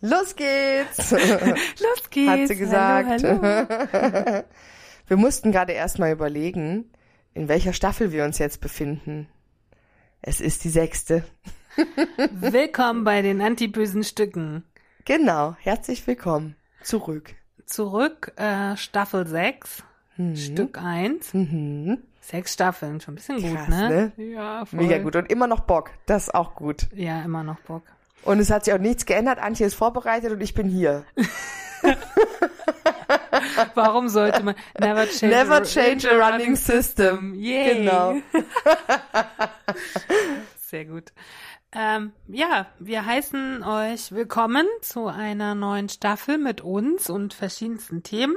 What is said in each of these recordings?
Los geht's! Los geht's! Hat sie gesagt. Hallo, hallo. Wir mussten gerade erstmal überlegen, in welcher Staffel wir uns jetzt befinden. Es ist die sechste. Willkommen bei den antibösen Stücken. Genau, herzlich willkommen. Zurück. Zurück, äh, Staffel 6, Mhm. Stück 1. Mhm. Sechs Staffeln, schon ein bisschen gut, Krass, ne? Ja, voll. Mega gut. Und immer noch Bock. Das ist auch gut. Ja, immer noch Bock. Und es hat sich auch nichts geändert. Antje ist vorbereitet und ich bin hier. Warum sollte man never change, Never change a running system. Yay. Genau. Sehr gut. Ähm, ja, wir heißen euch willkommen zu einer neuen Staffel mit uns und verschiedensten Themen.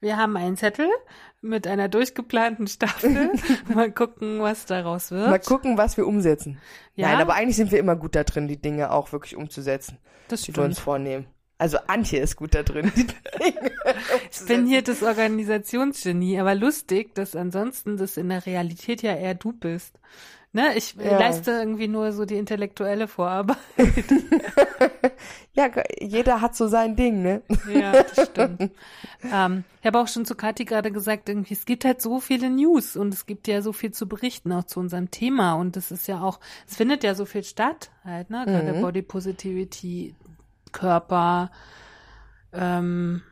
Wir haben einen Zettel mit einer durchgeplanten Staffel. Mal gucken, was daraus wird. Mal gucken, was wir umsetzen. Ja? Nein, aber eigentlich sind wir immer gut da drin, die Dinge auch wirklich umzusetzen, das die wir uns stimmt. vornehmen. Also Antje ist gut da drin. Ich bin hier das Organisationsgenie, aber lustig, dass ansonsten das in der Realität ja eher du bist. Ne, ich Ja. leiste irgendwie nur so die intellektuelle Vorarbeit. ja, jeder hat so sein Ding, ne? Ja, das stimmt. ähm, ich habe auch schon zu Kathi gerade gesagt, irgendwie, es gibt halt so viele News und es gibt ja so viel zu berichten, auch zu unserem Thema. Und das ist ja auch, es findet ja so viel statt, halt, ne? Gerade Mhm. Body Positivity, Körper, ähm,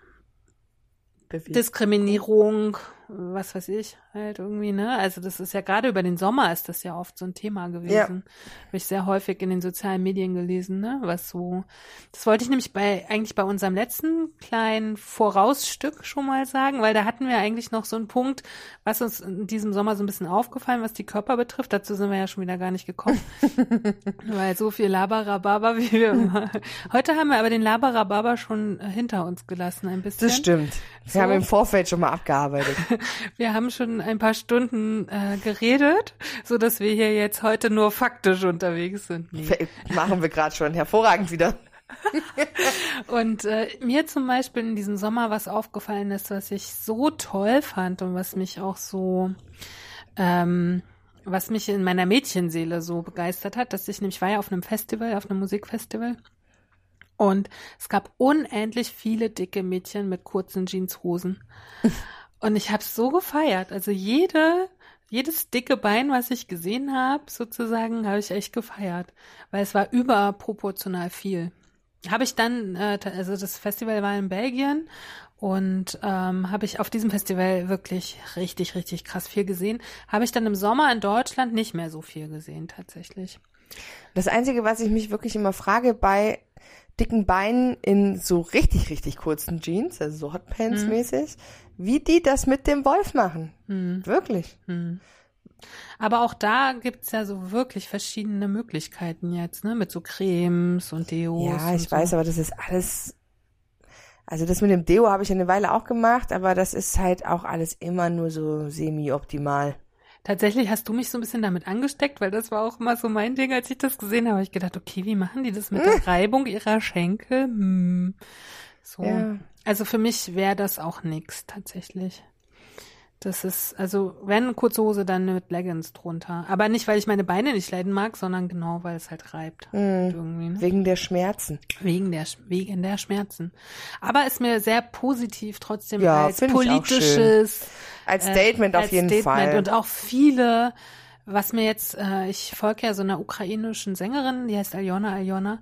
Diskriminierung, was weiß ich, halt irgendwie, ne? Also das ist ja gerade über den Sommer ist das ja oft so ein Thema gewesen. Habe ich sehr häufig in den sozialen Medien gelesen, ne? Was so. Das wollte ich nämlich bei eigentlich bei unserem letzten kleinen Vorausstück schon mal sagen, weil da hatten wir eigentlich noch so einen Punkt, was uns in diesem Sommer so ein bisschen aufgefallen, was die Körper betrifft. Dazu sind wir ja schon wieder gar nicht gekommen. weil so viel Labarababa wie wir immer. Heute haben wir aber den Labarababa schon hinter uns gelassen, ein bisschen. Das stimmt. Wir So. haben im Vorfeld schon mal abgearbeitet. Wir haben schon ein paar Stunden äh, geredet, so dass wir hier jetzt heute nur faktisch unterwegs sind. Nee. Machen wir gerade schon. Hervorragend wieder. Und äh, mir zum Beispiel in diesem Sommer was aufgefallen ist, was ich so toll fand und was mich auch so, ähm, was mich in meiner Mädchenseele so begeistert hat, dass ich nämlich war ja auf einem Festival, auf einem Musikfestival. Und es gab unendlich viele dicke Mädchen mit kurzen Jeanshosen. Und ich habe so gefeiert. Also jede, jedes dicke Bein, was ich gesehen habe, sozusagen, habe ich echt gefeiert. Weil es war überproportional viel. Habe ich dann, äh, also das Festival war in Belgien und ähm, habe ich auf diesem Festival wirklich richtig, richtig krass viel gesehen. Habe ich dann im Sommer in Deutschland nicht mehr so viel gesehen, tatsächlich. Das Einzige, was ich mich wirklich immer frage bei dicken Beinen in so richtig, richtig kurzen Jeans, also so Hotpants mäßig, wie die das mit dem Wolf machen. Hm. Wirklich. Hm. Aber auch da gibt's ja so wirklich verschiedene Möglichkeiten jetzt, ne? Mit so Cremes und Deos. Ja, ich so. weiß, aber das ist alles. Also das mit dem Deo habe ich eine Weile auch gemacht, aber das ist halt auch alles immer nur so semi-optimal. Tatsächlich hast du mich so ein bisschen damit angesteckt, weil das war auch immer so mein Ding, als ich das gesehen habe. Hab Ich gedacht, okay, wie machen die das mit der Reibung ihrer Schenkel? Hm. So. Ja. Also für mich wäre das auch nix, tatsächlich. Das ist, also, wenn kurze Hose, dann mit Leggings drunter. Aber nicht, weil ich meine Beine nicht leiden mag, sondern genau, weil es halt reibt. Irgendwie, ne? Wegen der Schmerzen. Wegen der, wegen der Schmerzen. Aber ist mir sehr positiv trotzdem Ja, als politisches Als äh, Statement auf als jeden Statement. Fall. Und auch viele, was mir jetzt, äh, ich folge ja so einer ukrainischen Sängerin, die heißt Aljona Aljona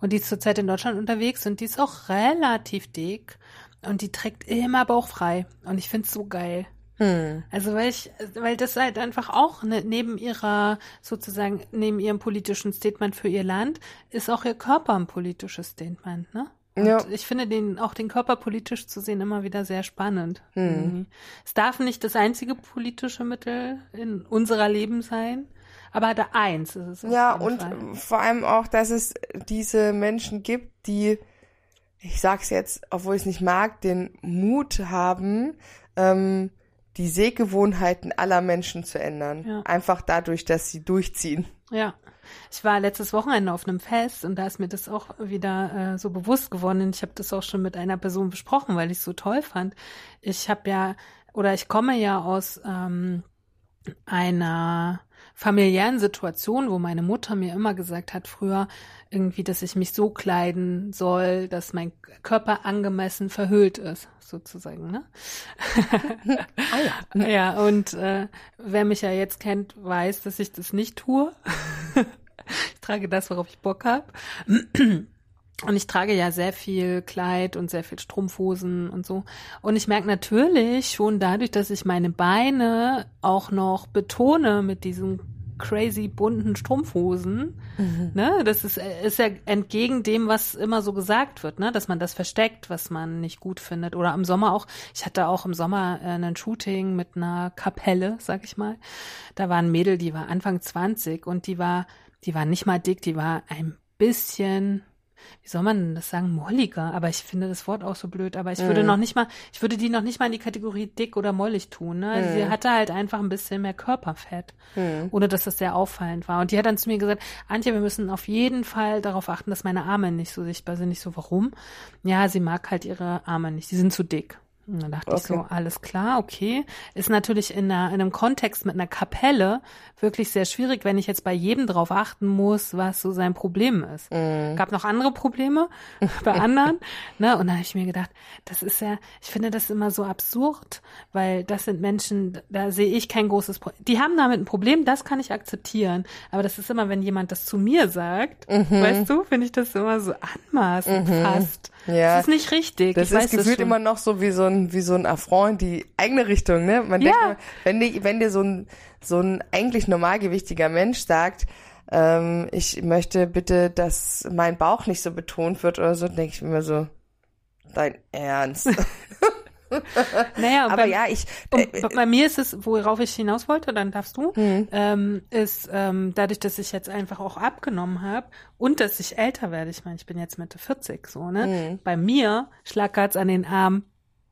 und die ist zurzeit in Deutschland unterwegs und die ist auch relativ dick und die trägt immer bauchfrei und ich find's so geil. Hm. Also weil ich, weil das halt einfach auch ne, neben ihrer sozusagen neben ihrem politischen Statement für ihr Land ist auch ihr Körper ein politisches Statement, ne? Und Ja. ich finde den auch den Körper politisch zu sehen immer wieder sehr spannend. Hm. Es darf nicht das einzige politische Mittel in unserer Leben sein, aber da eins ist es. Ja, und Fall. vor allem auch, dass es diese Menschen gibt, die ich sag's jetzt, obwohl ich es nicht mag, den Mut haben, ähm, die Sehgewohnheiten aller Menschen zu ändern. Ja. Einfach dadurch, dass sie durchziehen. Ja. Ich war letztes Wochenende auf einem Fest und da ist mir das auch wieder äh, so bewusst geworden. Ich habe das auch schon mit einer Person besprochen, weil ich es so toll fand. Ich habe ja, oder ich komme ja aus ähm, einer familiären Situation, wo meine Mutter mir immer gesagt hat früher irgendwie, dass ich mich so kleiden soll, dass mein Körper angemessen verhüllt ist, sozusagen, ne? Ah ja. ja, und äh, wer mich ja jetzt kennt, weiß, dass ich das nicht tue. ich trage das, worauf ich Bock habe. Und ich trage ja sehr viel Kleid und sehr viel Strumpfhosen und so. Und ich merke natürlich schon dadurch, dass ich meine Beine auch noch betone mit diesen crazy bunten Strumpfhosen. Mhm. Ne? Das ist, ist ja entgegen dem, was immer so gesagt wird, ne? dass man das versteckt, was man nicht gut findet. Oder im Sommer auch, ich hatte auch im Sommer äh, ein Shooting mit einer Kapelle, sag ich mal. Da war ein Mädel, die war Anfang 20 und die war, die war nicht mal dick, die war ein bisschen wie soll man das sagen, molliger, aber ich finde das Wort auch so blöd, aber ich würde Mhm. noch nicht mal, ich würde die noch nicht mal in die Kategorie dick oder mollig tun, ne? Also Sie hatte halt einfach ein bisschen mehr Körperfett, Mhm. ohne dass das sehr auffallend war. Und die hat dann zu mir gesagt, Antje, wir müssen auf jeden Fall darauf achten, dass meine Arme nicht so sichtbar sind. Ich so, warum? Ja, sie mag halt ihre Arme nicht, die sind zu dick. Und dann dachte ich Okay. so, alles klar, okay. Ist natürlich in, einer, in einem Kontext mit einer Kapelle wirklich sehr schwierig, wenn ich jetzt bei jedem drauf achten muss, was so sein Problem ist. Gab noch andere Probleme bei anderen. ne? Und dann habe ich mir gedacht, das ist ja, ich finde das immer so absurd, weil das sind Menschen, da sehe ich kein großes Problem. Die haben damit ein Problem, das kann ich akzeptieren. Aber das ist immer, wenn jemand das zu mir sagt, weißt du, finde ich das immer so anmaßend fast. Ja. Das ist nicht richtig. Das ich ist gefühlt immer noch so wie so ein, wie so ein Affront in die eigene Richtung, ne? Man Ja. denkt, immer, wenn dir, wenn dir so ein, so ein eigentlich normalgewichtiger Mensch sagt, ähm, ich möchte bitte, dass mein Bauch nicht so betont wird oder so, denke ich mir immer so, dein Ernst. Naja, und Aber bei, ja, ich, und äh, bei- bei mir ist es, worauf ich hinaus wollte, dann darfst du, ähm, ist ähm, dadurch, dass ich jetzt einfach auch abgenommen habe und dass ich älter werde, ich meine, ich bin jetzt Mitte 40, so, ne? Bei mir schlackert's an den Armen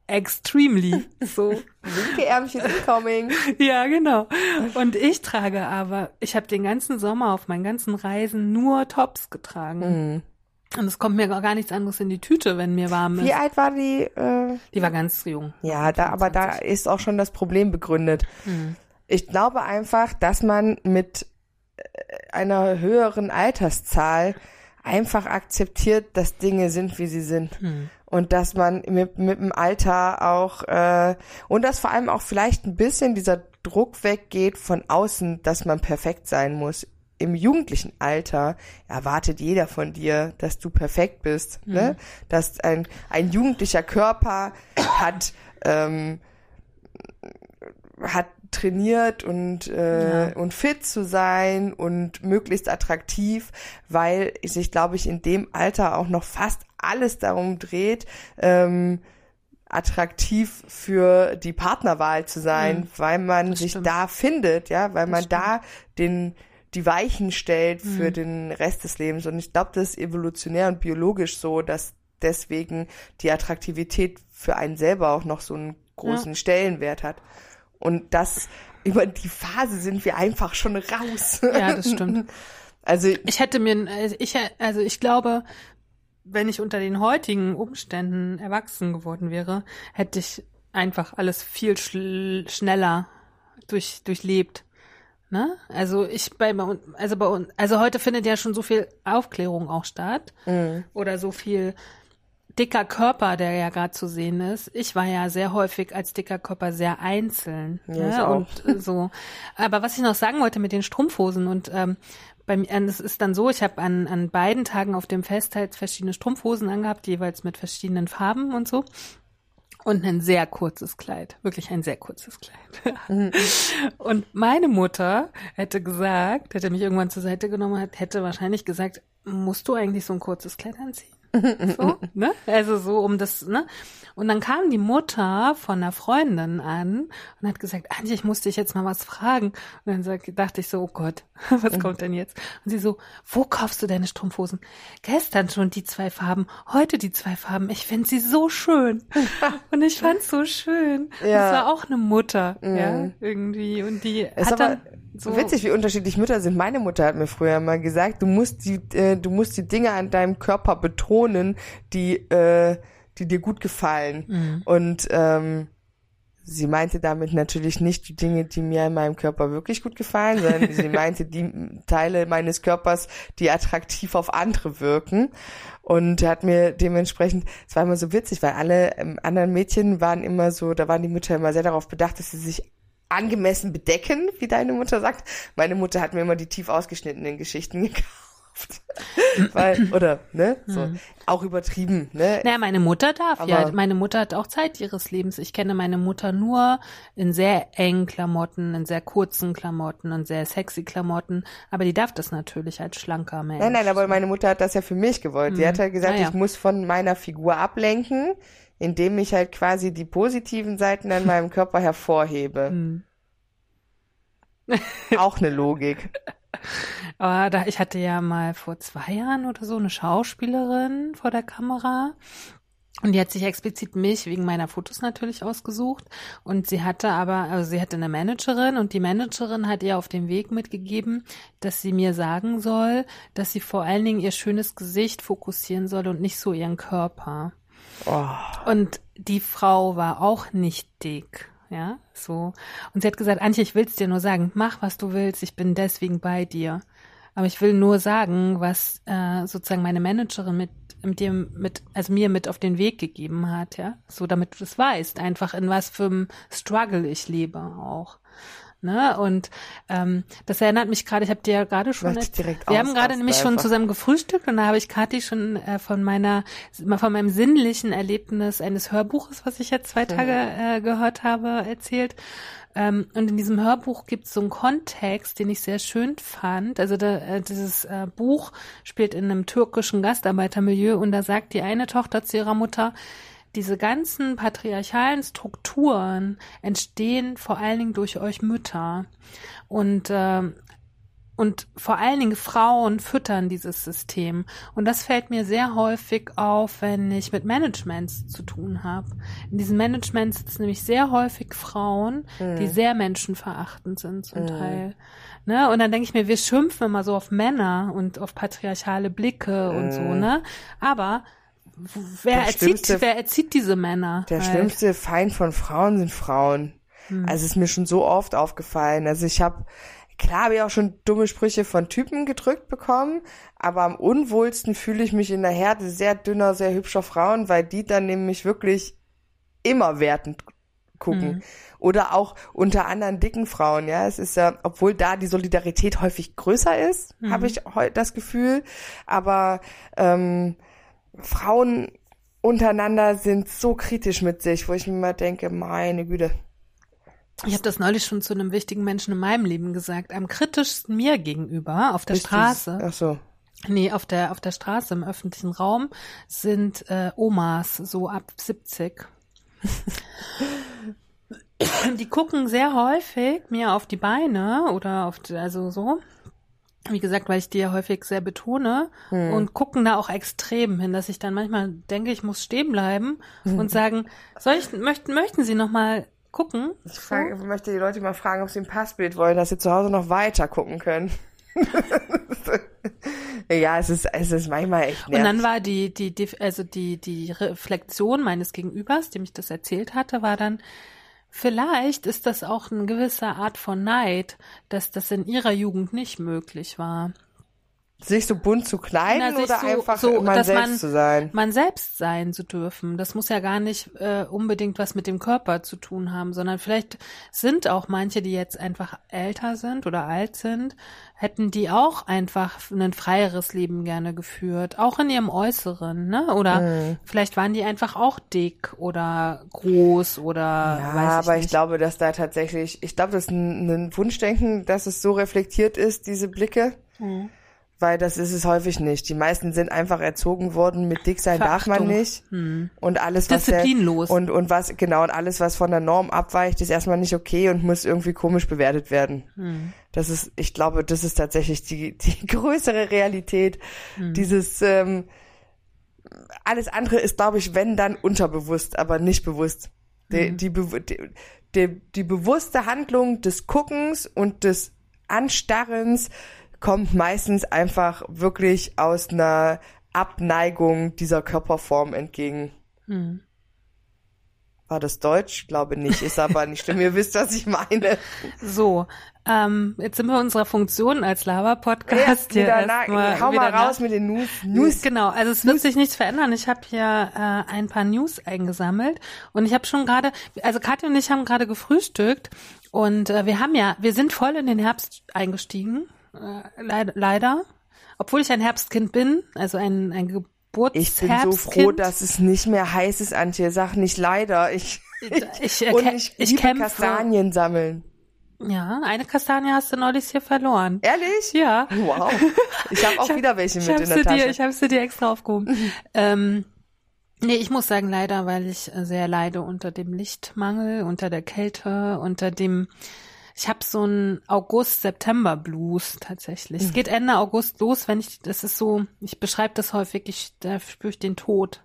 extremely, so. linke Ärmchen incoming. ja, genau. Und ich trage aber, ich habe den ganzen Sommer auf meinen ganzen Reisen nur Tops getragen. Und es kommt mir gar nichts anderes in die Tüte, wenn mir warm ist. Wie alt war die? Äh, Die war ganz jung. Ja, da, aber da ist auch schon das Problem begründet. Ich glaube einfach, dass man mit äh, einer höheren Alterszahl einfach akzeptiert, dass Dinge sind, wie sie sind. Und dass man mit, mit dem Alter auch, äh, und dass vor allem auch vielleicht ein bisschen dieser Druck weggeht von außen, dass man perfekt sein muss. Im jugendlichen Alter erwartet jeder von dir, dass du perfekt bist. Ne? Dass ein, ein jugendlicher Körper hat, ähm, hat trainiert und äh, und fit zu sein und möglichst attraktiv, weil sich, glaube ich, in dem Alter auch noch fast alles darum dreht, ähm, attraktiv für die Partnerwahl zu sein, weil man sich stimmt. da findet, ja, weil man da den die Weichen stellt für den Rest des Lebens. Und ich glaube, das ist evolutionär und biologisch so, dass deswegen die Attraktivität für einen selber auch noch so einen großen Stellenwert hat. Und das über die Phase sind wir einfach schon raus. Ja, das stimmt. Also Ich hätte mir, also ich, also ich glaube, wenn ich unter den heutigen Umständen erwachsen geworden wäre, hätte ich einfach alles viel schneller durch, durchlebt. Ne? Also ich bei bei uns- also bei uns, also heute findet ja schon so viel Aufklärung auch statt oder so viel dicker Körper, der ja gerade zu sehen ist. Ich war ja sehr häufig als dicker Körper sehr einzeln. Ja, ne? Und äh, so. Aber was ich noch sagen wollte mit den Strumpfhosen und ähm, bei mir, es ist dann so, ich habe an, an beiden Tagen auf dem Fest halt verschiedene Strumpfhosen angehabt, jeweils mit verschiedenen Farben und so. Und ein sehr kurzes Kleid. Wirklich ein sehr kurzes Kleid. und meine Mutter hätte gesagt, hätte mich irgendwann zur Seite genommen, hätte wahrscheinlich gesagt, musst du eigentlich so ein kurzes Kleid anziehen? So, ne? Also so um das, ne? Und dann kam die Mutter von einer Freundin an und hat gesagt, Antje, ich muss dich jetzt mal was fragen. Und dann sag, dachte ich so, oh Gott, was kommt denn jetzt? Und sie so, wo kaufst du deine Strumpfhosen? Gestern schon die zwei Farben, heute die zwei Farben. Ich finde sie so schön. Und ich fand so schön. Ja. Das war auch eine Mutter, ja, irgendwie. Und die Ist hat dann so witzig, wie unterschiedlich Mütter sind. Meine Mutter hat mir früher mal gesagt, du musst die, äh, du musst die Dinge an deinem Körper betonen, die, äh, die dir gut gefallen. Mhm. Und ähm, sie meinte damit natürlich nicht die Dinge, die mir in meinem Körper wirklich gut gefallen, sondern sie meinte die Teile meines Körpers, die attraktiv auf andere wirken. Und hat mir dementsprechend, es war immer so witzig, weil alle ähm, anderen Mädchen waren immer so, da waren die Mütter immer sehr darauf bedacht, dass sie sich angemessen bedecken, wie deine Mutter sagt. Meine Mutter hat mir immer die tief ausgeschnittenen Geschichten gekauft. Weil, oder, ne, so, auch übertrieben, ne? Naja, meine Mutter darf ja. Aber- Meine Mutter hat auch Zeit ihres Lebens. Ich kenne meine Mutter nur in sehr engen Klamotten, in sehr kurzen Klamotten und sehr sexy Klamotten. Aber die darf das natürlich als schlanker Mensch. Nein, nein, aber meine Mutter hat das ja für mich gewollt. Sie hat halt gesagt, Ah, ja. ich muss von meiner Figur ablenken, indem ich halt quasi die positiven Seiten an meinem Körper hervorhebe. Hm. Auch eine Logik. Aber da, ich hatte ja mal vor zwei Jahren oder so eine Schauspielerin vor der Kamera. Und die hat sich explizit mich wegen meiner Fotos natürlich ausgesucht. Und sie hatte aber, also sie hatte eine Managerin und die Managerin hat ihr auf dem Weg mitgegeben, dass sie mir sagen soll, dass sie vor allen Dingen ihr schönes Gesicht fokussieren soll und nicht so ihren Körper. Oh, Und die Frau war auch nicht dick. Ja, so. Und sie hat gesagt, Antje, ich will's dir nur sagen, mach, was du willst, ich bin deswegen bei dir. Aber ich will nur sagen, was äh, sozusagen meine Managerin mit, mit dir mit, also mir mit auf den Weg gegeben hat, ja. So, damit du das weißt, einfach in was für einem Struggle ich lebe auch. Ne? Und ähm, das erinnert mich gerade, ich habe dir ja gerade schon, direkt wir haben gerade nämlich schon einfach. zusammen gefrühstückt und da habe ich Kathi schon äh, von meiner, von meinem sinnlichen Erlebnis eines Hörbuches, was ich jetzt zwei Tage äh, gehört habe, erzählt. Ähm, und in diesem Hörbuch gibt es so einen Kontext, den ich sehr schön fand. Also da, äh, dieses äh, Buch spielt in einem türkischen Gastarbeitermilieu und da sagt die eine Tochter zu ihrer Mutter, diese ganzen patriarchalen Strukturen entstehen vor allen Dingen durch euch Mütter. Und ähm, und vor allen Dingen Frauen füttern dieses System. Und das fällt mir sehr häufig auf, wenn ich mit Managements zu tun habe. In diesen Managements sitzen nämlich sehr häufig Frauen, die sehr menschenverachtend sind zum Teil. Ne? Und dann denke ich mir, wir schimpfen immer so auf Männer und auf patriarchale Blicke und so, ne? Aber wer erzieht, wer erzieht diese Männer? der halt? schlimmste Feind von Frauen sind Frauen. Hm. Also ist mir schon so oft aufgefallen. Also ich habe klar habe ich auch schon dumme Sprüche von Typen gedrückt bekommen, aber am unwohlsten fühle ich mich in der Herde sehr dünner, sehr hübscher Frauen, weil die dann nämlich wirklich immer wertend gucken. Hm. Oder auch unter anderen dicken Frauen, ja. Es ist ja, obwohl da die Solidarität häufig größer ist, Hm. habe ich das Gefühl. Aber ähm, Frauen untereinander sind so kritisch mit sich, wo ich mir mal denke, meine Güte. Ich habe das neulich schon zu einem wichtigen Menschen in meinem Leben gesagt. Am kritischsten mir gegenüber auf der du- Straße. Ach so. Nee, auf der, auf der Straße im öffentlichen Raum sind äh, Omas so ab 70. die gucken sehr häufig mir auf die Beine oder auf, also so. Wie gesagt, weil ich die ja häufig sehr betone und gucken da auch extrem hin, dass ich dann manchmal denke, ich muss stehen bleiben und sagen, soll ich, möchten, möchten Sie noch mal gucken? Ich frage, ich möchte die Leute mal fragen, ob sie ein Passbild wollen, dass sie zu Hause noch weiter gucken können. ja, es ist, es ist manchmal echt Und dann nervig. war die, die, die, also die, die Reflexion meines Gegenübers, dem ich das erzählt hatte, war dann, vielleicht ist das auch eine gewisse Art von Neid, dass das in ihrer Jugend nicht möglich war. Sich so bunt zu kleiden Na, oder so- einfach so, man selbst man- zu sein? Man selbst sein zu dürfen, das muss ja gar nicht äh, unbedingt was mit dem Körper zu tun haben, sondern vielleicht sind auch manche, die jetzt einfach älter sind oder alt sind, hätten die auch einfach ein freieres Leben gerne geführt, auch in ihrem Äußeren, ne? Oder Mhm. vielleicht waren die einfach auch dick oder groß oder Ja, weiß ich aber ich nicht. glaube, dass da tatsächlich, ich glaube, das ist ein, ein Wunschdenken, dass es so reflektiert ist, diese Blicke. Mhm. Weil das ist es häufig nicht. Die meisten sind einfach erzogen worden, mit dick sein darf man nicht. Hm. Und alles, was der, Disziplinlos. und, und was, genau, und alles, was von der Norm abweicht, ist erstmal nicht okay und muss irgendwie komisch bewertet werden. Hm. Das ist, ich glaube, das ist tatsächlich die, die größere Realität. Hm. Dieses, ähm, alles andere ist, glaube ich, wenn dann unterbewusst, aber nicht bewusst. Die, die, bewu- die, die, die bewusste Handlung des Guckens und des Anstarrens kommt meistens einfach wirklich aus einer Abneigung dieser Körperform entgegen. Hm. War das Deutsch? Glaube nicht, ist aber nicht schlimm. Ihr wisst, was ich meine. So, ähm, jetzt sind wir unserer Funktion als Lava-Podcast hier na, erstmal hau mal nach- raus mit den News. News. Genau, also es wird sich nichts verändern. Ich habe hier äh, ein paar News eingesammelt und ich habe schon gerade, also Katja und ich haben gerade gefrühstückt und äh, wir haben ja, wir sind voll in den Herbst eingestiegen, äh, leider, leider, obwohl ich ein Herbstkind bin, also ein ein Ich bin so Geburtsherbstkind. froh, dass es nicht mehr heiß ist, Antje. Sag nicht leider. Ich, ich, äh, und ich, ich liebe kämpfe. Kastanien sammeln. Ja, eine Kastanie hast du neulich hier verloren. Ehrlich? Ja. Wow. Ich habe auch wieder welche Ich mit habe in der sie Tasche. dir, ich habe sie dir extra aufgehoben. ähm, nee, ich muss sagen leider, weil ich sehr leide unter dem Lichtmangel, unter der Kälte, unter dem ich habe so einen August-September-Blues tatsächlich. Es geht Ende August los, wenn ich, das ist so, ich beschreibe das häufig, ich, da spüre ich den Tod.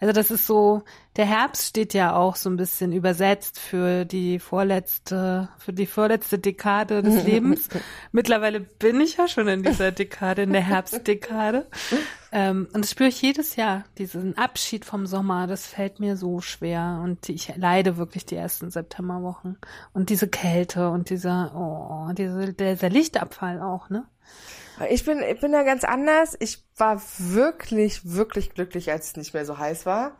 Also das ist so, der Herbst steht ja auch so ein bisschen übersetzt für die vorletzte, für die vorletzte Dekade des Lebens. Mittlerweile bin ich ja schon in dieser Dekade, in der Herbstdekade. Ähm, und das spüre ich jedes Jahr, diesen Abschied vom Sommer, das fällt mir so schwer. Und ich leide wirklich die ersten Septemberwochen. Und diese Kälte und dieser, oh, diese, dieser Lichtabfall auch, ne? Ich bin, ich bin da ganz anders. Ich war wirklich, wirklich glücklich, als es nicht mehr so heiß war.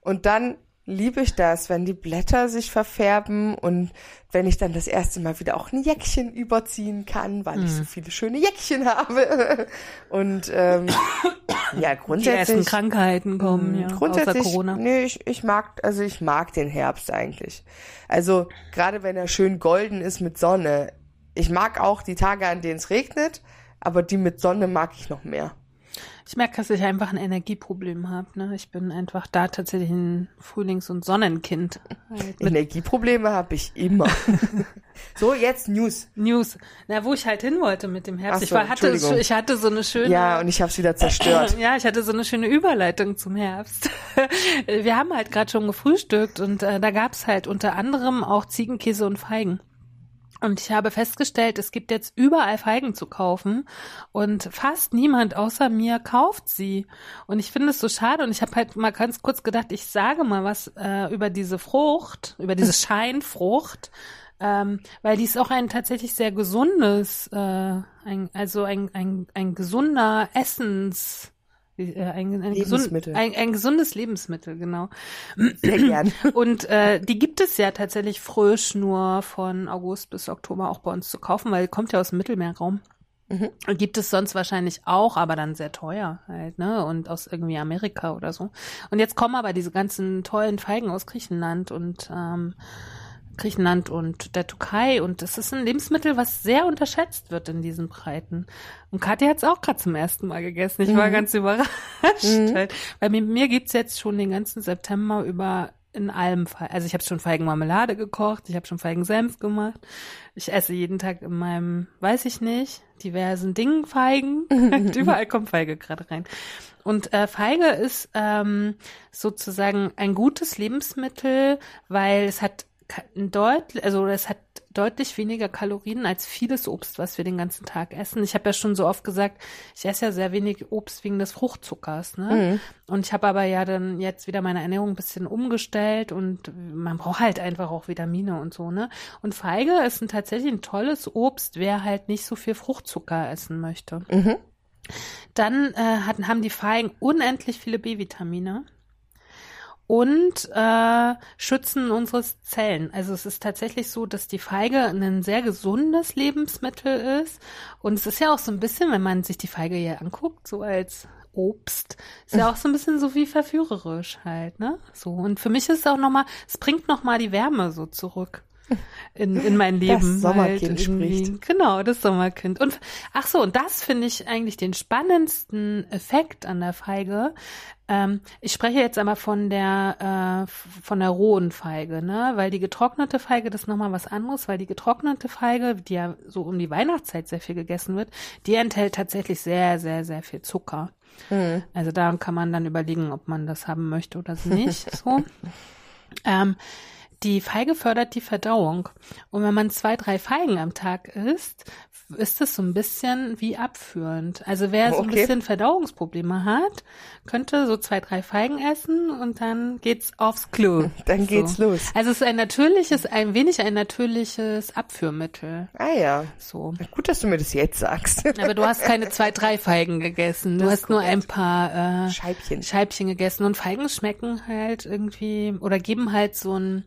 Und dann liebe ich das, wenn die Blätter sich verfärben und wenn ich dann das erste Mal wieder auch ein Jäckchen überziehen kann, weil ich so viele schöne Jäckchen habe. Und ähm, ja, Die ersten grundsätzlich. Krankheiten kommen, ja, außer Grundsätzlich, Corona. nee, ich, ich mag, also ich mag den Herbst eigentlich. Also gerade wenn er schön golden ist mit Sonne. Ich mag auch die Tage, an denen es regnet, aber die mit Sonne mag ich noch mehr. Ich merke, dass ich einfach ein Energieproblem habe. Ne? Ich bin einfach da tatsächlich ein Frühlings- und Sonnenkind. Halt Energieprobleme habe ich immer. so, jetzt News. News. Na, wo ich halt hin wollte mit dem Herbst. Ach ich, so, war, hatte, ich hatte so eine schöne. Ja, und ich habe es wieder zerstört. Ja, ich hatte so eine schöne Überleitung zum Herbst. Wir haben halt gerade schon gefrühstückt und äh, da gab's halt unter anderem auch Ziegenkäse und Feigen. Und ich habe festgestellt, es gibt jetzt überall Feigen zu kaufen und fast niemand außer mir kauft sie. Und ich finde es so schade und ich habe halt mal ganz kurz gedacht, ich sage mal was äh, über diese Frucht, über diese Scheinfrucht, ähm, weil die ist auch ein tatsächlich sehr gesundes, äh, ein, also ein, ein, ein gesunder Essens, ein, ein, Lebensmittel. Gesund, ein, ein gesundes Lebensmittel, genau. Sehr gern. Und äh, die gibt es ja tatsächlich frisch nur von August bis Oktober auch bei uns zu kaufen, weil kommt ja aus dem Mittelmeerraum. Mhm. Gibt es sonst wahrscheinlich auch, aber dann sehr teuer halt, ne? Und aus irgendwie Amerika oder so. Und jetzt kommen aber diese ganzen tollen Feigen aus Griechenland und ähm, Griechenland und der Türkei und das ist ein Lebensmittel, was sehr unterschätzt wird in diesen Breiten. Und Katja hat es auch gerade zum ersten Mal gegessen. Ich war ganz überrascht. Halt. Weil mit mir gibt's jetzt schon den ganzen September über in allem Fall. Also ich habe schon Feigenmarmelade gekocht, ich habe schon Feigensenf gemacht. Ich esse jeden Tag in meinem, weiß ich nicht, diversen Dingen Feigen. Überall kommt Feige gerade rein. Und äh, Feige ist ähm, sozusagen ein gutes Lebensmittel, weil es hat deutlich, also es hat deutlich weniger Kalorien als vieles Obst, was wir den ganzen Tag essen. Ich habe ja schon so oft gesagt, ich esse ja sehr wenig Obst wegen des Fruchtzuckers, ne? Und ich habe aber ja dann jetzt wieder meine Ernährung ein bisschen umgestellt und man braucht halt einfach auch Vitamine und so, ne? Und Feige ist ein, tatsächlich ein tolles Obst, wer halt nicht so viel Fruchtzucker essen möchte. Dann äh, hatten, haben die Feigen unendlich viele B-Vitamine und äh, schützen unsere Zellen. Also es ist tatsächlich so, dass die Feige ein sehr gesundes Lebensmittel ist. Und es ist ja auch so ein bisschen, wenn man sich die Feige hier anguckt, so als Obst, ist ja auch so ein bisschen so wie verführerisch halt, ne? So. Und für mich ist es auch nochmal, es bringt nochmal die Wärme so zurück. In, in mein Leben. Das Sommerkind halt spricht. Genau, das Sommerkind. Und ach so, und das finde ich eigentlich den spannendsten Effekt an der Feige. Ähm, ich spreche jetzt aber von der äh, von der rohen Feige, ne? Weil die getrocknete Feige das ist nochmal was anderes, weil die getrocknete Feige, die ja so um die Weihnachtszeit sehr viel gegessen wird, die enthält tatsächlich sehr, sehr, sehr viel Zucker. Mhm. Also da kann man dann überlegen, ob man das haben möchte oder nicht. So. ähm, die Feige fördert die Verdauung. Und wenn man zwei, drei Feigen am Tag isst, ist es so ein bisschen wie abführend. Also wer so ein Okay. bisschen Verdauungsprobleme hat, könnte so zwei, drei Feigen essen und dann geht's aufs Klo. Dann geht's so. los. Also es ist ein natürliches, ein wenig ein natürliches Abführmittel. Ah ja. So. Gut, dass du mir das jetzt sagst. Aber du hast keine zwei, drei Feigen gegessen. Du Das hast nur ein paar äh, Scheibchen. Scheibchen gegessen. Und Feigen schmecken halt irgendwie oder geben halt so ein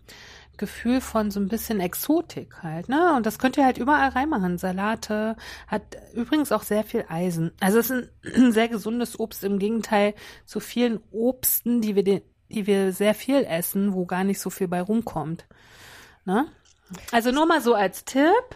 Gefühl von so ein bisschen Exotik halt, ne? Und das könnt ihr halt überall reinmachen. Salate hat übrigens auch sehr viel Eisen. Also es ist ein, ein sehr gesundes Obst im Gegenteil zu vielen Obsten, die wir, den, die wir sehr viel essen, wo gar nicht so viel bei rumkommt. Ne? Also nur mal so als Tipp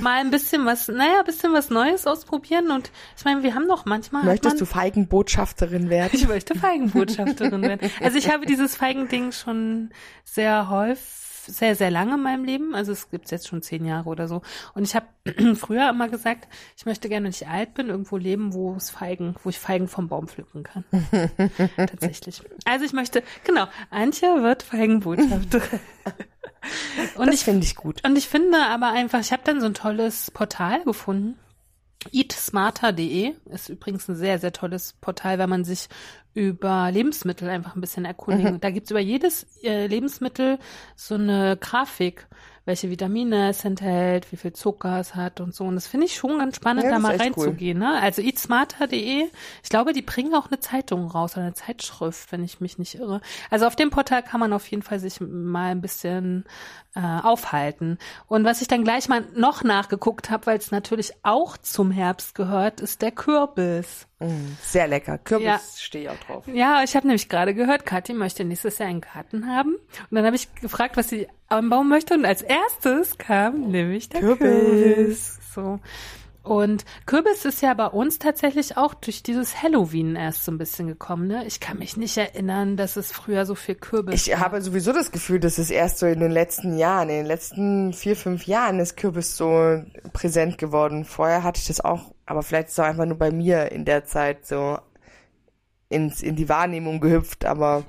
mal ein bisschen was, naja, ein bisschen was Neues ausprobieren. Und ich meine, wir haben doch manchmal. Möchtest man, du Feigenbotschafterin werden? Ich möchte Feigenbotschafterin werden. Also ich habe dieses Feigending schon sehr häufig, sehr, sehr lange in meinem Leben. Also es gibt's jetzt schon zehn Jahre oder so. Und ich habe früher immer gesagt, ich möchte gerne, wenn ich alt bin, irgendwo leben, wo es Feigen, wo ich Feigen vom Baum pflücken kann. Tatsächlich. Also ich möchte, genau, Antje wird Feigenbotschafterin. Und das ich finde ich gut. und ich finde aber einfach, ich habe dann so ein tolles Portal gefunden. eatsmarter.de ist übrigens ein sehr, sehr tolles Portal, wenn man sich über Lebensmittel einfach ein bisschen erkundigen. Da gibt's über jedes äh, Lebensmittel so eine Grafik, welche Vitamine es enthält, wie viel Zucker es hat und so. Und das finde ich schon ganz spannend, Ja, da mal echt cool. reinzugehen. Ne? Also eatsmarter.de, ich glaube, die bringen auch eine Zeitung raus, eine Zeitschrift, wenn ich mich nicht irre. Also auf dem Portal kann man auf jeden Fall sich mal ein bisschen äh, aufhalten. Und was ich dann gleich mal noch nachgeguckt habe, weil es natürlich auch zum Herbst gehört, ist der Kürbis. Mm, Sehr lecker. Kürbis Ja. stehe ich auch drauf. Ja, ich habe nämlich gerade gehört, Kathi möchte nächstes Jahr einen Garten haben. Und dann habe ich gefragt, was sie anbauen möchte. Und als erstes kam nämlich der Kürbis. Kürbis. So. Und Kürbis ist ja bei uns tatsächlich auch durch dieses Halloween erst so ein bisschen gekommen. Ne? Ich kann mich nicht erinnern, dass es früher so viel Kürbis Ich habe sowieso das Gefühl, dass es erst so in den letzten Jahren, in den letzten vier, fünf Jahren ist Kürbis so präsent geworden. Vorher hatte ich das auch, aber vielleicht ist es auch einfach nur bei mir in der Zeit so ins, in die Wahrnehmung gehüpft, aber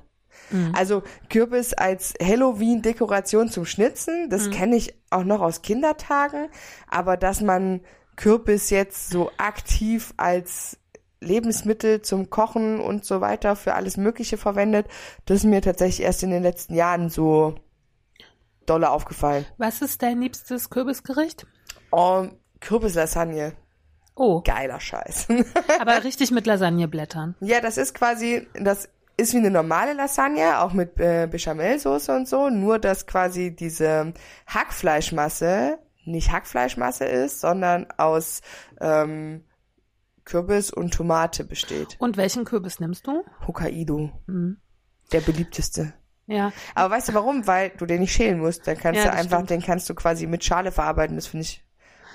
also Kürbis als Halloween-Dekoration zum Schnitzen, das kenne ich auch noch aus Kindertagen, aber dass man Kürbis jetzt so aktiv als Lebensmittel zum Kochen und so weiter für alles Mögliche verwendet, das ist mir tatsächlich erst in den letzten Jahren so dolle aufgefallen. Was ist dein liebstes Kürbisgericht? Oh, Kürbislasagne. Oh, Geiler Scheiß. aber richtig mit Lasagneblättern. ja, das ist quasi, das ist wie eine normale Lasagne, auch mit äh, Bechamelsoße und so, nur dass quasi diese Hackfleischmasse nicht Hackfleischmasse ist, sondern aus ähm, Kürbis und Tomate besteht. Und welchen Kürbis nimmst du? Hokkaido, Mhm. der beliebteste. Ja, Aber weißt du warum? Weil du den nicht schälen musst. Dann kannst Ja, du einfach, stimmt. den kannst du quasi mit Schale verarbeiten. Das finde ich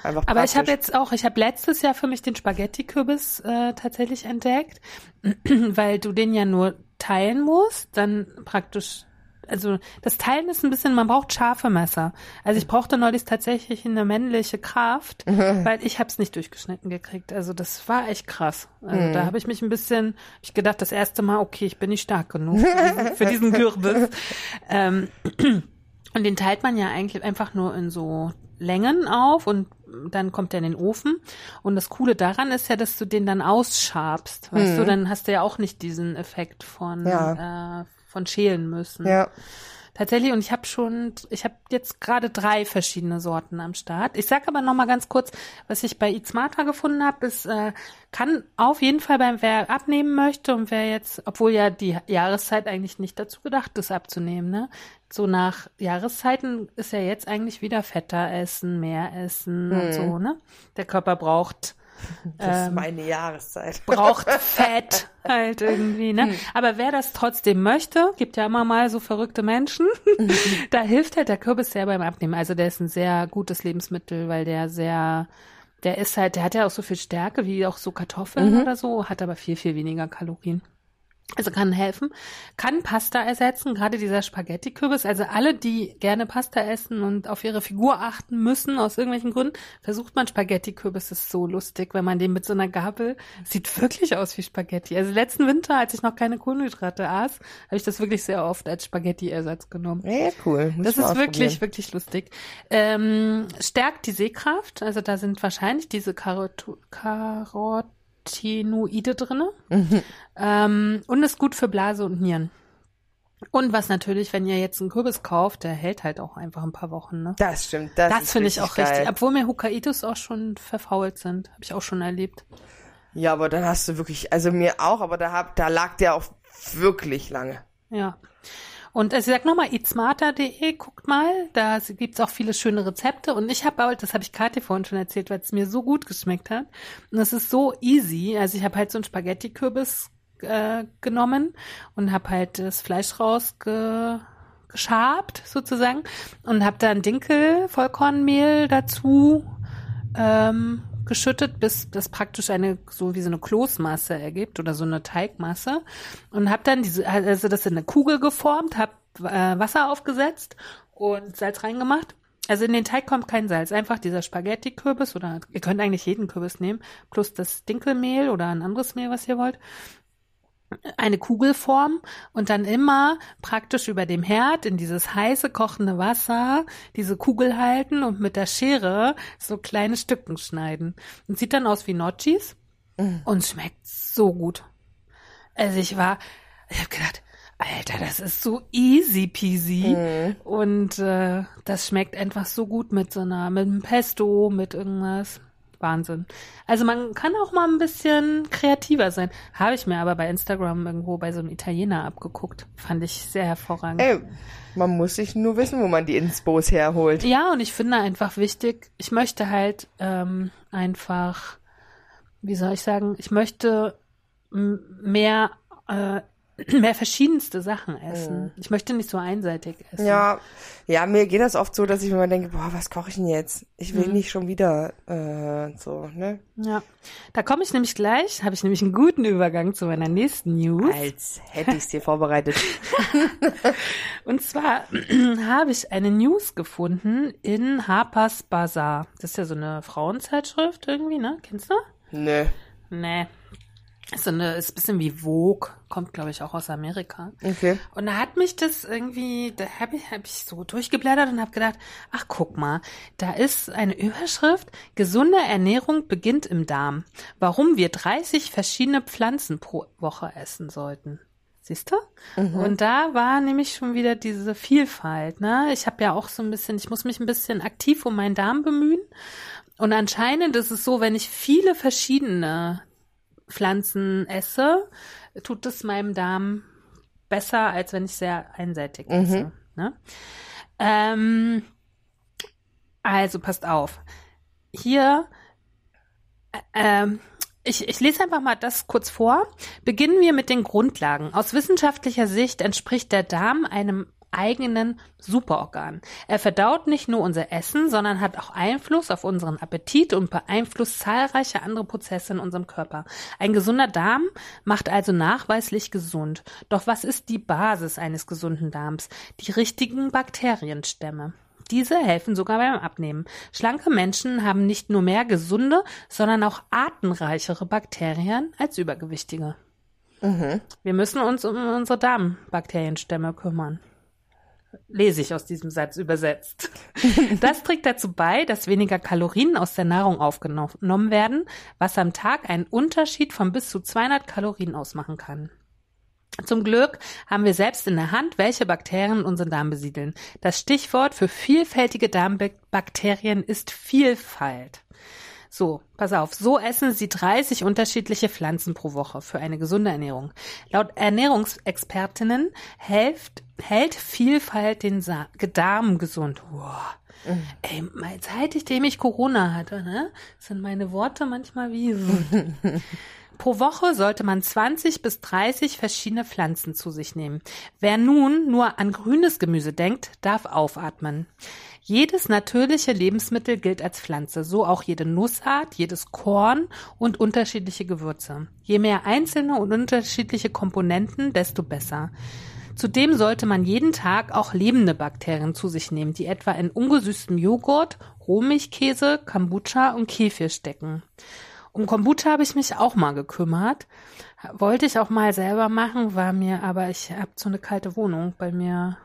einfach Aber ich habe praktisch. jetzt auch, ich habe letztes Jahr für mich den Spaghetti-Kürbis äh, tatsächlich entdeckt, weil du den ja nur teilen musst, dann praktisch, also das Teilen ist ein bisschen, man braucht scharfe Messer. Also ich brauchte neulich tatsächlich eine männliche Kraft, weil ich habe es nicht durchgeschnitten gekriegt. Also das war echt krass. Also da habe ich mich ein bisschen, ich gedacht, das erste Mal, okay, ich bin nicht stark genug für diesen, für diesen Kürbis. ähm, und den teilt man ja eigentlich einfach nur in so Längen auf und dann kommt er in den Ofen. Und das Coole daran ist ja, dass du den dann ausschabst. Weißt du, dann hast du ja auch nicht diesen Effekt von, äh, von schälen müssen. Ja. Tatsächlich, und ich habe schon, ich habe jetzt gerade drei verschiedene Sorten am Start. Ich sag aber noch mal ganz kurz, was ich bei Eat Smarter gefunden habe, ist, äh, kann auf jeden Fall beim, wer abnehmen möchte und wer jetzt, obwohl ja die Jahreszeit eigentlich nicht dazu gedacht ist, abzunehmen, ne? So nach Jahreszeiten ist ja jetzt eigentlich wieder fetter essen, mehr essen und so, ne? Der Körper braucht Das ist ähm, meine Jahreszeit. braucht Fett halt irgendwie, ne? Aber wer das trotzdem möchte, gibt ja immer mal so verrückte Menschen, da hilft halt der Kürbis sehr beim Abnehmen. Also der ist ein sehr gutes Lebensmittel, weil der sehr, der ist halt, der hat ja auch so viel Stärke wie auch so Kartoffeln oder so, hat aber viel, viel weniger Kalorien. Also kann helfen, kann Pasta ersetzen, gerade dieser Spaghetti-Kürbis. Also alle, die gerne Pasta essen und auf ihre Figur achten müssen, aus irgendwelchen Gründen, versucht man Spaghetti-Kürbis. Das ist so lustig, wenn man den mit so einer Gabel, sieht wirklich aus wie Spaghetti. Also letzten Winter, als ich noch keine Kohlenhydrate aß, habe ich das wirklich sehr oft als Spaghetti-Ersatz genommen. Ja, cool. Muss Das ist wirklich, wirklich lustig. Ähm, stärkt die Sehkraft, also da sind wahrscheinlich diese Karot Carotinoide drinne. Mhm. Ähm, und ist gut für Blase und Nieren. Und was natürlich, wenn ihr jetzt einen Kürbis kauft, der hält halt auch einfach ein paar Wochen. Ne? Das stimmt. Das, Das, finde ich auch geil. richtig. Obwohl mir Hokkaidos auch schon verfault sind. Habe ich auch schon erlebt. Ja, aber dann hast du wirklich, also mir auch, aber da hab, da lag der auch wirklich lange. Ja. Und also ich sag nochmal, eatsmarter.de, guckt mal, da gibt's auch viele schöne Rezepte. Und ich habe halt, das habe ich Kathi vorhin schon erzählt, weil es mir so gut geschmeckt hat. Und es ist so easy. Also ich habe halt so einen Spaghetti-Kürbis äh, genommen und habe halt das Fleisch rausge geschabt sozusagen und habe dann Dinkel, Vollkornmehl dazu ähm, geschüttet, bis das praktisch eine so wie so eine Kloßmasse ergibt oder so eine Teigmasse und habe dann diese also das in eine Kugel geformt, habe äh, Wasser aufgesetzt und Salz reingemacht. Also in den Teig kommt kein Salz, einfach dieser Spaghetti-Kürbis oder ihr könnt eigentlich jeden Kürbis nehmen, plus das Dinkelmehl oder ein anderes Mehl, was ihr wollt eine Kugelform und dann immer praktisch über dem Herd in dieses heiße kochende Wasser diese Kugel halten und mit der Schere so kleine Stücken schneiden. Und sieht dann aus wie Notchis und schmeckt so gut. Also ich war, ich habe gedacht, Alter, das ist so easy peasy und äh, das schmeckt einfach so gut mit so einer, mit einem Pesto, mit irgendwas. Wahnsinn. Also man kann auch mal ein bisschen kreativer sein. Habe ich mir aber bei Instagram irgendwo bei so einem Italiener abgeguckt. Fand ich sehr hervorragend. Ey, man muss sich nur wissen, wo man die Inspos herholt. Ja, und ich finde einfach wichtig, ich möchte halt ähm, einfach, wie soll ich sagen, ich möchte mehr, äh, mehr verschiedenste Sachen essen. Ich möchte nicht so einseitig essen. Ja, ja, mir geht das oft so, dass ich mir mal denke, boah, was koche ich denn jetzt? Ich will nicht schon wieder äh, so, ne? Ja. Da komme ich nämlich gleich, habe ich nämlich einen guten Übergang zu meiner nächsten News. Als hätte ich es dir vorbereitet. Und zwar habe ich eine News gefunden in Harper's Bazaar. Das ist ja so eine Frauenzeitschrift irgendwie, ne? Kennst du? Nö. Nee. Ist so eine, ist ein bisschen wie Vogue, kommt glaube ich auch aus Amerika. Okay. Und da hat mich das irgendwie, da habe ich, hab ich so durchgeblättert und habe gedacht, ach guck mal, da ist eine Überschrift, gesunde Ernährung beginnt im Darm. Warum wir 30 verschiedene Pflanzen pro Woche essen sollten. Siehst du? Und da war nämlich schon wieder diese Vielfalt. Ne? Ich habe ja auch so ein bisschen, ich muss mich ein bisschen aktiv um meinen Darm bemühen. Und anscheinend ist es so, wenn ich viele verschiedene Pflanzen esse, tut es meinem Darm besser, als wenn ich sehr einseitig esse. Ne? Ähm, also passt auf. Hier, äh, ähm, ich, ich lese einfach mal das kurz vor. Beginnen wir mit den Grundlagen. Aus wissenschaftlicher Sicht entspricht der Darm einem eigenen Superorgan. Er verdaut nicht nur unser Essen, sondern hat auch Einfluss auf unseren Appetit und beeinflusst zahlreiche andere Prozesse in unserem Körper. Ein gesunder Darm macht also nachweislich gesund. Doch was ist die Basis eines gesunden Darms? Die richtigen Bakterienstämme. Diese helfen sogar beim Abnehmen. Schlanke Menschen haben nicht nur mehr gesunde, sondern auch artenreichere Bakterien als übergewichtige. Wir müssen uns um unsere Darmbakterienstämme kümmern. Lese ich aus diesem Satz übersetzt. Das trägt dazu bei, dass weniger Kalorien aus der Nahrung aufgenommen werden, was am Tag einen Unterschied von bis zu 200 Kalorien ausmachen kann. Zum Glück haben wir selbst in der Hand, welche Bakterien unseren Darm besiedeln. Das Stichwort für vielfältige Darmbakterien ist Vielfalt. So, pass auf. So essen sie 30 unterschiedliche Pflanzen pro Woche für eine gesunde Ernährung. Laut Ernährungsexpertinnen hält, hält Vielfalt den Sa Darm gesund. Wow. Mhm. Ey, seitdem ich Corona hatte, ne, sind meine Worte manchmal wie Pro Woche sollte man 20 bis 30 verschiedene Pflanzen zu sich nehmen. Wer nun nur an grünes Gemüse denkt, darf aufatmen. Jedes natürliche Lebensmittel gilt als Pflanze, so auch jede Nussart, jedes Korn und unterschiedliche Gewürze. Je mehr einzelne und unterschiedliche Komponenten, desto besser. Zudem sollte man jeden Tag auch lebende Bakterien zu sich nehmen, die etwa in ungesüßtem Joghurt, Rohmilchkäse, Kombucha und Kefir stecken. Um Kombucha habe ich mich auch mal gekümmert. Wollte ich auch mal selber machen, war mir, aber ich habe so eine kalte Wohnung. Bei mir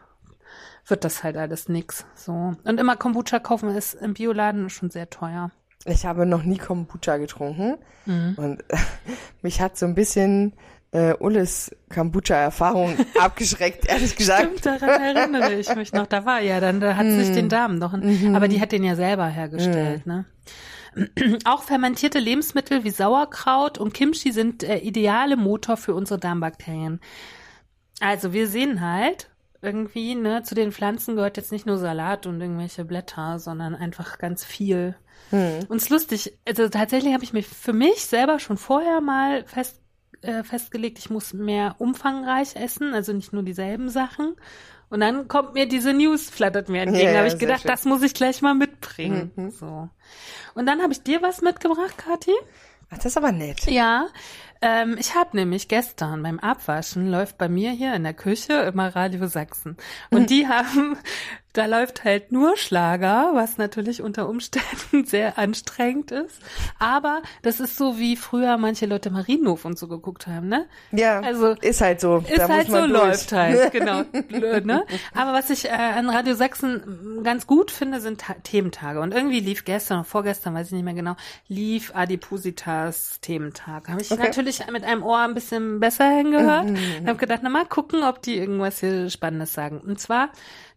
wird das halt alles nix. So. Und immer Kombucha kaufen ist im Bioladen schon sehr teuer. Ich habe noch nie Kombucha getrunken. Mhm. Und mich hat so ein bisschen äh, Ulles Kombucha-Erfahrung abgeschreckt, ehrlich gesagt. Stimmt, daran erinnere ich mich noch. Da war ja, dann da hat sich den Darm noch. Mhm. Aber die hat den ja selber hergestellt, mhm. ne? Auch fermentierte Lebensmittel wie Sauerkraut und Kimchi sind der ideale Motor für unsere Darmbakterien. Also wir sehen halt, irgendwie, ne, zu den Pflanzen gehört jetzt nicht nur Salat und irgendwelche Blätter, sondern einfach ganz viel. Hm. Und es ist lustig, also tatsächlich habe ich mir für mich selber schon vorher mal fest, äh, festgelegt, ich muss mehr umfangreich essen, also nicht nur dieselben Sachen. Und dann kommt mir diese News, flattert mir entgegen. Ja, da habe ich gedacht, schön. das muss ich gleich mal mitbringen. Mhm. So. Und dann habe ich dir was mitgebracht, Kathi. Ach, das ist aber nett. Ja, ähm, ich habe nämlich gestern beim Abwaschen läuft bei mir hier in der Küche immer Radio Sachsen. Und die haben da läuft halt nur Schlager, was natürlich unter Umständen sehr anstrengend ist. Aber das ist so, wie früher manche Leute Marienhof und so geguckt haben, ne? Ja, also ist halt so. Ist da halt so, durch. läuft halt, genau. ne? Aber was ich äh, an Radio Sachsen ganz gut finde, sind Ta Thementage. Und irgendwie lief gestern, vorgestern, weiß ich nicht mehr genau, lief Adipositas Thementag. Habe ich okay. natürlich mit einem Ohr ein bisschen besser hingehört. Mhm. habe gedacht, na mal gucken, ob die irgendwas hier Spannendes sagen. Und zwar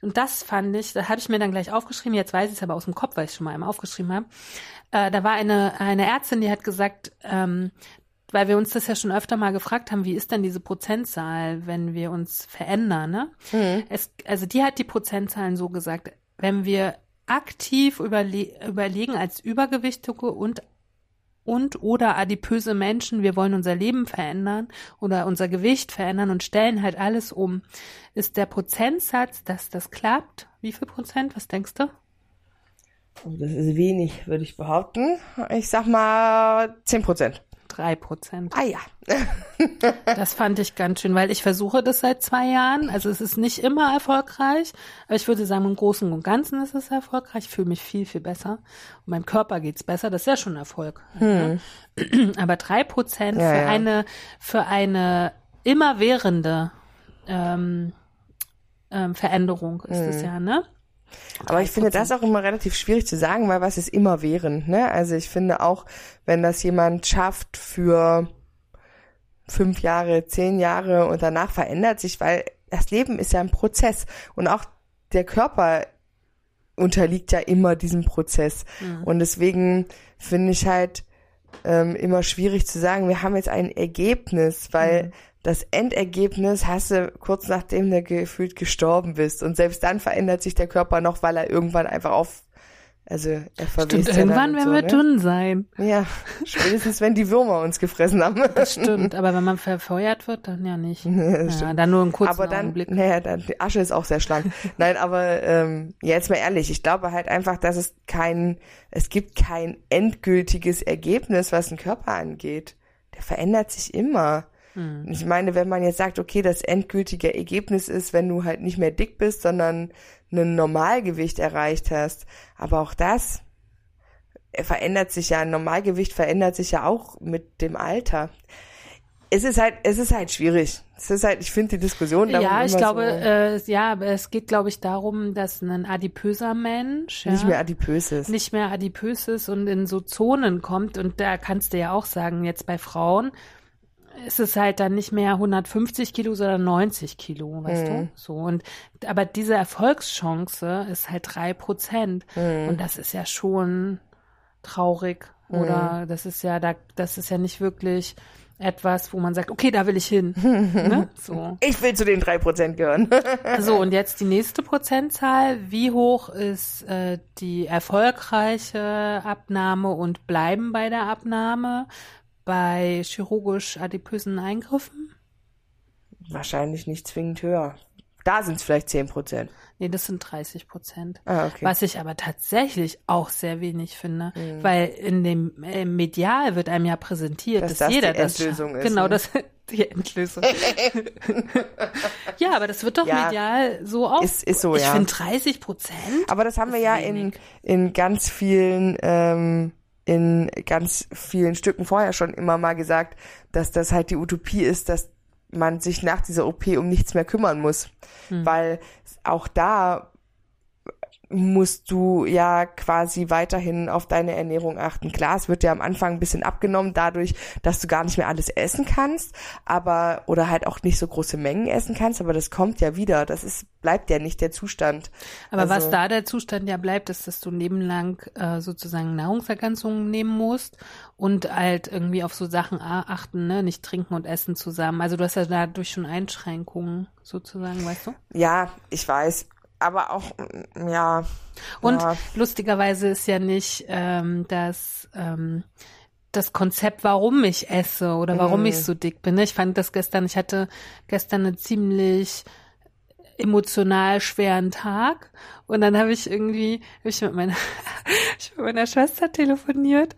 und das fand ich, da hatte ich mir dann gleich aufgeschrieben, jetzt weiß ich es aber aus dem Kopf, weil ich schon mal einmal aufgeschrieben habe. Äh, da war eine, eine Ärztin, die hat gesagt, ähm, weil wir uns das ja schon öfter mal gefragt haben, wie ist denn diese Prozentzahl, wenn wir uns verändern, ne? Mhm. Es, also die hat die Prozentzahlen so gesagt, wenn wir aktiv überle überlegen als Übergewichtige und und oder adipöse Menschen, wir wollen unser Leben verändern oder unser Gewicht verändern und stellen halt alles um. Ist der Prozentsatz, dass das klappt? Wie viel Prozent? Was denkst du? Oh, das ist wenig, würde ich behaupten. Ich sag mal 10 Prozent drei Prozent. Ah ja. das fand ich ganz schön, weil ich versuche das seit zwei Jahren. Also es ist nicht immer erfolgreich, aber ich würde sagen, im Großen und Ganzen ist es erfolgreich. Ich fühle mich viel, viel besser. Und meinem Körper geht's besser. Das ist ja schon Erfolg. Hm. Aber drei Prozent ja, für ja. eine, für eine immerwährende ähm, ähm, Veränderung ist es hm. ja, ne? Aber ich finde das auch immer relativ schwierig zu sagen, weil was ist immer während, ne? Also ich finde auch, wenn das jemand schafft für fünf Jahre, zehn Jahre und danach verändert sich, weil das Leben ist ja ein Prozess und auch der Körper unterliegt ja immer diesem Prozess. Mhm. Und deswegen finde ich halt ähm, immer schwierig zu sagen, wir haben jetzt ein Ergebnis, weil mhm das Endergebnis hast du kurz nachdem du gefühlt gestorben bist. Und selbst dann verändert sich der Körper noch, weil er irgendwann einfach auf, also er verwest Stimmt, irgendwann werden so, wir ne? dünn sein. Ja, spätestens wenn die Würmer uns gefressen haben. Das stimmt, aber wenn man verfeuert wird, dann ja nicht. Ja, ja, dann nur einen kurzen aber dann, Augenblick. Naja, dann, die Asche ist auch sehr schlank. Nein, aber ähm, ja, jetzt mal ehrlich, ich glaube halt einfach, dass es kein, es gibt kein endgültiges Ergebnis, was den Körper angeht. Der verändert sich immer. Mhm. Ich meine, wenn man jetzt sagt, okay, das endgültige Ergebnis ist, wenn du halt nicht mehr dick bist, sondern ein Normalgewicht erreicht hast. Aber auch das verändert sich ja. Ein Normalgewicht verändert sich ja auch mit dem Alter. Es ist halt, es ist halt schwierig. Es ist halt, ich finde die Diskussion darum Ja, ich glaube, so äh, ja, es geht, glaube ich, darum, dass ein adipöser Mensch nicht ja, mehr adipös ist, nicht mehr adipös ist und in so Zonen kommt. Und da kannst du ja auch sagen, jetzt bei Frauen, ist es halt dann nicht mehr 150 Kilo, sondern 90 Kilo, weißt mhm. du? So und aber diese Erfolgschance ist halt drei Prozent mhm. und das ist ja schon traurig. Oder das ist ja, da, das ist ja nicht wirklich etwas, wo man sagt, okay, da will ich hin. ne? So. Ich will zu den drei Prozent gehören. So, und jetzt die nächste Prozentzahl. Wie hoch ist äh, die erfolgreiche Abnahme und bleiben bei der Abnahme bei chirurgisch adipösen Eingriffen? Wahrscheinlich nicht zwingend höher. Da sind es vielleicht zehn Prozent. Nee, das sind 30 Prozent. Ah, okay. Was ich aber tatsächlich auch sehr wenig finde, Mhm. weil in dem äh, Medial wird einem ja präsentiert, Dass dass, das die jeder das Endlösung ist, Genau, ne? das die Endlösung. ja, aber das wird doch Ja. medial so auch. Ist- ist so, ich ja. finde 30 Prozent. Aber das haben wir ja in, in ganz vielen, ähm, in ganz vielen Stücken vorher schon immer mal gesagt, dass das halt die Utopie ist, dass man sich nach dieser OP um nichts mehr kümmern muss. Hm. Weil auch da musst du ja quasi weiterhin auf deine Ernährung achten. Klar, es wird ja am Anfang ein bisschen abgenommen dadurch, dass du gar nicht mehr alles essen kannst, aber oder halt auch nicht so große Mengen essen kannst, aber das kommt ja wieder. Das ist bleibt ja nicht der Zustand. Aber was Also- da der Zustand ja bleibt, ist, dass du ein Leben lang äh, sozusagen Nahrungsergänzungen nehmen musst und halt irgendwie auf so Sachen achten, ne? Nicht trinken und essen zusammen. Also du hast ja dadurch schon Einschränkungen sozusagen, weißt du? Ja, ich weiß. Aber auch, mm, ja. Und ja. lustigerweise ist ja nicht ähm, das, ähm, das Konzept, warum ich esse oder warum Mhm. ich so dick bin. ne? Ich fand das gestern, ich hatte gestern eine ziemlich emotional schweren Tag und dann habe ich irgendwie hab ich mit meiner ich mit meiner Schwester telefoniert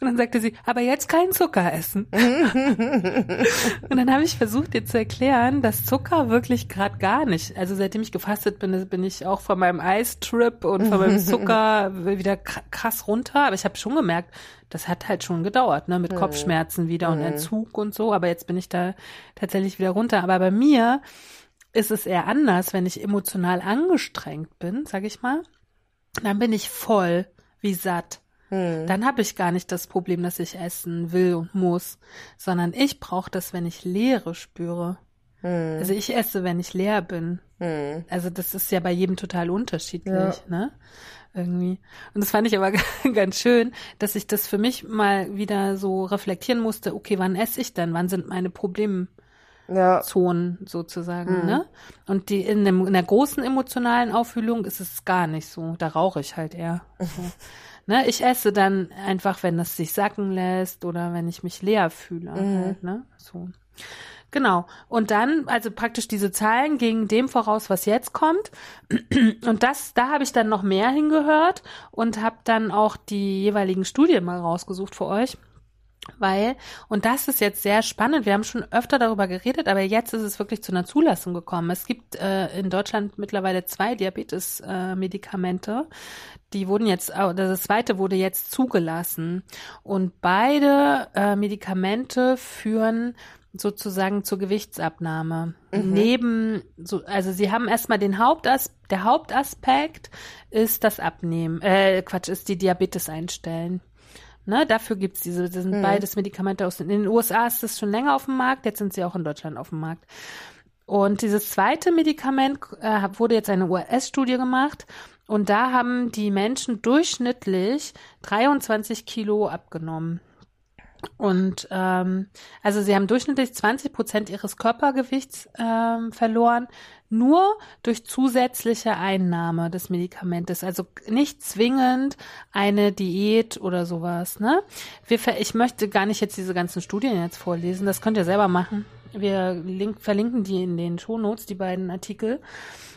und dann sagte sie, aber jetzt kein Zucker essen. und dann habe ich versucht, ihr zu erklären, dass Zucker wirklich gerade gar nicht, also seitdem ich gefastet bin, bin ich auch von meinem Eistrip und von meinem Zucker wieder kr- krass runter. Aber ich habe schon gemerkt, das hat halt schon gedauert, ne, mit Kopfschmerzen wieder und Entzug und so. Aber jetzt bin ich da tatsächlich wieder runter. Aber bei mir ist es eher anders, wenn ich emotional angestrengt bin, sag ich mal. Dann bin ich voll wie satt. Dann habe ich gar nicht das Problem, dass ich essen will und muss, sondern ich brauche das, wenn ich Leere spüre. Also ich esse, wenn ich leer bin. Hm. Also das ist ja bei jedem total unterschiedlich, Ja. ne? Irgendwie. Und das fand ich aber ganz schön, dass ich das für mich mal wieder so reflektieren musste, okay, wann esse ich denn? Wann sind meine Probleme? Ja. Zonen sozusagen, ne? Und die in, dem, in der großen emotionalen Auffühlung ist es gar nicht so. Da rauche ich halt eher. So. ne? Ich esse dann einfach, wenn das sich sacken lässt oder wenn ich mich leer fühle. Halt, ne? So. Genau. Und dann, also praktisch diese Zahlen gingen dem voraus, was jetzt kommt. Und das, da habe ich dann noch mehr hingehört und habe dann auch die jeweiligen Studien mal rausgesucht für euch. Weil, und das ist jetzt sehr spannend, wir haben schon öfter darüber geredet, aber jetzt ist es wirklich zu einer Zulassung gekommen. Es gibt äh, in Deutschland mittlerweile zwei Diabetes-Medikamente. die wurden jetzt, au- das zweite wurde jetzt zugelassen. Und beide äh, Medikamente führen sozusagen zur Gewichtsabnahme. Neben, so, also sie haben erstmal den Hauptas der Hauptaspekt ist das Abnehmen, äh, Quatsch, ist die Diabetes einstellen. Ne, dafür gibt's diese, das sind beides Medikamente aus den, in den USA ist das schon länger auf dem Markt, jetzt sind sie auch in Deutschland auf dem Markt. Und dieses zweite Medikament äh, wurde jetzt eine US-Studie gemacht und da haben die Menschen durchschnittlich 23 Kilo abgenommen. Und ähm, also sie haben durchschnittlich 20 Prozent ihres Körpergewichts ähm, verloren, nur durch zusätzliche Einnahme des Medikamentes. Also nicht zwingend eine Diät oder sowas. Ne? Wir, ich möchte gar nicht jetzt diese ganzen Studien jetzt vorlesen. Das könnt ihr selber machen. Wir link verlinken die in den Shownotes, die beiden Artikel,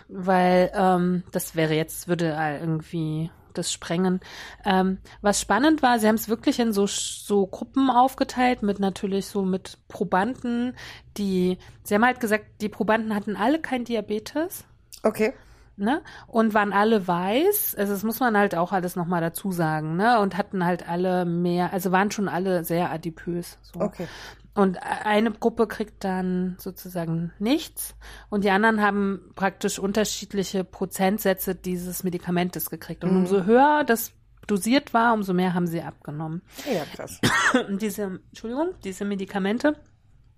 weil ähm, das wäre jetzt, würde irgendwie das sprengen. Ähm, was spannend war, sie haben es wirklich in so, so Gruppen aufgeteilt, mit natürlich so mit Probanden, die, sie haben halt gesagt, die Probanden hatten alle kein Diabetes, Okay. ne? Und waren alle weiß. Also das muss man halt auch alles nochmal dazu sagen, ne? Und hatten halt alle mehr, also waren schon alle sehr adipös. So. Okay. Und eine Gruppe kriegt dann sozusagen nichts und die anderen haben praktisch unterschiedliche Prozentsätze dieses Medikamentes gekriegt. Und umso höher das dosiert war, umso mehr haben sie abgenommen. Ja, krass. Und diese, Entschuldigung, diese Medikamente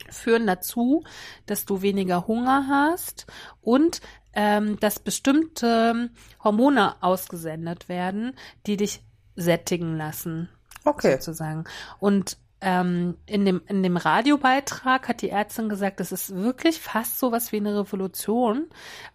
führen dazu, dass du weniger Hunger hast und ähm, dass bestimmte Hormone ausgesendet werden, die dich sättigen lassen. Okay. sozusagen. Und ähm, in dem in dem Radiobeitrag hat die Ärztin gesagt, das ist wirklich fast so was wie eine Revolution,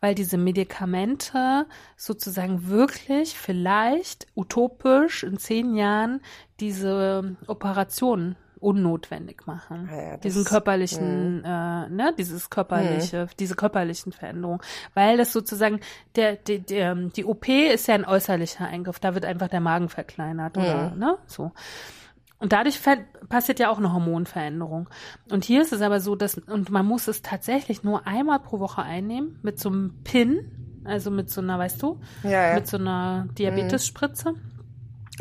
weil diese Medikamente sozusagen wirklich vielleicht utopisch in zehn Jahren diese Operationen unnotwendig machen. Ja, ja, das- Diesen körperlichen, äh, ne, dieses körperliche, diese körperlichen Veränderungen. Weil das sozusagen, der, die, der, die OP ist ja ein äußerlicher Eingriff, da wird einfach der Magen verkleinert oder, ne, so. Und dadurch passiert ja auch eine Hormonveränderung. Und hier ist es aber so, dass, und man muss es tatsächlich nur einmal pro Woche einnehmen mit so einem Pin, also mit so einer, weißt du, Ja, ja. mit so einer Diabetesspritze.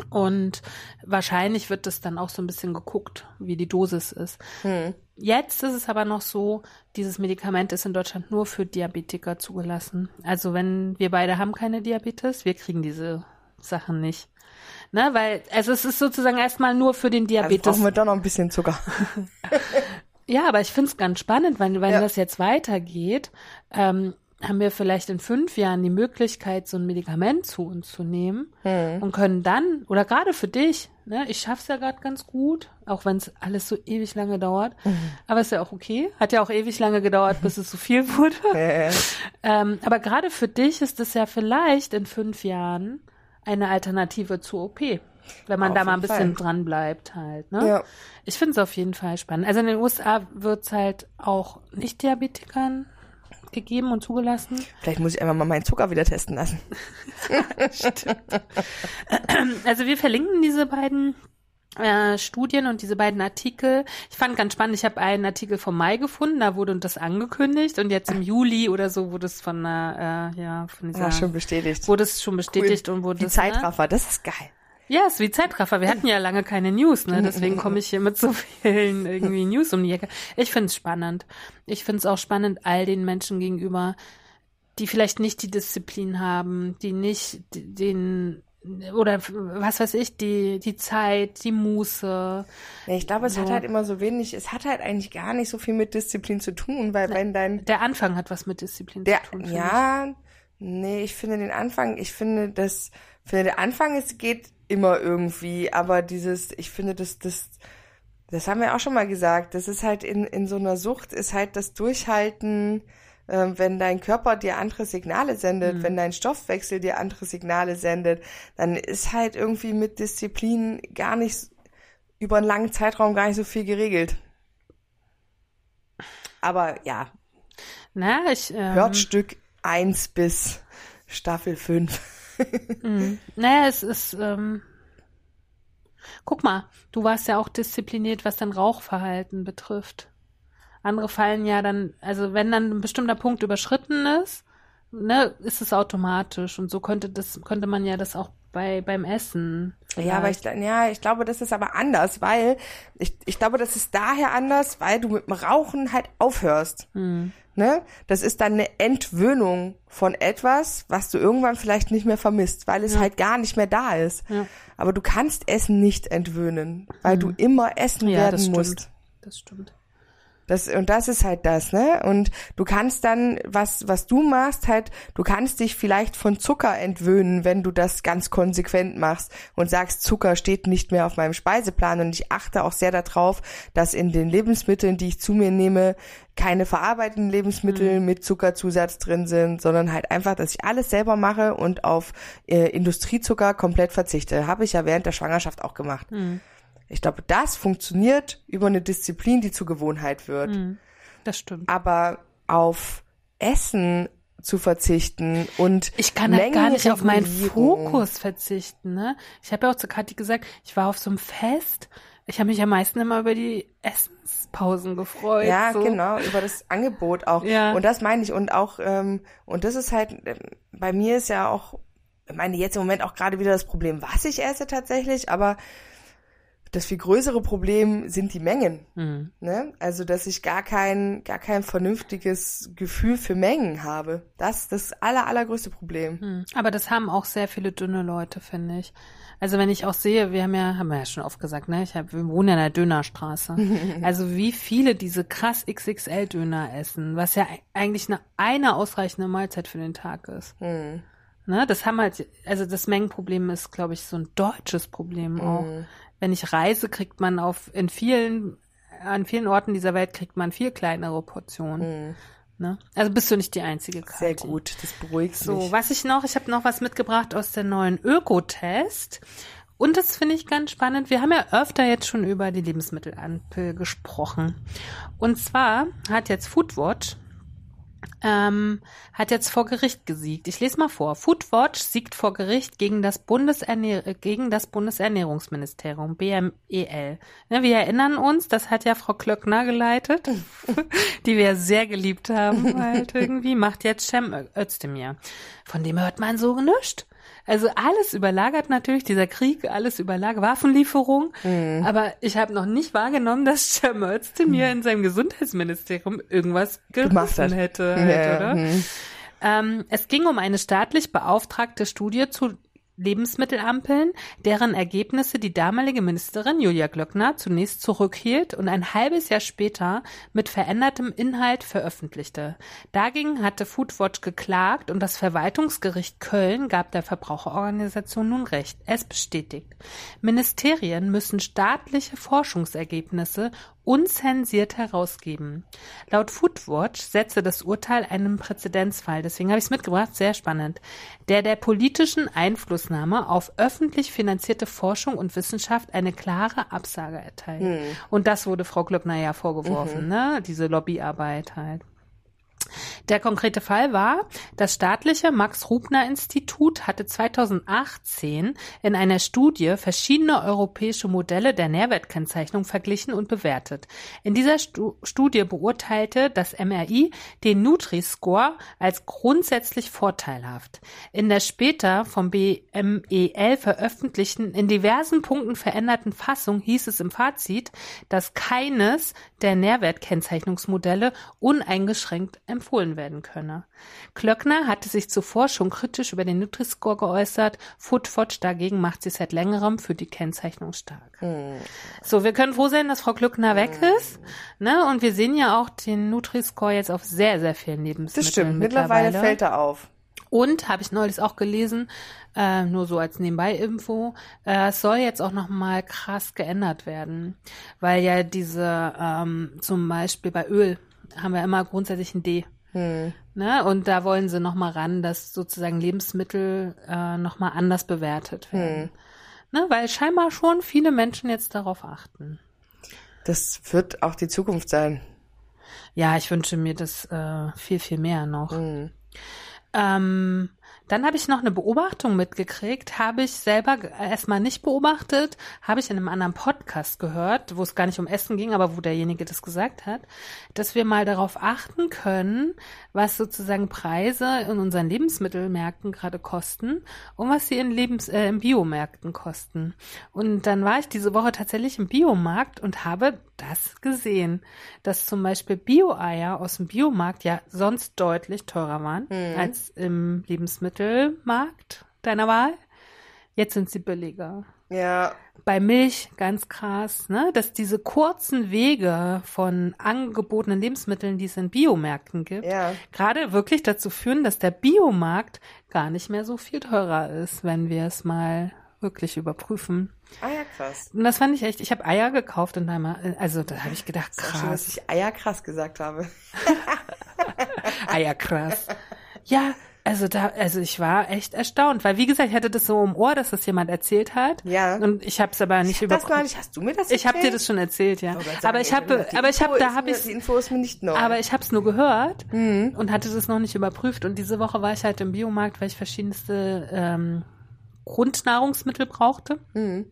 Und wahrscheinlich wird das dann auch so ein bisschen geguckt, wie die Dosis ist. Hm. Jetzt ist es aber noch so, dieses Medikament ist in Deutschland nur für Diabetiker zugelassen. Also wenn wir beide haben keine Diabetes, wir kriegen diese Sachen nicht. Ne, weil, also es ist sozusagen erstmal nur für den Also Diabetes. brauchen wir doch noch ein bisschen Zucker. Ja, aber ich find's ganz spannend, wenn, wenn Ja. das jetzt weitergeht, ähm, haben wir vielleicht in fünf Jahren die Möglichkeit, so ein Medikament zu uns zu nehmen Hm. und können dann, oder gerade für dich, ne, ich schaff's ja gerade ganz gut, auch wenn es alles so ewig lange dauert, Mhm. aber ist ja auch okay, hat ja auch ewig lange gedauert, bis es so viel wurde. Äh, Ähm, aber gerade für dich ist es ja vielleicht in fünf Jahren eine Alternative zur OP. Wenn man Auf da mal ein bisschen Fall. dran bleibt halt. Ne? Ja. Ich finde es auf jeden Fall spannend. Also in den USA wird's halt auch Nicht-Diabetikern gegeben und zugelassen. Vielleicht muss ich einfach mal meinen Zucker wieder testen lassen. Also wir verlinken diese beiden äh, Studien und diese beiden Artikel. Ich fand ganz spannend, ich habe einen Artikel vom Mai gefunden, da wurde das angekündigt und jetzt im Juli oder so wurde es von einer, äh, ja, von dieser, Ja, schon bestätigt. wurde es schon bestätigt und wurde Die es, ne? Zeitraffer, das ist geil. Ja, ist wie Zeitraffer. Wir hatten ja lange keine News, ne? Deswegen komme ich hier mit so vielen irgendwie News um die Ecke. Ich find's spannend. Ich find's auch spannend all den Menschen gegenüber, die vielleicht nicht die Disziplin haben, die nicht den oder was weiß ich, die die Zeit, die Muße. Ja, ich glaube, es So. hat halt immer so wenig, es hat halt eigentlich gar nicht so viel mit Disziplin zu tun, weil wenn dein, Der Anfang hat was mit Disziplin der, zu tun. ja, nee, ich finde den Anfang, ich finde das, finde der Anfang, es geht immer irgendwie, aber dieses, ich finde das, das, das haben wir auch schon mal gesagt, das ist halt in, in so einer Sucht, ist halt das Durchhalten, ähm, wenn dein Körper dir andere Signale sendet, Mhm. wenn dein Stoffwechsel dir andere Signale sendet, dann ist halt irgendwie mit Disziplin gar nicht über einen langen Zeitraum gar nicht so viel geregelt. Aber ja. Na, ich ähm, hört Stück 1 bis Staffel 5. Mhm. Naja, es ist, ähm, guck mal, du warst ja auch diszipliniert, was dein Rauchverhalten betrifft. Andere fallen ja dann, also wenn dann ein bestimmter Punkt überschritten ist, ne, ist es automatisch. Und so könnte das, könnte man ja das auch bei, beim Essen. Ja, aber ich, vielleicht. ja, ich glaube, das ist aber anders, weil ich, ich glaube, das ist daher anders, weil du mit dem Rauchen halt aufhörst. Hm. Ne? Das ist dann eine Entwöhnung von etwas, was du irgendwann vielleicht nicht mehr vermisst, weil es halt gar nicht mehr da ist. Ja. Aber du kannst Essen nicht entwöhnen, weil du immer essen Hm. Ja, werden das stimmt. musst. Das stimmt. Das, und das ist halt das, ne? Und du kannst dann, was, was du machst, halt, du kannst dich vielleicht von Zucker entwöhnen, wenn du das ganz konsequent machst und sagst, Zucker steht nicht mehr auf meinem Speiseplan und ich achte auch sehr darauf, dass in den Lebensmitteln, die ich zu mir nehme, keine verarbeiteten Lebensmittel mit Zuckerzusatz drin sind, sondern halt einfach, dass ich alles selber mache und auf äh, Industriezucker komplett verzichte. Habe ich ja während der Schwangerschaft auch gemacht. Ich glaube, das funktioniert über eine Disziplin, die zur Gewohnheit wird. Das stimmt. Aber auf Essen zu verzichten und Ich kann halt gar nicht auf meinen. Fokus verzichten, ne? Ich habe ja auch zu Kathi gesagt, ich war auf so einem Fest. Ich habe mich am meisten immer über die Essenspausen gefreut. Ja, so. genau, über das Angebot auch. Ja. Und das meine ich. Und auch, ähm, und das ist halt, ähm, bei mir ist ja auch, ich meine, jetzt im Moment auch gerade wieder das Problem, was ich esse tatsächlich, aber das viel größere Problem sind die Mengen. Mhm. Ne? Also, dass ich gar kein, gar kein vernünftiges Gefühl für Mengen habe. Das ist das aller, allergrößte Problem. Hm. Aber das haben auch sehr viele dünne Leute, finde ich. Also wenn ich auch sehe, wir haben ja, haben wir ja schon oft gesagt, ne, ich hab, wir wohnen ja in der Dönerstraße. also wie viele diese krass XXL Döner essen, was ja eigentlich eine, eine ausreichende Mahlzeit für den Tag ist. Hm. Ne, das haben halt, also das Mengenproblem ist, glaube ich, so ein deutsches Problem auch. Wenn ich reise, kriegt man auf in vielen an vielen Orten dieser Welt kriegt man viel kleinere Portionen. Mhm. Ne? Also bist du nicht die einzige Kathi. Sehr gut, das beruhigt So, mich. was ich noch, ich habe noch was mitgebracht aus der neuen Ökotest. Und das finde ich ganz spannend. Wir haben ja öfter jetzt schon über die Lebensmittelampel gesprochen. Und zwar hat jetzt Foodwatch ähm, hat jetzt vor Gericht gesiegt. Ich lese mal vor. Foodwatch siegt vor Gericht gegen das, Bundesernähr äh, gegen das Bundesernährungsministerium, BMEL. Ne, wir erinnern uns, das hat ja Frau Klöckner geleitet, die wir sehr geliebt haben, halt irgendwie, macht jetzt Cem Özdemir. Von dem hört man so nichts. Also alles überlagert natürlich, dieser Krieg, alles überlagert, Waffenlieferung. Aber ich habe noch nicht wahrgenommen, dass Cem Özdemir in seinem Gesundheitsministerium irgendwas Gemacht gerissen hätte, halt, Ja, oder? hm. Ähm, es ging um eine staatlich beauftragte Studie zu Lebensmittelampeln, deren Ergebnisse die damalige Ministerin Julia Glöckner zunächst zurückhielt und ein halbes Jahr später mit verändertem Inhalt veröffentlichte. Dagegen hatte Foodwatch geklagt und das Verwaltungsgericht Köln gab der Verbraucherorganisation nun Recht. Es bestätigt. Ministerien müssen staatliche Forschungsergebnisse unzensiert herausgeben. Laut Foodwatch setze das Urteil einen Präzedenzfall, deswegen habe ich es mitgebracht, sehr spannend, der der politischen Einflussnahme auf öffentlich finanzierte Forschung und Wissenschaft eine klare Absage erteilt. Und das wurde Frau Glöckner ja vorgeworfen, ne? Diese Lobbyarbeit halt. Der konkrete Fall war, das staatliche Max-Rubner-Institut hatte 2018 in einer Studie verschiedene europäische Modelle der Nährwertkennzeichnung verglichen und bewertet. In dieser Stu Studie beurteilte das MRI den Nutri-Score als grundsätzlich vorteilhaft. In der später vom BMEL veröffentlichten, in diversen Punkten veränderten Fassung hieß es im Fazit, dass keines der Nährwertkennzeichnungsmodelle uneingeschränkt empfohlen werden könne. Klöckner hatte sich zuvor schon kritisch über den Nutri-Score geäußert. Foodwatch dagegen macht sich seit längerem für die Kennzeichnung stark. So, wir können froh sein, dass Frau Klöckner weg ist. Ne? Und wir sehen ja auch den Nutri-Score jetzt auf sehr, sehr vielen Lebensmitteln Das stimmt, mittlerweile fällt er auf. und habe ich neulich auch gelesen, äh, nur so als Nebenbei-Info, äh, es soll jetzt auch noch mal krass geändert werden, weil ja diese ähm, zum Beispiel bei Öl haben wir immer grundsätzlich ein D. Hm. Ne? Und da wollen sie noch mal ran, dass sozusagen Lebensmittel äh, noch mal anders bewertet werden. Ne? Weil scheinbar schon viele Menschen jetzt darauf achten. Das wird auch die Zukunft sein. Ja, ich wünsche mir das äh, viel, viel mehr noch. Hm. Ähm, dann habe ich noch eine Beobachtung mitgekriegt, habe ich selber ge- erstmal nicht beobachtet, habe ich in einem anderen Podcast gehört, wo es gar nicht um Essen ging, aber wo derjenige das gesagt hat, dass wir mal darauf achten können, was sozusagen Preise in unseren Lebensmittelmärkten gerade kosten und was sie in Lebens äh, in Biomärkten kosten. Und dann war ich diese Woche tatsächlich im Biomarkt und habe das gesehen, dass zum Beispiel Bio-Eier aus dem Biomarkt ja sonst deutlich teurer waren als im Lebensmittelmarkt deiner Wahl. Jetzt sind sie billiger. Ja, Bei Milch ganz krass, ne, dass diese kurzen Wege von angebotenen Lebensmitteln, die es in Biomärkten gibt, Ja. gerade wirklich dazu führen, dass der Biomarkt gar nicht mehr so viel teurer ist, wenn wir es mal wirklich überprüfen. ah ja, krass. Und das fand ich echt, ich habe Eier gekauft und einmal, also da habe ich gedacht, Auch schön, dass krass, ich Eier krass gesagt habe. Eier krass. Ja, also da, also ich war echt erstaunt, weil wie gesagt, ich hatte das so im Ohr, dass das jemand erzählt hat. Ja. Und ich habe es aber nicht Das überprüft. neulich, hast du mir das Ich habe dir erzählt? das schon erzählt, ja. Oh aber ich habe, aber ich habe, da habe ich, Die Info ist mir nicht neu. aber ich habe es nur gehört Mhm. und hatte das noch nicht überprüft. Und diese Woche war ich halt im Biomarkt, weil ich verschiedenste ähm, Grundnahrungsmittel brauchte. Mhm.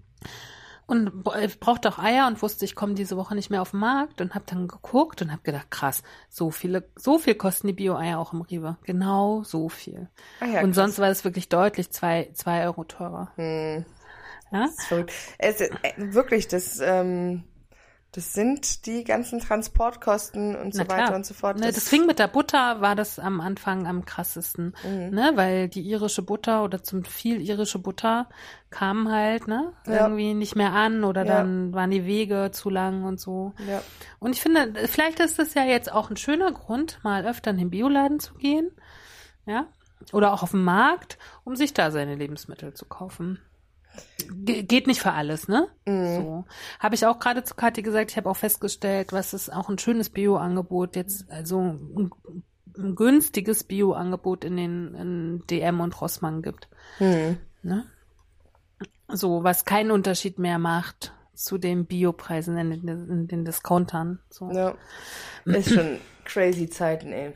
Und brauchte auch Eier und wusste, ich komme diese Woche nicht mehr auf den Markt und habe dann geguckt und habe gedacht, krass, so viele, so viel kosten die Bio-Eier auch im Rewe. Genau so viel. Ah ja, und krass. sonst war es wirklich deutlich zwei, zwei Euro teurer. Hm. Ja? Das ist verrückt. Es, äh, wirklich, das, ähm, das sind die ganzen Transportkosten und so klar. weiter und so fort. Ne, das fing mit der Butter, war das am Anfang am krassesten, Mhm. ne, weil die irische Butter oder zum viel irische Butter kamen halt, ne, Ja. irgendwie nicht mehr an oder Ja. dann waren die Wege zu lang und so. ja. Und ich finde, vielleicht ist das ja jetzt auch ein schöner Grund, mal öfter in den Bioladen zu gehen, ja, oder auch auf den Markt, um sich da seine Lebensmittel zu kaufen. Ge geht nicht für alles, ne? So. Habe ich auch gerade zu Kathi gesagt, ich habe auch festgestellt, was ist auch ein schönes Bio-Angebot jetzt, also ein, ein günstiges Bio-Angebot in den in DM und Rossmann gibt. Ne? So, was keinen Unterschied mehr macht zu den Biopreisen in den, in den Discountern. So. Ja. Ist schon crazy Zeiten, ey.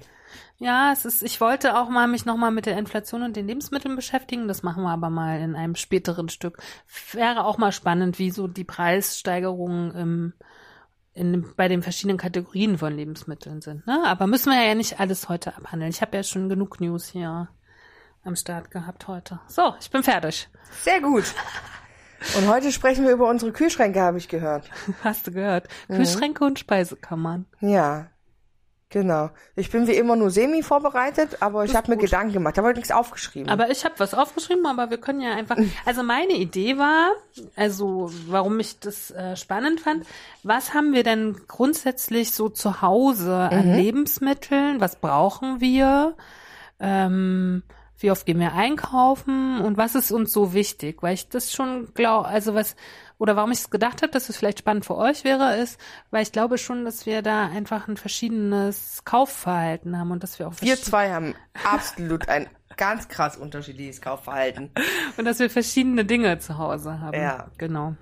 Ja, es ist, ich wollte auch mal mich nochmal mit der Inflation und den Lebensmitteln beschäftigen. Das machen wir aber mal in einem späteren Stück. Wäre auch mal spannend, wie so die Preissteigerungen im, in, bei den verschiedenen Kategorien von Lebensmitteln sind. Ne? Aber müssen wir ja nicht alles heute abhandeln. Ich habe ja schon genug News hier am Start gehabt heute. So, ich bin fertig. Sehr gut. Und heute sprechen wir über unsere Kühlschränke, habe ich gehört. Hast du gehört? Kühlschränke und Speisekammern. Ja. Genau. Ich bin wie immer nur semi vorbereitet, aber ich ist habe mir. Gedanken gemacht. Da habe ich nichts aufgeschrieben. Aber ich habe was aufgeschrieben, aber wir können ja einfach. Also meine Idee war, also warum ich das äh, spannend fand, was haben wir denn grundsätzlich so zu Hause an Lebensmitteln? Was brauchen wir? Ähm, wie oft gehen wir einkaufen und was ist uns so wichtig? Weil ich das schon glaube, also was, oder warum ich es gedacht habe, dass es vielleicht spannend für euch wäre, ist, weil ich glaube schon, dass wir da einfach ein verschiedenes Kaufverhalten haben und dass wir auch wir zwei haben absolut ein ganz krass unterschiedliches Kaufverhalten. Und dass wir verschiedene Dinge zu Hause haben. Ja. Genau.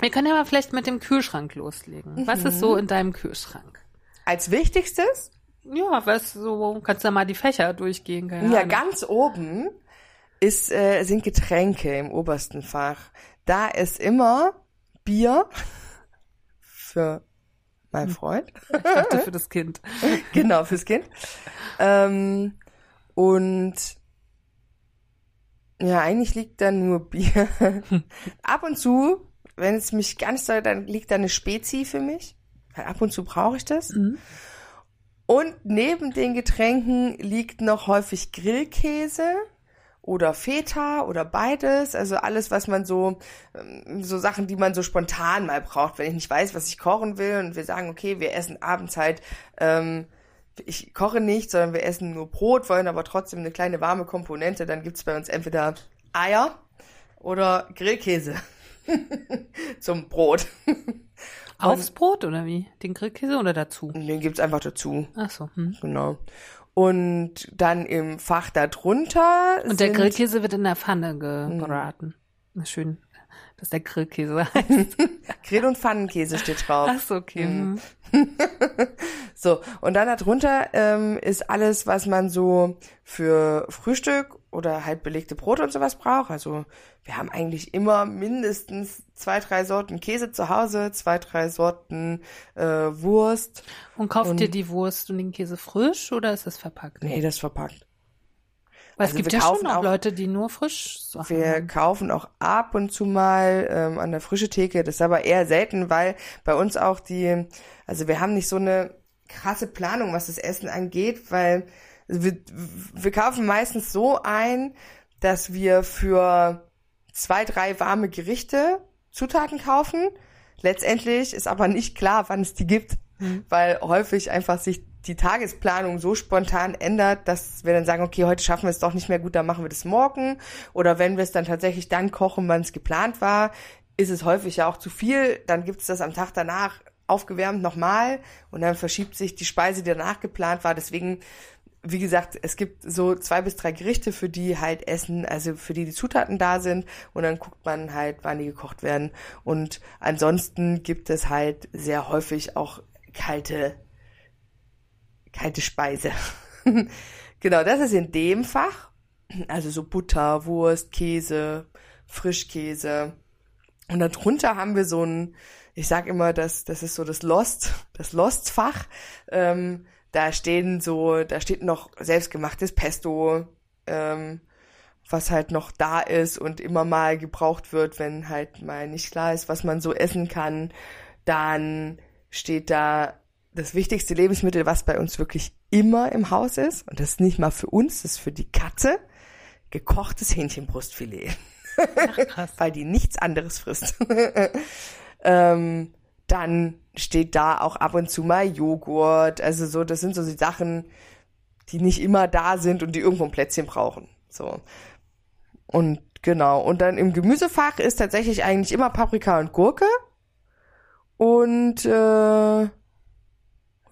Wir können ja mal vielleicht mit dem Kühlschrank loslegen. Was ist Mhm. so in deinem Kühlschrank? Als wichtigstes, Ja, was so, kannst du da mal die Fächer durchgehen, keine ja, Ahnung. ganz oben ist, äh, sind Getränke im obersten Fach. Da ist immer Bier für meinen Freund. Ich dachte für das Kind. genau, fürs Kind. Ähm, und ja, eigentlich liegt da nur Bier. ab und zu, wenn es mich ganz doll, dann liegt da eine Spezi für mich. Weil ab und zu brauche ich das. Und neben den Getränken liegt noch häufig Grillkäse oder Feta oder beides. Also alles, was man so, ähm, so Sachen, die man so spontan mal braucht, wenn ich nicht weiß, was ich kochen will und wir sagen, okay, wir essen abends halt, ähm, ich koche nicht, sondern wir essen nur Brot, wollen aber trotzdem eine kleine warme Komponente, dann gibt's bei uns entweder Eier oder Grillkäse zum Brot. Aufs Brot oder wie? Den Grillkäse oder dazu? Den gibt's einfach dazu. Ach so. Hm. Genau. Und dann im Fach darunter. Und der Grillkäse wird in der Pfanne gebraten. Na schön, dass der Grillkäse heißt. Grill- und Pfannenkäse steht drauf. Ach so, okay. Hm. So, und dann darunter ähm, ist alles, was man so für Frühstück oder halt belegte Brote und sowas braucht. Also wir haben eigentlich immer mindestens zwei, drei Sorten Käse zu Hause, zwei, drei Sorten äh, Wurst. Und kauft Und- ihr die Wurst und den Käse frisch oder ist das verpackt? Nee, das ist verpackt. Weil es also gibt wir ja schon auch auch- Leute, die nur frisch Sachen Wir haben. kaufen auch ab und zu mal ähm, an der frische Theke. Das ist aber eher selten, weil bei uns auch die, also wir haben nicht so eine krasse Planung, was das Essen angeht, weil wir, wir kaufen meistens so ein, dass wir für zwei, drei warme Gerichte Zutaten kaufen. Letztendlich ist aber nicht klar, wann es die gibt, weil häufig einfach sich die Tagesplanung so spontan ändert, dass wir dann sagen, okay, heute schaffen wir es doch nicht mehr gut, dann machen wir das morgen. Oder wenn wir es dann tatsächlich dann kochen, wann es geplant war, ist es häufig ja auch zu viel. Dann gibt es das am Tag danach aufgewärmt nochmal und dann verschiebt sich die Speise, die danach geplant war. Deswegen, wie gesagt, es gibt so zwei bis drei Gerichte, für die halt Essen, also für die die Zutaten da sind und dann guckt man halt, wann die gekocht werden. Und ansonsten gibt es halt sehr häufig auch kalte kalte Speise. genau, das ist in dem Fach. Also so Butter, Wurst, Käse, Frischkäse. Und darunter haben wir so ein, ich sag immer, das, das ist so das Lost, das Lost-Fach. Ähm, da stehen so, da steht noch selbstgemachtes Pesto, ähm, was halt noch da ist und immer mal gebraucht wird, wenn halt mal nicht klar ist, was man so essen kann. Dann steht da das wichtigste Lebensmittel, was bei uns wirklich immer im Haus ist. Und das ist nicht mal für uns, das ist für die Katze. Gekochtes Hähnchenbrustfilet. Ach, weil die nichts anderes frisst. ähm, dann steht da auch ab und zu mal Joghurt. Also so, das sind so die Sachen, die nicht immer da sind und die irgendwo ein Plätzchen brauchen. So. Und Genau. Und dann im Gemüsefach ist tatsächlich eigentlich immer Paprika und Gurke. Und äh,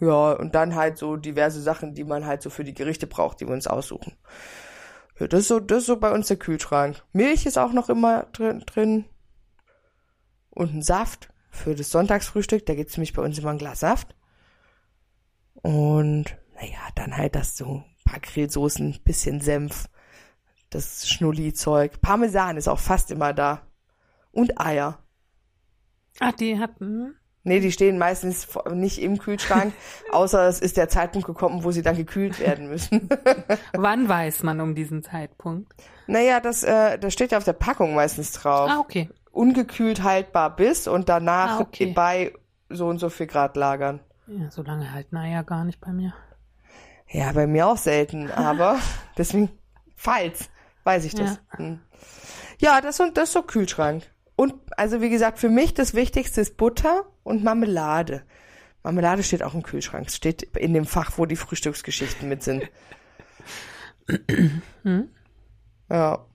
ja, und dann halt so diverse Sachen, die man halt so für die Gerichte braucht, die wir uns aussuchen. Ja, das ist so, das ist so bei uns der Kühlschrank. Milch ist auch noch immer drin. drin. Und ein Saft für das Sonntagsfrühstück. Da gibt's nämlich bei uns immer ein Glas Saft. Und naja, dann halt das so ein paar Grillsoßen, bisschen Senf, das Schnulli-Zeug. Parmesan ist auch fast immer da. Und Eier. Ach, die hatten. Nee, die stehen meistens nicht im Kühlschrank, außer es ist der Zeitpunkt gekommen, wo sie dann gekühlt werden müssen. Wann weiß man um diesen Zeitpunkt? naja, das, äh, das steht ja auf der Packung meistens drauf. Ah, okay. Ungekühlt haltbar bis und danach Ah, okay. bei so und so viel Grad lagern. Ja, so lange halten Eier gar nicht bei mir. Ja, bei mir auch selten, aber deswegen, falls, weiß ich das. Ja. Hm. Ja, das und das ist so Kühlschrank. Und also wie gesagt, für mich das Wichtigste ist Butter und Marmelade. Marmelade steht auch im Kühlschrank. Es steht in dem Fach, wo die Frühstücksgeschichten mit sind. Ja,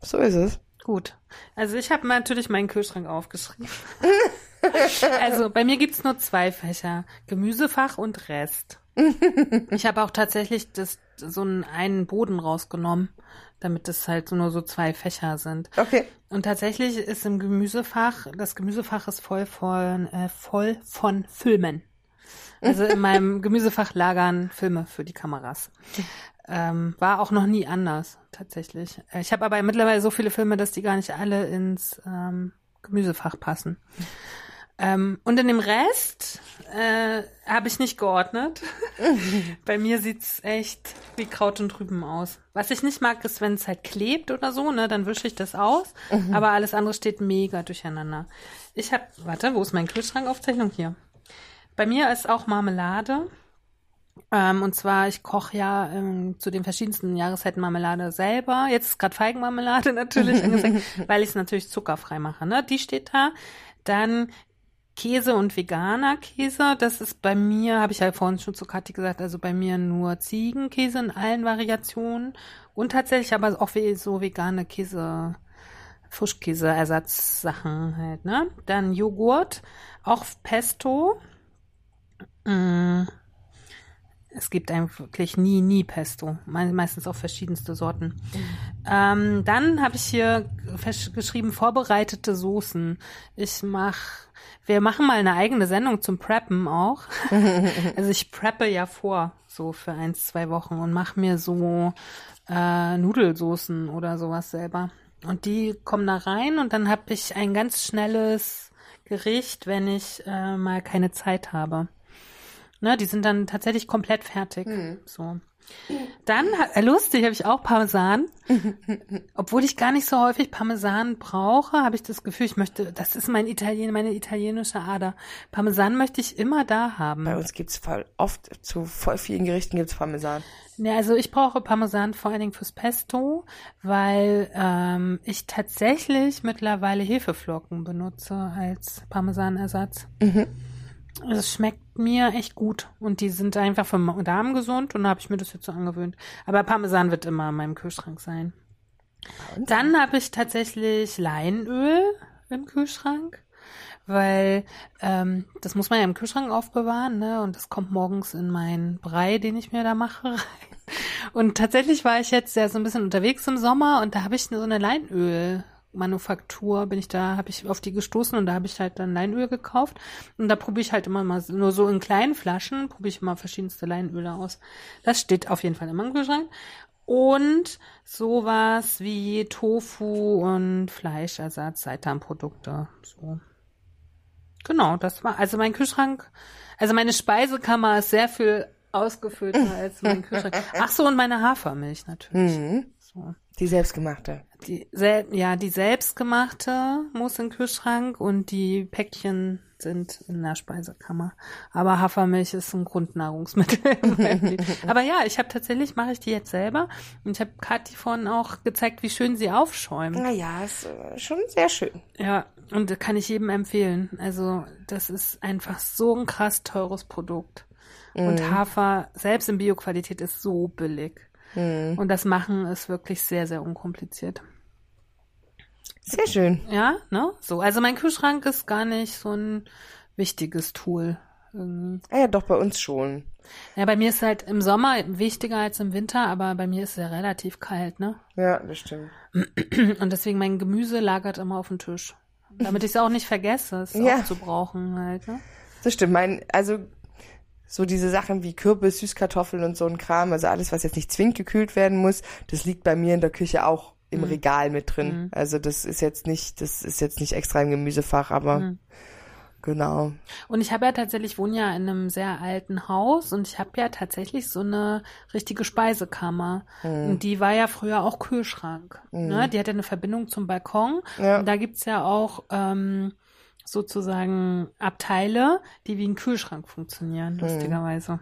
so ist es. Gut. Also ich habe natürlich meinen Kühlschrank aufgeschrieben. also bei mir gibt's nur zwei Fächer. Gemüsefach und Rest. Ich habe auch tatsächlich das, so einen, einen Boden rausgenommen, damit es halt nur so zwei Fächer sind. Okay. Und tatsächlich ist im Gemüsefach, das Gemüsefach ist voll von, äh, voll von Filmen. Also in meinem Gemüsefach lagern Filme für die Kameras. Ähm, war auch noch nie anders, tatsächlich. Äh, Ich habe aber mittlerweile so viele Filme, dass die gar nicht alle ins ähm, Gemüsefach passen. Ähm, und in dem Rest äh, habe ich nicht geordnet. Bei mir sieht's echt wie Kraut und Rüben aus. Was ich nicht mag, ist, wenn es halt klebt oder so, ne, dann wische ich das aus. Aber alles andere steht mega durcheinander. Ich habe, warte, wo ist mein Kühlschrankaufzeichnung hier? Bei mir ist auch Marmelade. Ähm, und zwar, ich koche ja ähm, zu den verschiedensten Jahreszeiten Marmelade selber. Jetzt ist gerade Feigenmarmelade natürlich angezeigt, weil ich es natürlich zuckerfrei mache. Ne? Die steht da. Dann Käse und veganer Käse. Das ist bei mir, habe ich ja vorhin schon zu Kathi gesagt, also bei mir nur Ziegenkäse in allen Variationen. Und tatsächlich aber auch wie so vegane Käse, Frischkäse-Ersatzsachen halt, ne? Dann Joghurt, auch Pesto. Mm. Es gibt eigentlich wirklich nie, nie Pesto. Me meistens auch verschiedenste Sorten. Ähm, dann habe ich hier geschrieben, vorbereitete Soßen. Ich mach, wir machen mal eine eigene Sendung zum Preppen auch. also ich preppe ja vor, so für eins, zwei Wochen und mache mir so äh, Nudelsoßen oder sowas selber. Und die kommen da rein und dann habe ich ein ganz schnelles Gericht, wenn ich äh, mal keine Zeit habe. Ne, die sind dann tatsächlich komplett fertig. So. Dann, äh, lustig, habe ich auch Parmesan. Obwohl ich gar nicht so häufig Parmesan brauche, habe ich das Gefühl, ich möchte, das ist mein Italien, meine italienische Ader. Parmesan möchte ich immer da haben. Bei uns gibt's voll oft, zu voll vielen Gerichten gibt's Parmesan. Ja, also ich brauche Parmesan vor allen Dingen fürs Pesto, weil ähm, ich tatsächlich mittlerweile Hefeflocken benutze als Parmesanersatz. Es schmeckt mir echt gut und die sind einfach für Ma- Darm gesund und da habe ich mir das jetzt so angewöhnt. Aber Parmesan wird immer in meinem Kühlschrank sein. Dann habe ich tatsächlich Leinöl im Kühlschrank, weil ähm, das muss man ja im Kühlschrank aufbewahren, ne? Und das kommt morgens in meinen Brei, den ich mir da mache, rein. Und tatsächlich war ich jetzt ja so ein bisschen unterwegs im Sommer und da habe ich so eine Leinöl-Manufaktur, bin ich da, habe ich auf die gestoßen und da habe ich halt dann Leinöl gekauft. Und da probiere ich halt immer mal, nur so in kleinen Flaschen, probiere ich immer verschiedenste Leinöle aus. Das steht auf jeden Fall im Kühlschrank. Und sowas wie Tofu und Fleischersatz, Seitanprodukte. So. Genau, das war, also mein Kühlschrank, also meine Speisekammer ist sehr viel ausgefüllter als mein Kühlschrank. Ach so, und meine Hafermilch natürlich. Mhm. So. Die selbstgemachte. Die, sel ja, die selbstgemachte muss in den Kühlschrank und die Päckchen sind in der Speisekammer. Aber Hafermilch ist ein Grundnahrungsmittel. Aber ja, ich habe tatsächlich, mache ich die jetzt selber. Und ich habe Kathi vorhin auch gezeigt, wie schön sie aufschäumt. Naja, ist äh, schon sehr schön. Ja, und das kann ich jedem empfehlen. Also, das ist einfach so ein krass teures Produkt. Und Hafer, selbst in Bioqualität, ist so billig. Und das Machen ist wirklich sehr, sehr unkompliziert. Sehr schön. Ja, ne? So, also mein Kühlschrank ist gar nicht so ein wichtiges Tool. irgendwie. Ah ja, doch, bei uns schon. Ja, bei mir ist halt im Sommer wichtiger als im Winter, aber bei mir ist es ja relativ kalt, ne? Ja, das stimmt. Und deswegen mein Gemüse lagert immer auf dem Tisch. Damit ich es auch nicht vergesse, es Ja. aufzubrauchen halt, ne? Das stimmt. Mein, also so diese Sachen wie Kürbis, Süßkartoffeln und so ein Kram, also alles, was jetzt nicht zwingend gekühlt werden muss, das liegt bei mir in der Küche auch im Regal mit drin. Also das ist jetzt nicht, das ist jetzt nicht extra im Gemüsefach, aber genau. Und ich habe ja tatsächlich, ich wohne ja in einem sehr alten Haus und ich habe ja tatsächlich so eine richtige Speisekammer. Hm. Und die war ja früher auch Kühlschrank. Ne? Die hat ja eine Verbindung zum Balkon. Ja. Und da gibt's ja auch ähm, sozusagen Abteile, die wie ein Kühlschrank funktionieren, Hm. lustigerweise.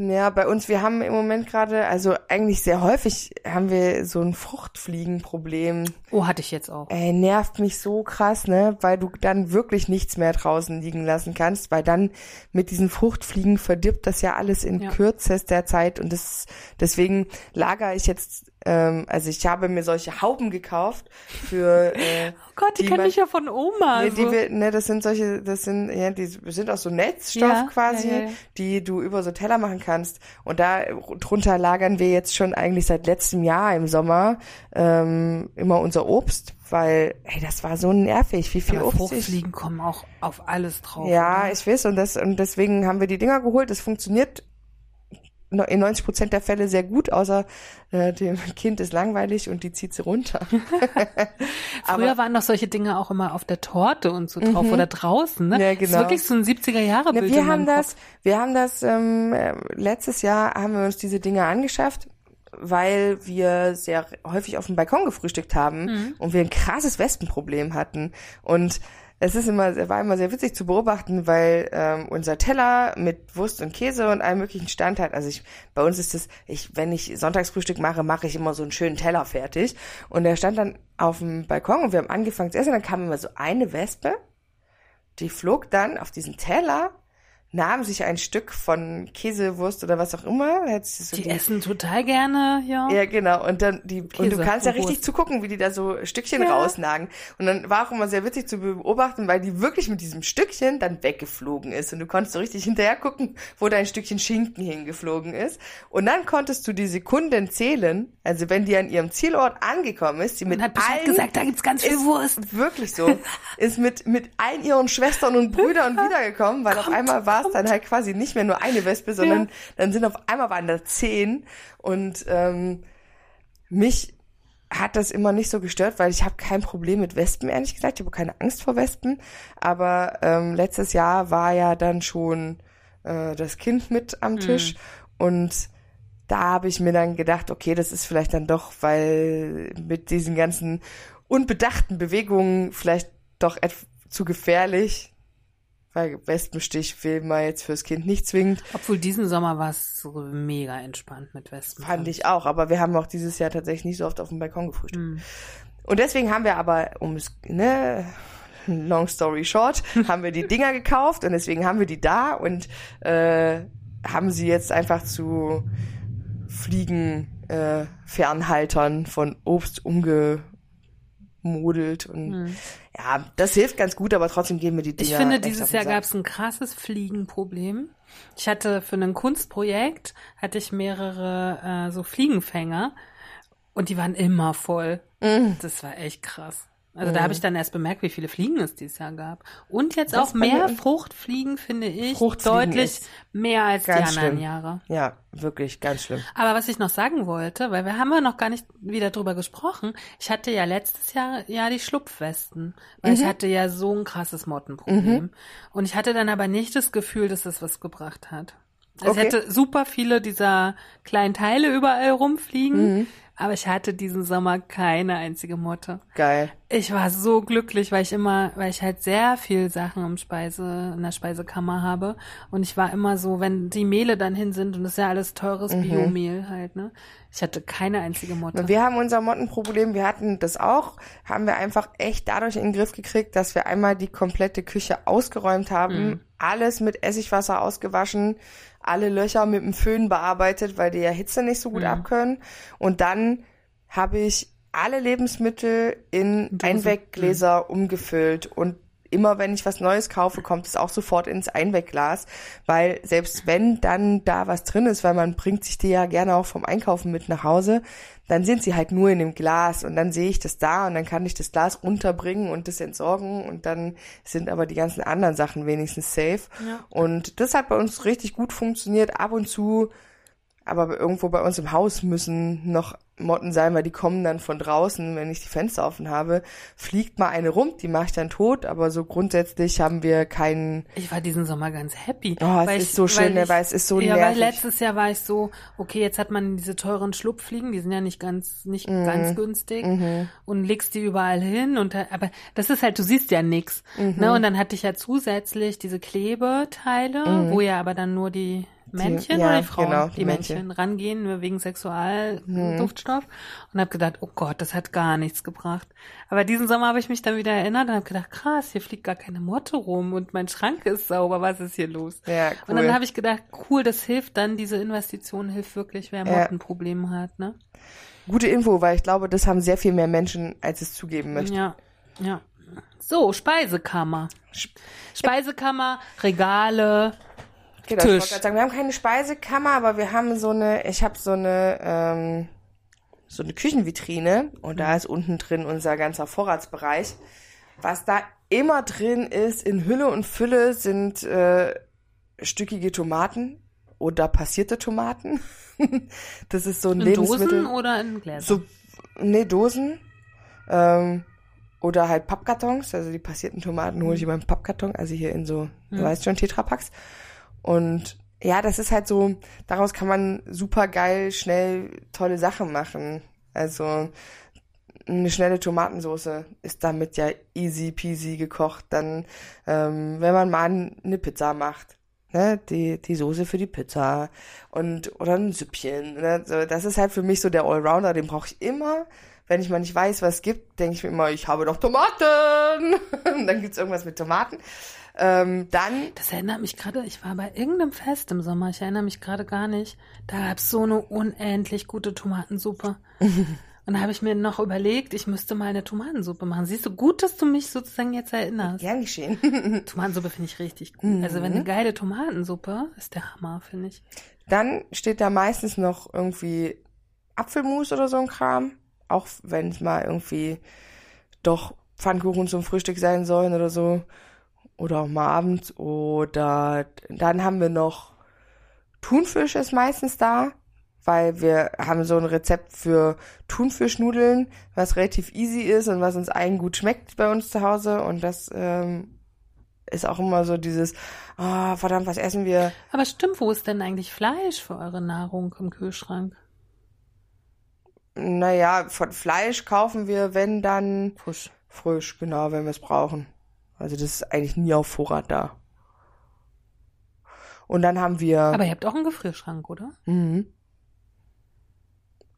Ja, bei uns, wir haben im Moment gerade, also eigentlich sehr häufig haben wir so ein Fruchtfliegenproblem. Oh, hatte ich jetzt auch. Ey, nervt mich so krass, ne? Weil du dann wirklich nichts mehr draußen liegen lassen kannst, weil dann mit diesen Fruchtfliegen verdirbt das ja alles in Ja. kürzester Zeit und das deswegen lagere ich jetzt, ähm, also ich habe mir solche Hauben gekauft für äh, Oh Gott, die, die kenne ich ja von Oma. Nee, so. die wir, ne, das sind solche, das sind, ja, die sind aus so Netzstoff Ja, quasi, ja, ja, die du über so Teller machen kannst. Und da drunter lagern wir jetzt schon eigentlich seit letztem Jahr im Sommer ähm, immer unser Obst, weil, hey, das war so nervig, wie viel Aber Obst. Fruchtfliegen kommen auch auf alles drauf. Ja, oder? ich weiß, und das, und deswegen haben wir die Dinger geholt. Das funktioniert in 90 Prozent der Fälle sehr gut, außer äh, dem Kind ist langweilig und die zieht sie runter. Früher waren doch solche Dinge auch immer auf der Torte und so drauf oder draußen, ne? Mhm. Ja, Das ist genau. wirklich so ein 70er Jahre Ja, Bild. wir in haben das, wir haben das ähm, äh, letztes Jahr haben wir uns diese Dinge angeschafft, weil wir sehr häufig auf dem Balkon gefrühstückt haben Mhm. und wir ein krasses Wespenproblem hatten und es ist immer, war immer sehr witzig zu beobachten, weil ähm, unser Teller mit Wurst und Käse und allem möglichen stand hat. Also ich, bei uns ist es, ich, wenn ich Sonntagsfrühstück mache, mache ich immer so einen schönen Teller fertig. Und der stand dann auf dem Balkon und wir haben angefangen zu essen. Dann kam immer so eine Wespe die flog dann auf diesen Teller, nahm sich ein Stück von Käsewurst oder was auch immer. so Die essen total gerne, ja. ja, genau. Und dann die und du Käse kannst ja richtig Wurst. zugucken, wie die da so Stückchen Ja. rausnagen. Und dann war auch immer sehr witzig zu beobachten, weil die wirklich mit diesem Stückchen dann weggeflogen ist. Und du konntest so richtig hinterher gucken, wo dein Stückchen Schinken hingeflogen ist. Und dann konntest du die Sekunden zählen. Also wenn die an ihrem Zielort angekommen ist, die mit Und hat allen gesagt, da gibt's ganz viel Wurst. Wirklich so. ist mit, mit allen ihren Schwestern und Brüdern wiedergekommen, weil auf einmal war es dann halt quasi nicht mehr nur eine Wespe, sondern Ja. dann sind auf einmal waren da zehn. Und ähm, mich hat das immer nicht so gestört, weil ich habe kein Problem mit Wespen, ehrlich gesagt. Ich habe keine Angst vor Wespen. Aber ähm, letztes Jahr war ja dann schon äh, das Kind mit am Tisch. Und da habe ich mir dann gedacht, okay, das ist vielleicht dann doch, weil mit diesen ganzen unbedachten Bewegungen vielleicht doch etwas zu gefährlich. Weil Wespenstich will man jetzt fürs Kind nicht zwingend. Obwohl diesen Sommer war es so mega entspannt mit Wespen. Fand ich auch, aber wir haben auch dieses Jahr tatsächlich nicht so oft auf dem Balkon gefrühstückt. Hm. Und deswegen haben wir aber, um es, ne, long story short, haben wir die Dinger gekauft und deswegen haben wir die da und äh, haben sie jetzt einfach zu Fliegen äh, von Obst umgemodelt und ja, das hilft ganz gut, aber trotzdem gehen wir die Dinger. Ich finde, dieses Jahr gab es ein krasses Fliegenproblem. Ich hatte für ein Kunstprojekt hatte ich mehrere äh, so Fliegenfänger und die waren immer voll. Mhm. Das war echt krass. Also da habe ich dann erst bemerkt, wie viele Fliegen es dieses Jahr gab. Und jetzt Das auch mehr Fruchtfliegen, finde ich, deutlich mehr als die anderen schlimm. Jahre. Ja, wirklich ganz schlimm. Aber was ich noch sagen wollte, weil wir haben ja noch gar nicht wieder drüber gesprochen, ich hatte ja letztes Jahr ja die Schlupfwesten, weil Mhm. ich hatte ja so ein krasses Mottenproblem. Und ich hatte dann aber nicht das Gefühl, dass das was gebracht hat. Also Okay. ich hatte super viele dieser kleinen Teile überall rumfliegen, Mhm. Aber ich hatte diesen Sommer keine einzige Motte. Geil. Ich war so glücklich, weil ich immer, weil ich halt sehr viel Sachen im Speise, in der Speisekammer habe. Und ich war immer so, wenn die Mehle dann hin sind, und das ist ja alles teures Mhm. Biomehl halt, ne? Ich hatte keine einzige Motte. Wir haben unser Mottenproblem, wir hatten das auch, haben wir einfach echt dadurch in den Griff gekriegt, dass wir einmal die komplette Küche ausgeräumt haben, alles mit Essigwasser ausgewaschen, alle Löcher mit dem Föhn bearbeitet, weil die ja Hitze nicht so gut abkönnen. Und dann habe ich alle Lebensmittel in. Einweggläser umgefüllt und immer wenn ich was Neues kaufe, kommt es auch sofort ins Einwegglas, weil selbst wenn dann da was drin ist, weil man bringt sich die ja gerne auch vom Einkaufen mit nach Hause, dann sind sie halt nur in dem Glas und dann sehe ich das da und dann kann ich das Glas runterbringen und das entsorgen und dann sind aber die ganzen anderen Sachen wenigstens safe. Ja. Und das hat bei uns richtig gut funktioniert. Ab und zu aber irgendwo bei uns im Haus müssen noch Motten sein, weil die kommen dann von draußen, wenn ich die Fenster offen habe, fliegt mal eine rum, die mache ich dann tot, aber so grundsätzlich haben wir keinen, Ich war diesen Sommer ganz happy. oh, es weil ist ich- so schön, ne, ich- weil es ist so ja, weil nervig. letztes Jahr war ich so, okay, jetzt hat man diese teuren Schlupfliegen, die sind ja nicht ganz, nicht Mhm. ganz günstig und legst die überall hin und aber das ist halt, du siehst ja nix. Mhm. Ne? Und dann hatte ich ja zusätzlich diese Klebeteile, wo ja aber dann nur die Männchen ja, oder die Frauen, genau, die, die Männchen. Männchen. rangehen, nur wegen. Sexualduftstoff und habe gedacht, oh Gott, das hat gar nichts gebracht. Aber diesen Sommer habe ich mich dann wieder erinnert und habe gedacht, krass, hier fliegt gar keine Motte rum und mein Schrank ist sauber, was ist hier los? Ja, Und dann cool. habe ich gedacht, cool, das hilft dann, diese Investition hilft wirklich, wer Ja. Mottenprobleme hat, ne? Gute Info, weil ich glaube, das haben sehr viel mehr Menschen, als es zugeben möchten. Ja, ja. So, Speisekammer. Speisekammer, Regale, Genau, ich wollte Tisch. gerade sagen, wir haben keine Speisekammer, aber wir haben so eine, ich habe so eine, ähm, so eine Küchenvitrine und da ist unten drin unser ganzer Vorratsbereich. Was da immer drin ist, in Hülle und Fülle, sind äh, stückige Tomaten oder passierte Tomaten. das ist so ein in Lebensmittel. Dosen oder in Gläsern? So, nee, Dosen. Ähm, oder halt Pappkartons. Also die passierten Tomaten hole ich immer im Pappkarton. Also hier in so, du weißt schon, Tetrapacks. Und ja, das ist halt so, daraus kann man super geil, schnell tolle Sachen machen. Also eine schnelle Tomatensoße ist damit ja easy peasy gekocht. Dann, ähm, wenn man mal eine Pizza macht, ne, die, die Soße für die Pizza und oder ein Süppchen. Ne, so, das ist halt für mich so der Allrounder, den brauche ich immer. Wenn ich mal nicht weiß, was es gibt, denke ich mir immer, ich habe doch Tomaten. Dann gibt's irgendwas mit Tomaten. Ähm, dann Das erinnert mich gerade, ich war bei irgendeinem Fest im Sommer, ich erinnere mich gerade gar nicht. Da gab's so eine unendlich gute Tomatensuppe. Und da habe ich mir noch überlegt, ich müsste mal eine Tomatensuppe machen. Siehst du, gut, dass du mich sozusagen jetzt erinnerst. gern geschehen. Tomatensuppe finde ich richtig gut. Also wenn eine geile Tomatensuppe ist der Hammer, finde ich. Dann steht da meistens noch irgendwie Apfelmus oder so ein Kram. Auch wenn es mal irgendwie doch Pfannkuchen zum Frühstück sein sollen oder so. Oder auch mal abends. Oder dann haben wir noch Thunfisch ist meistens da. Weil wir haben so ein Rezept für Thunfischnudeln, was relativ easy ist und was uns allen gut schmeckt bei uns zu Hause. Und das ähm, ist auch immer so dieses, ah, verdammt, was essen wir? Aber stimmt, wo ist denn eigentlich Fleisch für eure Nahrung im Kühlschrank? Naja, von Fleisch kaufen wir, wenn dann Fusch. frisch, genau, wenn wir es brauchen. Also das ist eigentlich nie auf Vorrat da. Und dann haben wir, Aber ihr habt auch einen Gefrierschrank, oder? mhm,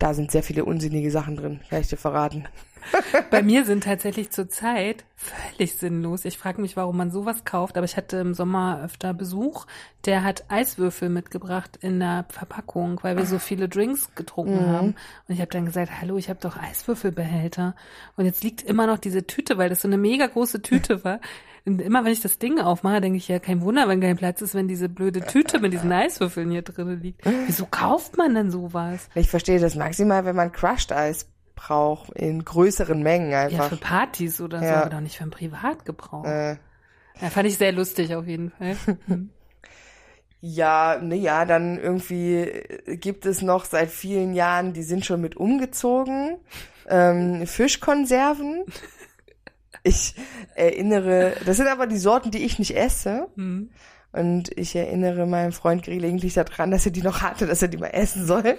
da sind sehr viele unsinnige Sachen drin, kann ich dir verraten. Bei mir sind tatsächlich zurzeit völlig sinnlos. Ich frage mich, warum man sowas kauft, aber ich hatte im Sommer öfter Besuch. Der hat Eiswürfel mitgebracht in der Verpackung, weil wir so viele Drinks getrunken haben. Und ich habe dann gesagt, hallo, ich habe doch Eiswürfelbehälter. Und jetzt liegt immer noch diese Tüte, weil das so eine mega große Tüte war. Immer wenn ich das Ding aufmache, denke ich ja, kein Wunder, wenn kein Platz ist, wenn diese blöde Tüte mit diesen Eiswürfeln hier drin liegt. Wieso kauft man denn sowas? Ich verstehe das maximal, wenn man Crushed Eis braucht, in größeren Mengen Ja, einfach. für Partys oder so, Ja. aber doch nicht für einen Privatgebrauch. äh, Ja, fand ich sehr lustig auf jeden Fall. Ja, ne, ja, dann irgendwie gibt es noch seit vielen Jahren, die sind schon mit umgezogen, ähm, Fischkonserven. Ich erinnere, das sind aber die Sorten, die ich nicht esse. Hm. Und ich erinnere meinen Freund gelegentlich daran, dass er die noch hatte, dass er die mal essen soll.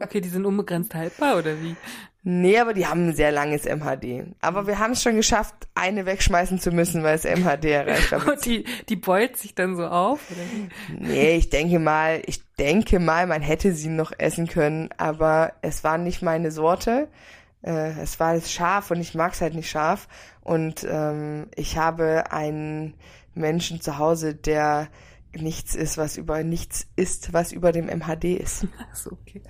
Okay, die sind unbegrenzt haltbar oder wie? Nee, aber die haben ein sehr langes MHD. Aber wir haben es schon geschafft, eine wegschmeißen zu müssen, weil es MHD erreicht hat. Und die, die beult sich dann so auf? Oder? Nee, ich denke mal, ich denke mal, man hätte sie noch essen können, aber es war nicht meine Sorte. Äh, es war scharf und ich mag es halt nicht scharf. Und ähm, ich habe einen Menschen zu Hause, der nichts ist, was über nichts ist, was über dem MHD ist. Ach so, okay.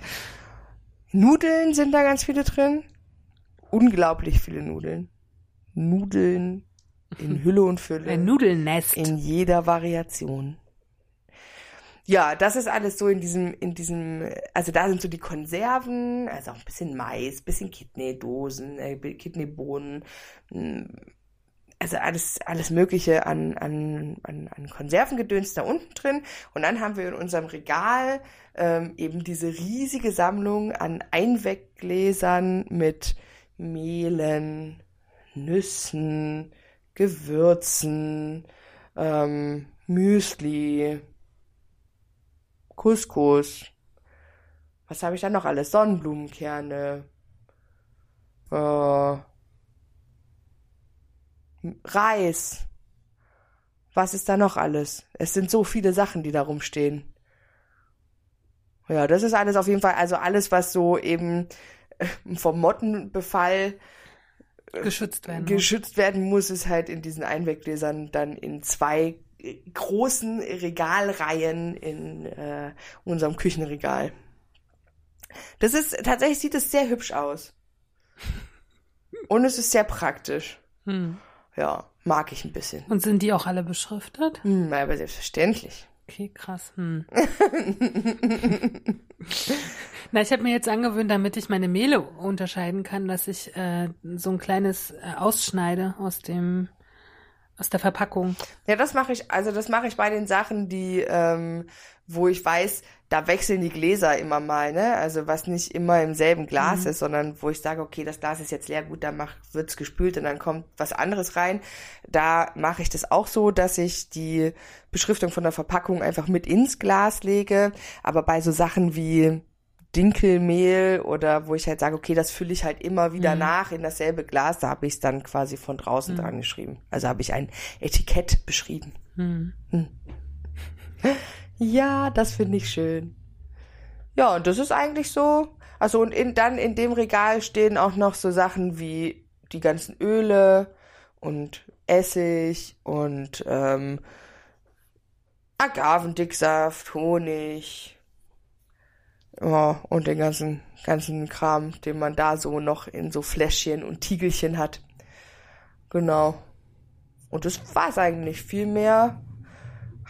Nudeln sind da ganz viele drin. unglaublich viele Nudeln. Nudeln in Hülle und Fülle. Ein Nudelnest. In jeder Variation. Ja, das ist alles so in diesem, in diesem, also da sind so die Konserven, also auch ein bisschen Mais, bisschen Kidneydosen, äh, Kidneybohnen, mm, also alles, alles Mögliche an, an, an, an Konservengedöns da unten drin. Und dann haben wir in unserem Regal ähm, eben diese riesige Sammlung an Einweggläsern mit Mehlen, Nüssen, Gewürzen, ähm, Müsli, Couscous. Was habe ich da noch alles? Sonnenblumenkerne. Äh, Reis. Was ist da noch alles? Es sind so viele Sachen, die da rumstehen. Ja, das ist alles auf jeden Fall, also alles, was so eben äh, vom Mottenbefall äh, geschützt werden, geschützt werden muss, ist halt in diesen Einweggläsern dann in zwei großen Regalreihen in äh, unserem Küchenregal. Das ist tatsächlich sieht es sehr hübsch aus. Und es ist sehr praktisch. Hm. Ja, mag ich ein bisschen. Und sind die auch alle beschriftet? Hm, aber selbstverständlich. Okay, krass. Hm. Na, ich habe mir jetzt angewöhnt, damit ich meine Mehle unterscheiden kann, dass ich äh, so ein kleines äh, ausschneide aus dem aus der Verpackung. Ja, das mache ich, also das mache ich bei den Sachen, die, ähm, wo ich weiß, da wechseln die Gläser immer mal, ne? Also was nicht immer im selben Glas mhm. ist, sondern wo ich sage, okay, das Glas ist jetzt leer, gut, dann mach, wird's gespült und dann kommt was anderes rein. Da mache ich das auch so, dass ich die Beschriftung von der Verpackung einfach mit ins Glas lege. Aber bei so Sachen wie Dinkelmehl oder wo ich halt sage, okay, das fülle ich halt immer wieder mhm. nach in dasselbe Glas, da habe ich es dann quasi von draußen mhm. dran geschrieben. Also habe ich ein Etikett beschrieben. Mhm. Hm. Ja, das finde ich schön. Ja, und das ist eigentlich so. Also und in, dann in dem Regal stehen auch noch so Sachen wie die ganzen Öle und Essig und ähm, Agavendicksaft, Honig, ja, und den ganzen, ganzen Kram, den man da so noch in so Fläschchen und Tiegelchen hat. Genau. Und das war's eigentlich. Viel mehr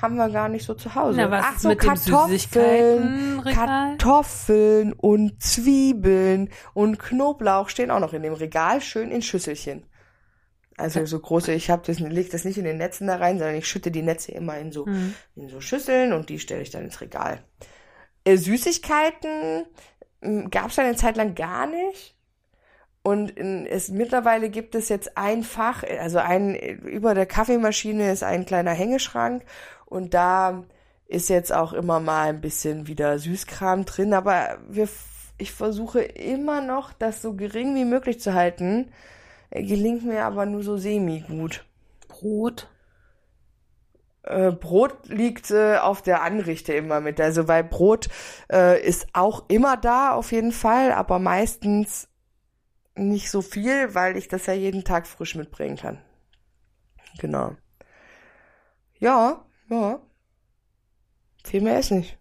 haben wir gar nicht so zu Hause. Na, was Ach so, mit Kartoffeln, Kartoffeln und Zwiebeln und Knoblauch stehen auch noch in dem Regal, schön in Schüsselchen. Also so große, ich habe das, leg das nicht in den Netzen da rein, sondern ich schütte die Netze immer in so, mhm. in so Schüsseln und die stelle ich dann ins Regal. Äh, Süßigkeiten hm, gab es eine Zeit lang gar nicht. Und es mittlerweile gibt es jetzt ein Fach, also ein über der Kaffeemaschine ist ein kleiner Hängeschrank und da ist jetzt auch immer mal ein bisschen wieder Süßkram drin, aber wir, ich versuche immer noch, das so gering wie möglich zu halten. Gelingt mir aber nur so semi gut. Brot? Äh, Brot liegt äh, auf der Anrichte immer mit. Also weil Brot äh, ist auch immer da auf jeden Fall, aber meistens nicht so viel, weil ich das ja jeden Tag frisch mitbringen kann. Genau. Ja, ja. Viel mehr ist nicht.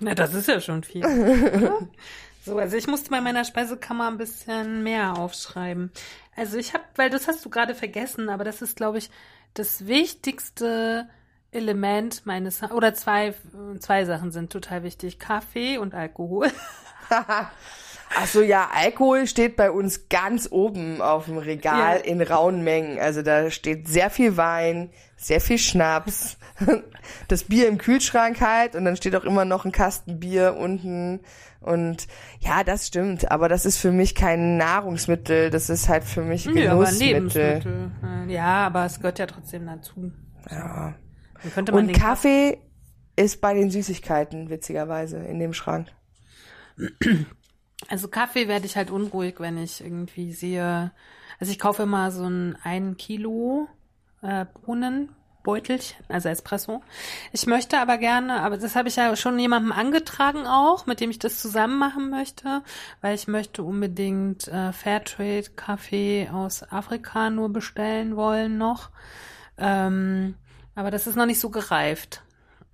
Na, das ist ja schon viel. so, also ich musste bei meiner Speisekammer ein bisschen mehr aufschreiben. Also ich habe, weil das hast du gerade vergessen, aber das ist, glaube ich, das Wichtigste Element meines, oder zwei, zwei Sachen sind total wichtig. Kaffee und Alkohol. Also ja, Alkohol steht bei uns ganz oben auf dem Regal ja. in rauen Mengen. Also da steht sehr viel Wein, sehr viel Schnaps, das Bier im Kühlschrank halt und dann steht auch immer noch ein Kasten Bier unten. Und ja, das stimmt, aber das ist für mich kein Nahrungsmittel, das ist halt für mich Genussmittel. Ja, aber Lebensmittel. Ja, aber es gehört ja trotzdem dazu. Ja. Und Kaffee ist bei den Süßigkeiten, witzigerweise, in dem Schrank. Also Kaffee werde ich halt unruhig, wenn ich irgendwie sehe. Also ich kaufe immer so ein ein Kilo äh, Bohnenbeutelchen, also Espresso. Ich möchte aber gerne, aber das habe ich ja schon jemandem angetragen auch, mit dem ich das zusammen machen möchte, weil ich möchte unbedingt äh, Fairtrade Kaffee aus Afrika nur bestellen wollen noch. Ähm, aber das ist noch nicht so gereift.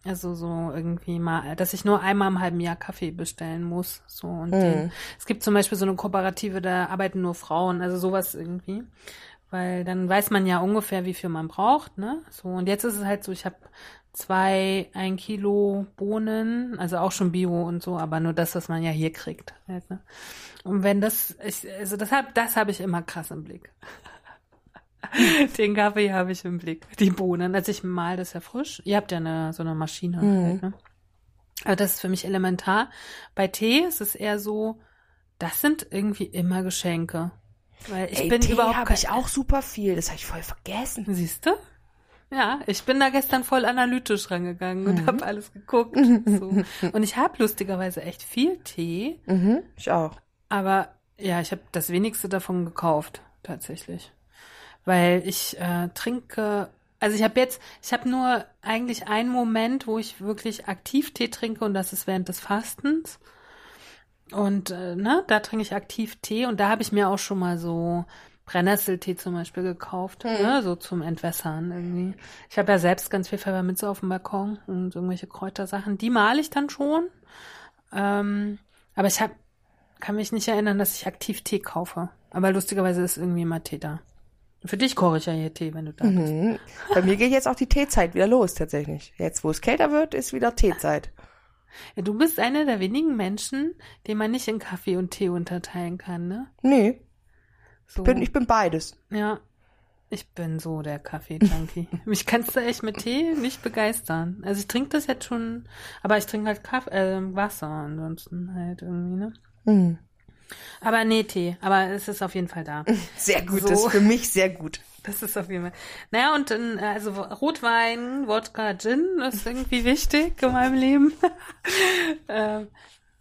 Also so irgendwie mal, dass ich nur einmal im halben Jahr Kaffee bestellen muss. So und den, es gibt zum Beispiel so eine Kooperative, da arbeiten nur Frauen, also sowas irgendwie. Weil dann weiß man ja ungefähr, wie viel man braucht, ne? So, und jetzt ist es halt so, ich habe zwei, ein Kilo Bohnen, also auch schon Bio und so, aber nur das, was man ja hier kriegt. Halt, ne? Und wenn das, ich, also das hab, das habe ich immer krass im Blick. Den Kaffee habe ich im Blick. Die Bohnen. Also ich mal das ja frisch. Ihr habt ja eine, so eine Maschine. Halt, ne? Aber das ist für mich elementar. Bei Tee ist es eher so, das sind irgendwie immer Geschenke. Weil ich Ey, bin Tee überhaupt habe ich auch super viel. Das habe ich voll vergessen. Siehst du? Ja, ich bin da gestern voll analytisch rangegangen und habe alles geguckt. So. Und ich habe lustigerweise echt viel Tee, Mhm, ich auch. aber ja, ich habe das wenigste davon gekauft, tatsächlich. Weil ich äh, trinke, also ich habe jetzt, ich habe nur eigentlich einen Moment, wo ich wirklich aktiv Tee trinke und das ist während des Fastens. Und äh, ne, da trinke ich aktiv Tee und da habe ich mir auch schon mal so Brennnesseltee zum Beispiel gekauft, ne, so zum Entwässern irgendwie. Ich habe ja selbst ganz viel Pfefferminze auf dem Balkon und irgendwelche Kräutersachen. Die male ich dann schon. Ähm, aber ich hab, kann mich nicht erinnern, dass ich aktiv Tee kaufe. Aber lustigerweise ist irgendwie immer Tee da. Für dich koche ich ja hier Tee, wenn du da bist. Mhm. Bei mir geht jetzt auch die Teezeit wieder los, tatsächlich. Jetzt, wo es kälter wird, ist wieder Teezeit. Ja, du bist einer der wenigen Menschen, den man nicht in Kaffee und Tee unterteilen kann, ne? Nee, So. ich bin, ich bin beides. Ja, ich bin so der Kaffee-Junkie. Mich kannst du echt mit Tee nicht begeistern. Also ich trinke das jetzt schon, aber ich trinke halt Kaffee, äh, Wasser ansonsten halt irgendwie, ne? Mhm. Aber nee, Tee. Aber es ist auf jeden Fall da. Sehr gut, So. das ist für mich sehr gut. Das ist auf jeden Fall. Naja, und dann, äh, also Rotwein, Wodka, Gin ist irgendwie wichtig in meinem Leben. ähm,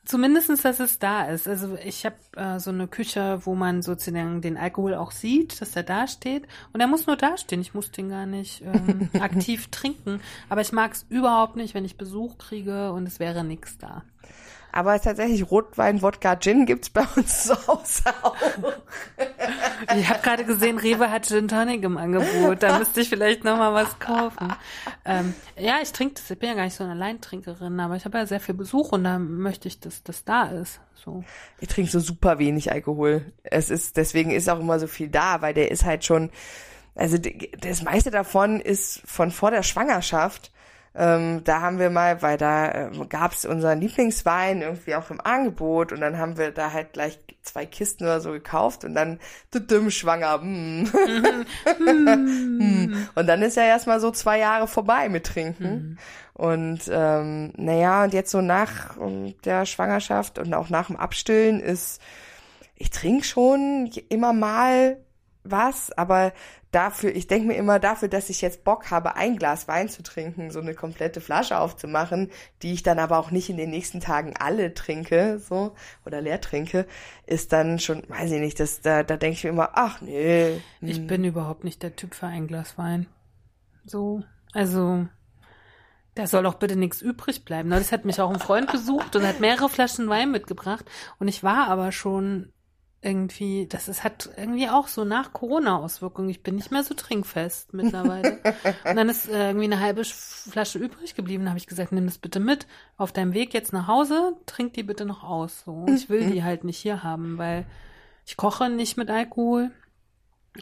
Zumindestens, dass es da ist. Also ich habe äh, so eine Küche, wo man sozusagen den Alkohol auch sieht, dass er da steht. Und er muss nur da stehen. Ich muss den gar nicht ähm, aktiv trinken. Aber ich mag es überhaupt nicht, wenn ich Besuch kriege und es wäre nichts da. Aber tatsächlich Rotwein, Wodka, Gin gibt's bei uns zu Hause auch. Ich habe gerade gesehen, Rewe hat Gin Tonic im Angebot. Da müsste ich vielleicht noch mal was kaufen. Ähm, ja, ich trinke das. Ich bin ja gar nicht so eine Alleintrinkerin, aber ich habe ja sehr viel Besuch und da möchte ich, dass das da ist. So. Ich trinke so super wenig Alkohol. Es ist, deswegen ist auch immer so viel da, weil der ist halt schon, also das meiste davon ist von vor der Schwangerschaft. Ähm, da haben wir mal, weil da ähm, gab's unseren Lieblingswein irgendwie auch im Angebot und dann haben wir da halt gleich zwei Kisten oder so gekauft und dann dümm schwanger. Mm. Mm. und dann ist ja erstmal so zwei Jahre vorbei mit Trinken. Und ähm, naja, und jetzt so nach ähm, der Schwangerschaft und auch nach dem Abstillen ist, ich trinke schon immer mal was, aber dafür, ich denke mir immer dafür, dass ich jetzt Bock habe, ein Glas Wein zu trinken, so eine komplette Flasche aufzumachen, die ich dann aber auch nicht in den nächsten Tagen alle trinke, so, oder leer trinke, ist dann schon, weiß ich nicht, das, da, da denke ich mir immer, ach nee, Ich bin überhaupt nicht der Typ für ein Glas Wein. So, also da soll doch bitte nichts übrig bleiben. Das hat mich auch ein Freund besucht und hat mehrere Flaschen Wein mitgebracht. Und ich war aber schon irgendwie, das ist, hat irgendwie auch so nach Corona-Auswirkungen. Ich bin nicht mehr so trinkfest mittlerweile. und dann ist äh, irgendwie eine halbe Sch- Flasche übrig geblieben. Da habe ich gesagt, nimm das bitte mit. Auf deinem Weg jetzt nach Hause, trink die bitte noch aus. So, ich will die halt nicht hier haben, weil ich koche nicht mit Alkohol.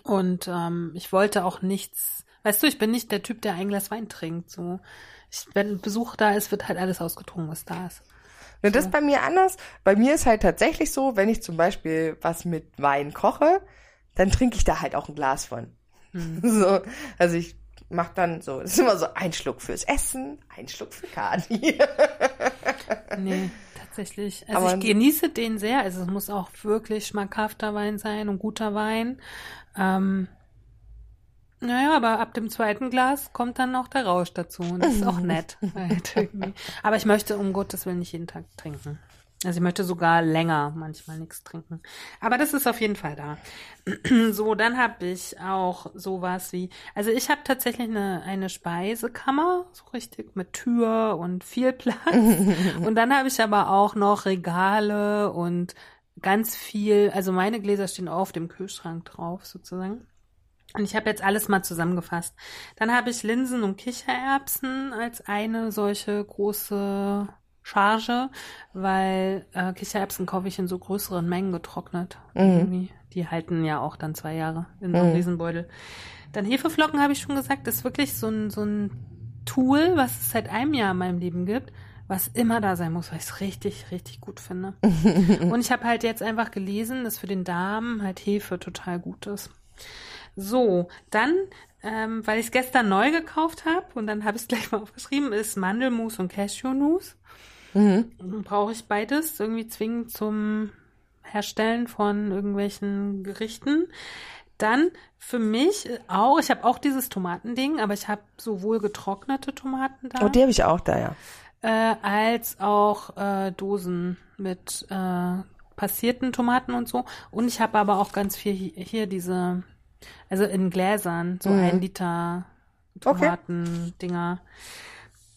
Und ähm, ich wollte auch nichts, weißt du, ich bin nicht der Typ, der ein Glas Wein trinkt. So, ich, wenn Besuch da ist, wird halt alles ausgetrunken, was da ist. Und das ist bei mir anders. Bei mir ist halt tatsächlich so, wenn ich zum Beispiel was mit Wein koche, dann trinke ich da halt auch ein Glas von. So, also ich mach dann so, es ist immer so ein Schluck fürs Essen, ein Schluck für Kadi. Nee, tatsächlich. Also Aber- ich genieße den sehr. Also es muss auch wirklich schmackhafter Wein sein und guter Wein. Ähm, naja, aber ab dem zweiten Glas kommt dann noch der Rausch dazu. Und das ist auch nett. halt aber ich möchte um Gottes Willen nicht jeden Tag trinken. Also ich möchte sogar länger manchmal nichts trinken. Aber das ist auf jeden Fall da. so, dann habe ich auch sowas wie, also ich habe tatsächlich eine, eine Speisekammer, so richtig mit Tür und viel Platz. und dann habe ich aber auch noch Regale und ganz viel, also meine Gläser stehen auf dem Kühlschrank drauf sozusagen. Und ich habe jetzt alles mal zusammengefasst. Dann habe ich Linsen und Kichererbsen als eine solche große Charge, weil äh, Kichererbsen kaufe ich in so größeren Mengen getrocknet. Mhm. Die halten ja auch dann zwei Jahre in so einem mhm. Riesenbeutel. Dann Hefeflocken habe ich schon gesagt, ist wirklich so ein, so ein Tool, was es seit einem Jahr in meinem Leben gibt, was immer da sein muss, weil ich es richtig, richtig gut finde. und ich habe halt jetzt einfach gelesen, dass für den Darm halt Hefe total gut ist. So, dann, ähm, weil ich es gestern neu gekauft habe und dann habe ich es gleich mal aufgeschrieben, ist Mandelmus und Cashewnuss. Mhm. Brauche ich beides irgendwie zwingend zum Herstellen von irgendwelchen Gerichten. Dann für mich auch, ich habe auch dieses Tomatending, aber ich habe sowohl getrocknete Tomaten da. Oh, die habe ich auch da, ja. Äh, als auch äh, Dosen mit äh, passierten Tomaten und so. Und ich habe aber auch ganz viel hier, hier diese, also in Gläsern, so mhm. ein Liter Tomaten-Dinger. Okay.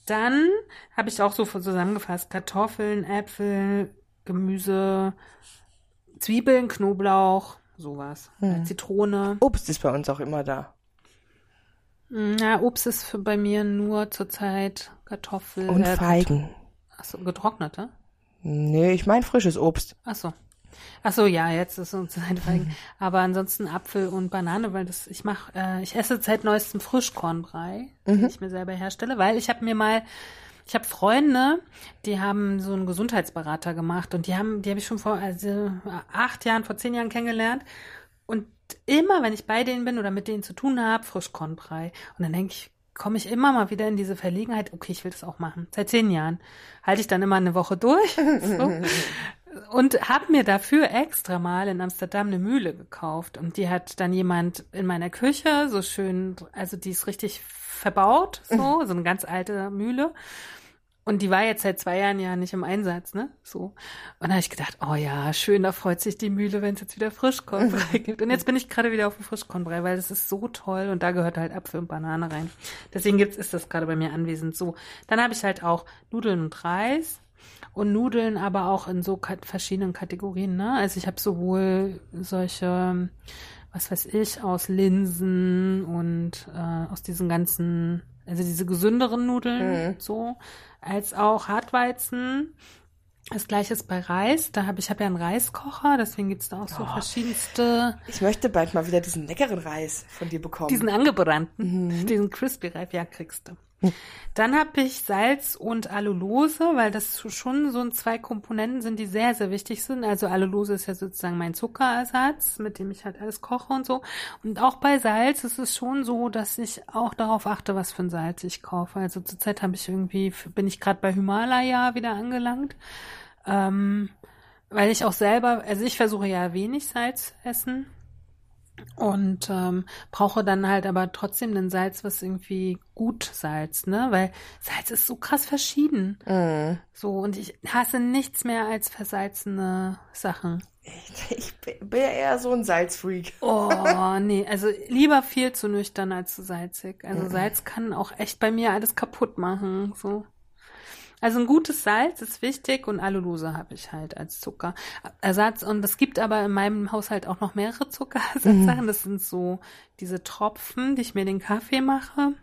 Dann habe ich auch so zusammengefasst: Kartoffeln, Äpfel, Gemüse, Zwiebeln, Knoblauch, sowas. Hm. Zitrone. Obst ist bei uns auch immer da. Ja, hm, Obst ist für bei mir nur zurzeit Kartoffeln. Und äh, Feigen. Achso, getrocknete? Nee, ich meine frisches Obst. Achso. Achso, ja, jetzt ist uns ein Feigen. Mhm. Aber ansonsten Apfel und Banane, weil das, ich mache, äh, ich esse seit neuestem Frischkornbrei, mhm. den ich mir selber herstelle, weil ich habe mir mal ich habe Freunde, die haben so einen Gesundheitsberater gemacht und die haben, die habe ich schon vor also acht Jahren, vor zehn Jahren kennengelernt. Und immer, wenn ich bei denen bin oder mit denen zu tun habe, Frischkornbrei. Und dann denke ich, komme ich immer mal wieder in diese Verlegenheit, okay, ich will das auch machen. Seit zehn Jahren. Halte ich dann immer eine Woche durch. so. Und habe mir dafür extra mal in Amsterdam eine Mühle gekauft. Und die hat dann jemand in meiner Küche so schön, also die ist richtig verbaut, so, so eine ganz alte Mühle. Und die war jetzt seit zwei Jahren ja nicht im Einsatz, ne? So. Und da habe ich gedacht, oh ja, schön, da freut sich die Mühle, wenn es jetzt wieder Frischkornbrei gibt. Und jetzt bin ich gerade wieder auf dem Frischkornbrei, weil das ist so toll und da gehört halt Apfel und Banane rein. Deswegen gibt's, ist das gerade bei mir anwesend so. Dann habe ich halt auch Nudeln und Reis und Nudeln, aber auch in so verschiedenen Kategorien, ne? Also ich habe sowohl solche was weiß ich, aus Linsen und äh, aus diesen ganzen, also diese gesünderen Nudeln mhm. so, als auch Hartweizen. Das gleiche ist bei Reis. Da habe ich habe ja einen Reiskocher, deswegen gibt's da auch so oh, verschiedenste. Ich möchte bald mal wieder diesen leckeren Reis von dir bekommen. Diesen angebrannten, mhm. diesen Crispy Reis, ja, kriegst du. Dann habe ich Salz und Allulose, weil das schon so zwei Komponenten sind, die sehr, sehr wichtig sind. Also Allulose ist ja sozusagen mein Zuckerersatz, mit dem ich halt alles koche und so. Und auch bei Salz ist es schon so, dass ich auch darauf achte, was für ein Salz ich kaufe. Also zurzeit habe ich irgendwie, bin ich gerade bei Himalaya wieder angelangt. Ähm, weil ich auch selber, also ich versuche ja wenig Salz essen und ähm, brauche dann halt aber trotzdem den Salz, was irgendwie gut Salz, ne? Weil Salz ist so krass verschieden. Mm. So, und ich hasse nichts mehr als versalzene Sachen. Ich, ich bin ja eher so ein Salzfreak. Oh, nee, also lieber viel zu nüchtern als zu salzig. Also mm. Salz kann auch echt bei mir alles kaputt machen, so. Also ein gutes Salz ist wichtig und Alulose habe ich halt als Zuckerersatz. Und es gibt aber in meinem Haushalt auch noch mehrere Zuckerersatzsachen. Mhm. Das sind so diese Tropfen, die ich mir den Kaffee mache.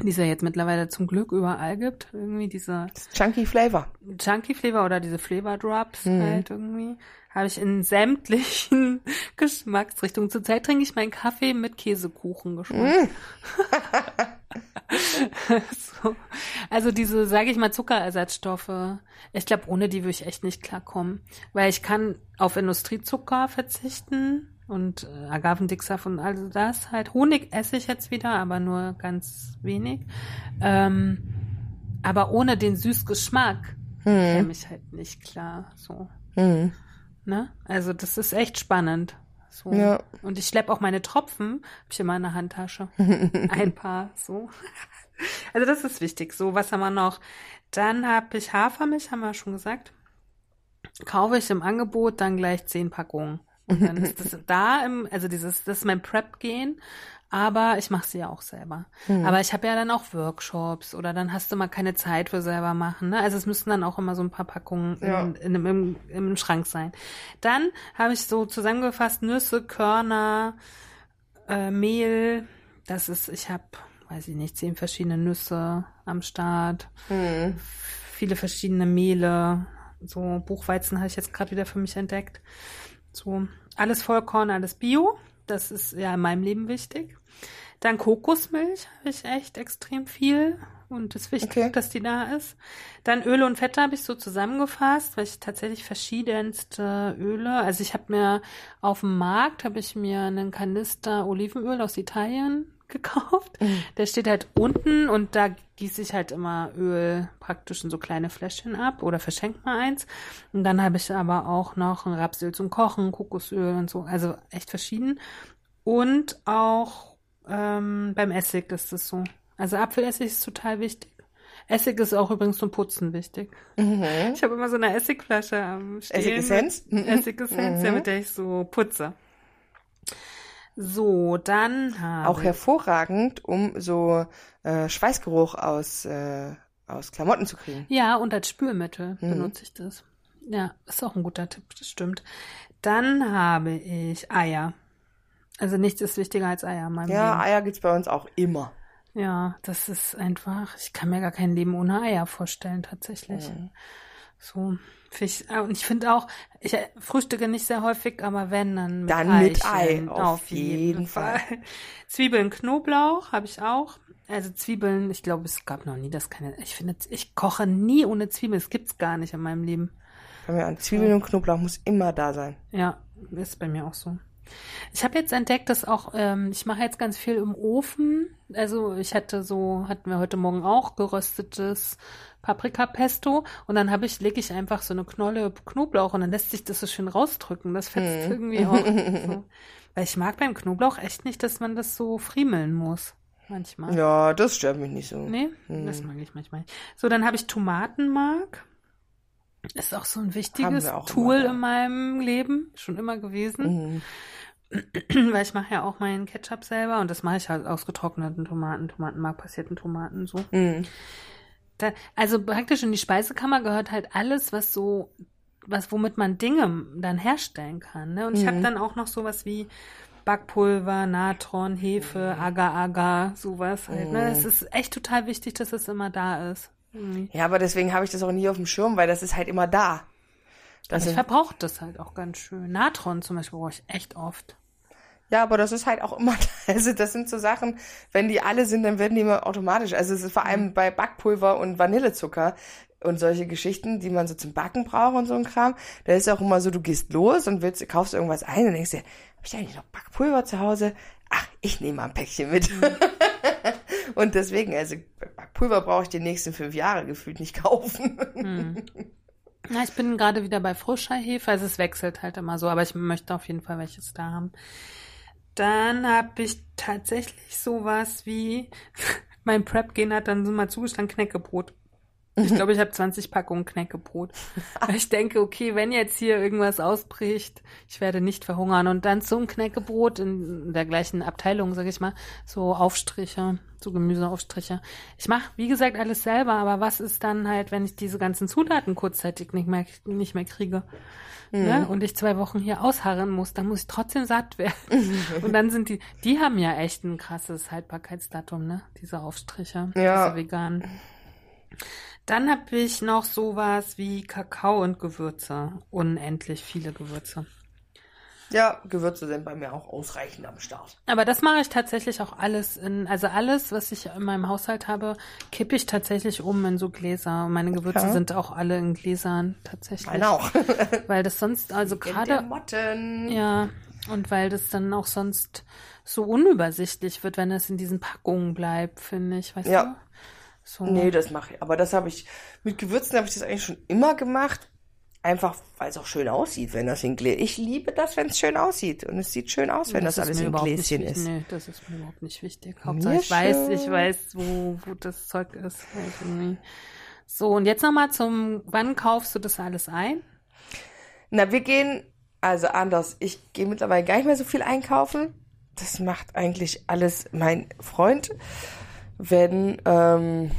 Die es ja jetzt mittlerweile zum Glück überall gibt. Irgendwie diese Chunky Flavor. Chunky Flavor oder diese Flavor Drops mhm. halt irgendwie. Habe ich in sämtlichen Geschmacksrichtungen. Zurzeit trinke ich meinen Kaffee mit Käsekuchen geschmack. Mhm. so. Also diese, sage ich mal, Zuckerersatzstoffe. Ich glaube, ohne die würde ich echt nicht klarkommen. Weil ich kann auf Industriezucker verzichten und äh, Agavendicksaft und all das halt. Honig esse ich jetzt wieder, aber nur ganz wenig. Ähm, aber ohne den Süßgeschmack hm. käme ich halt nicht klar. So. Hm. Ne? Also das ist echt spannend. So. Ja. Und ich schleppe auch meine Tropfen, habe ich immer in der Handtasche. Ein paar, so. Also das ist wichtig. So, was haben wir noch? Dann habe ich Hafermilch, haben wir schon gesagt. Kaufe ich im Angebot dann gleich zehn Packungen. Und dann ist das da im, also dieses, das ist mein Prep-Gehen aber ich mache sie ja auch selber. Mhm. Aber ich habe ja dann auch Workshops oder dann hast du mal keine Zeit für selber machen. Ne? Also es müssen dann auch immer so ein paar Packungen ja. in, in, im, im Schrank sein. Dann habe ich so zusammengefasst Nüsse, Körner, äh, Mehl, das ist, ich habe, weiß ich nicht, zehn verschiedene Nüsse am Start, Hm. viele verschiedene Mehle. So Buchweizen habe ich jetzt gerade wieder für mich entdeckt. So alles Vollkorn, alles Bio. Das ist ja in meinem Leben wichtig. Dann Kokosmilch habe ich echt extrem viel und es ist wichtig, Okay. dass die da ist. Dann Öle und Fette habe ich so zusammengefasst, weil ich tatsächlich verschiedenste Öle, also ich habe mir auf dem Markt habe ich mir einen Kanister Olivenöl aus Italien gekauft. Der steht halt unten und da gieße ich halt immer Öl praktisch in so kleine Fläschchen ab oder verschenke mal eins. Und dann habe ich aber auch noch ein Rapsöl zum Kochen, Kokosöl und so, also echt verschieden. Und auch ähm, beim Essig ist es so. Also Apfelessig ist total wichtig. Essig ist auch übrigens zum Putzen wichtig. Ich habe immer so eine Essigflasche am Stehen. Essigessenz? Essigessenz, ja, mit der ich so putze. So, dann habe Auch hervorragend, um so äh, Schweißgeruch aus, äh, aus Klamotten zu kriegen. Ja, und als Spülmittel Mhm. benutze ich das. Ja, ist auch ein guter Tipp, das stimmt. Dann habe ich Eier. Also nichts ist wichtiger als Eier in meinem Ja, Leben. Eier gibt's bei uns auch immer. Ja, das ist einfach, ich kann mir gar kein Leben ohne Eier vorstellen, tatsächlich. Mhm. So, ich, äh, und ich finde auch, ich äh, frühstücke nicht sehr häufig, aber wenn, dann mit Dann mit Eichen, Ei, auf jeden Fall. Zwiebeln, Knoblauch habe ich auch. Also Zwiebeln, ich glaube, es gab noch nie das keine, ich finde, ich koche nie ohne Zwiebeln, das gibt's gar nicht in meinem Leben. Bei mir an Zwiebeln und Knoblauch muss immer da sein. Ja, ist bei mir auch so. Ich habe jetzt entdeckt, dass auch, ähm, ich mache jetzt ganz viel im Ofen. Also ich hatte so, hatten wir heute Morgen auch geröstetes Paprikapesto und dann habe ich, lege ich einfach so eine Knolle Knoblauch und dann lässt sich das so schön rausdrücken. Das fetzt irgendwie auch. So. Weil ich mag beim Knoblauch echt nicht, dass man das so friemeln muss. Manchmal. Ja, das stört mich nicht so. Nee, das mag ich manchmal nicht. So, dann habe ich Tomatenmark. Ist auch so ein wichtiges Tool immer in meinem Leben, schon immer gewesen. Mhm. Weil ich mache ja auch meinen Ketchup selber und das mache ich halt aus getrockneten Tomaten, Tomatenmark, passierten Tomaten so. Mhm. Da, also praktisch in die Speisekammer gehört halt alles, was so, was womit man Dinge dann herstellen kann. Ne? Und ich habe dann auch noch sowas wie Backpulver, Natron, Hefe, Agar-Agar, sowas halt. Ne? Es ist echt total wichtig, dass es immer da ist. Irgendwie. Ja, aber deswegen habe ich das auch nie auf dem Schirm, weil das ist halt immer da. Das Ich verbrauche das halt auch ganz schön. Natron zum Beispiel brauche ich echt oft. Ja, aber das ist halt auch immer. Also das sind so Sachen, wenn die alle sind, dann werden die immer automatisch. Also es ist vor allem bei Backpulver und Vanillezucker und solche Geschichten, die man so zum Backen braucht und so ein Kram. Da ist auch immer so, du gehst los und willst, kaufst irgendwas ein und denkst dir, habe ich eigentlich noch Backpulver zu Hause? Ach, ich nehme mal ein Päckchen mit. und deswegen, also Backpulver brauche ich die nächsten fünf Jahre gefühlt nicht kaufen. Ja, ich bin gerade wieder bei frischer Hefe, also es wechselt halt immer so, aber ich möchte auf jeden Fall welches da haben. Dann habe ich tatsächlich sowas wie, mein Prep-Gen hat dann so mal zugestanden, Knäckebrot. Ich glaube, ich habe 20 Packungen Knäckebrot. Weil ich denke, okay, wenn jetzt hier irgendwas ausbricht, ich werde nicht verhungern. Und dann zum Knäckebrot in der gleichen Abteilung, sage ich mal, so Aufstriche, so Gemüseaufstriche. Ich mache, wie gesagt, alles selber, aber was ist dann halt, wenn ich diese ganzen Zutaten kurzzeitig nicht mehr, nicht mehr kriege? Ne? Und ich zwei Wochen hier ausharren muss, dann muss ich trotzdem satt werden. Und dann sind die, die haben ja echt ein krasses Haltbarkeitsdatum, ne? Diese Aufstriche, Ja. diese veganen. Dann habe ich noch sowas wie Kakao und Gewürze. Unendlich viele Gewürze. ja, Gewürze sind bei mir auch ausreichend am Start. Aber das mache ich tatsächlich auch alles in, also alles, was ich in meinem Haushalt habe, kippe ich tatsächlich um in so Gläser. Meine Gewürze Ja. sind auch alle in Gläsern tatsächlich. Meine auch. Weil das sonst, also gerade, ja, und weil das dann auch sonst so unübersichtlich wird, wenn es in diesen Packungen bleibt, finde ich, weißt Ja. du? So. Nee, das mache ich. Aber das habe ich, mit Gewürzen habe ich das eigentlich schon immer gemacht. Einfach, weil es auch schön aussieht, wenn das in Gläschen Ich liebe das, wenn es schön aussieht. Und es sieht schön aus, wenn das, ist alles mir in Gläschen ist. Nee, das ist mir überhaupt nicht wichtig. Hauptsache ich schon. weiß, ich weiß, wo, wo das Zeug ist. Halt. So, und jetzt nochmal zum, wann kaufst du das alles ein? Na, wir gehen, also anders. Ich gehe mittlerweile gar nicht mehr so viel einkaufen. Das macht eigentlich alles mein Freund. Wenn, ähm,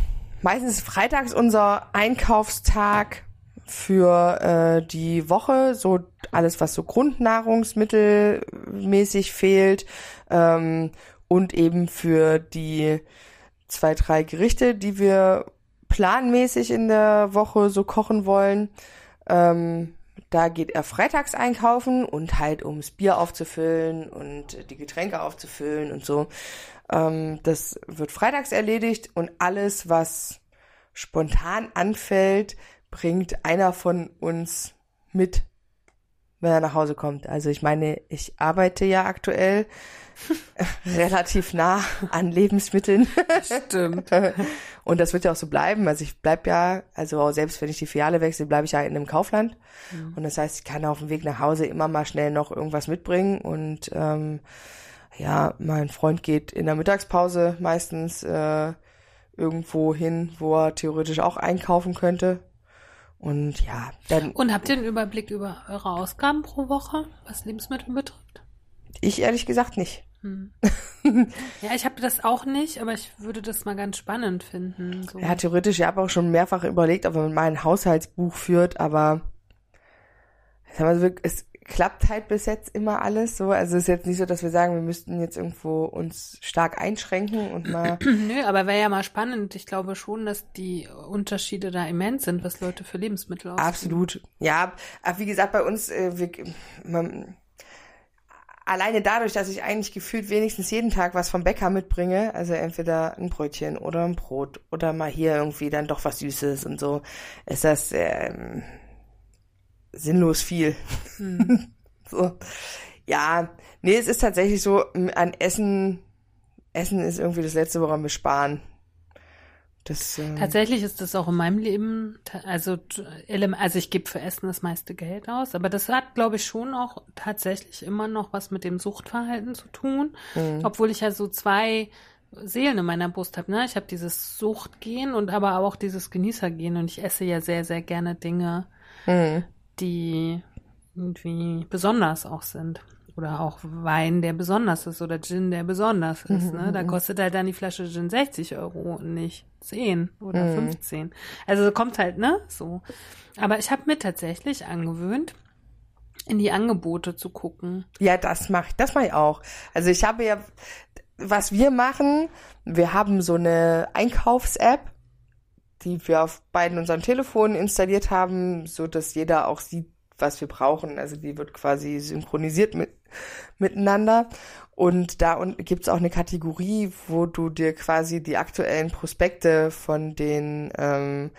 meistens ist freitags unser Einkaufstag für äh, die Woche, so alles, was so grundnahrungsmittelmäßig fehlt ähm, und eben für die zwei, drei Gerichte, die wir planmäßig in der Woche so kochen wollen. Ähm, da geht er freitags einkaufen und halt ums Bier aufzufüllen und die Getränke aufzufüllen und so. Ähm, das wird freitags erledigt und alles, was spontan anfällt, bringt einer von uns mit, wenn er nach Hause kommt. Also ich meine, ich arbeite ja aktuell relativ nah an Lebensmitteln. Stimmt. Und das wird ja auch so bleiben. Also ich bleib ja, also selbst wenn ich die Filiale wechsle, bleibe ich ja in einem Kaufland. Mhm. Und das heißt, ich kann auf dem Weg nach Hause immer mal schnell noch irgendwas mitbringen. Und ähm, ja, mein Freund geht in der Mittagspause meistens äh, irgendwo hin, wo er theoretisch auch einkaufen könnte. Und ja, dann. Und habt ihr einen Überblick über eure Ausgaben pro Woche, was Lebensmittel betrifft? Ich ehrlich gesagt nicht. Hm. ja, ich habe das auch nicht, aber ich würde das mal ganz spannend finden. So. Ja, theoretisch, ich habe auch schon mehrfach überlegt, ob man mal ein Haushaltsbuch führt, aber es klappt halt bis jetzt immer alles so. Also es ist jetzt nicht so, dass wir sagen, wir müssten jetzt irgendwo uns stark einschränken und mal. Nö, aber wäre ja mal spannend. Ich glaube schon, dass die Unterschiede da immens sind, was Leute für Lebensmittel ausgeben. Absolut. Ja, aber wie gesagt, bei uns, äh, wir, man, alleine dadurch, dass ich eigentlich gefühlt wenigstens jeden Tag was vom Bäcker mitbringe, also entweder ein Brötchen oder ein Brot oder mal hier irgendwie dann doch was Süßes und so, ist das ähm, sinnlos viel. Hm. so. Ja, nee, es ist tatsächlich so, an Essen, Essen ist irgendwie das Letzte, woran wir sparen. Das, äh Tatsächlich ist das auch in meinem Leben, also, also ich gebe für Essen das meiste Geld aus, aber das hat, glaube ich, schon auch tatsächlich immer noch was mit dem Suchtverhalten zu tun, mhm. obwohl ich ja so zwei Seelen in meiner Brust habe. Ne? Ich habe dieses Suchtgehen und aber auch dieses Genießergehen und ich esse ja sehr, sehr gerne Dinge, mhm die irgendwie besonders auch sind. Oder auch Wein, der besonders ist oder Gin, der besonders ist. Mhm, ne? Da mhm. kostet halt dann die Flasche Gin 60 Euro und nicht 10 oder mhm. 15. Also kommt halt, ne? So. Aber ich habe mir tatsächlich angewöhnt, in die Angebote zu gucken. Ja, das mache ich, das mache ich auch. Also ich habe ja, was wir machen, wir haben so eine Einkaufs-App, die wir auf beiden unseren Telefonen installiert haben, so dass jeder auch sieht, was wir brauchen. Also die wird quasi synchronisiert mit, miteinander. Und da gibt's auch eine Kategorie, wo du dir quasi die aktuellen Prospekte von den ähm,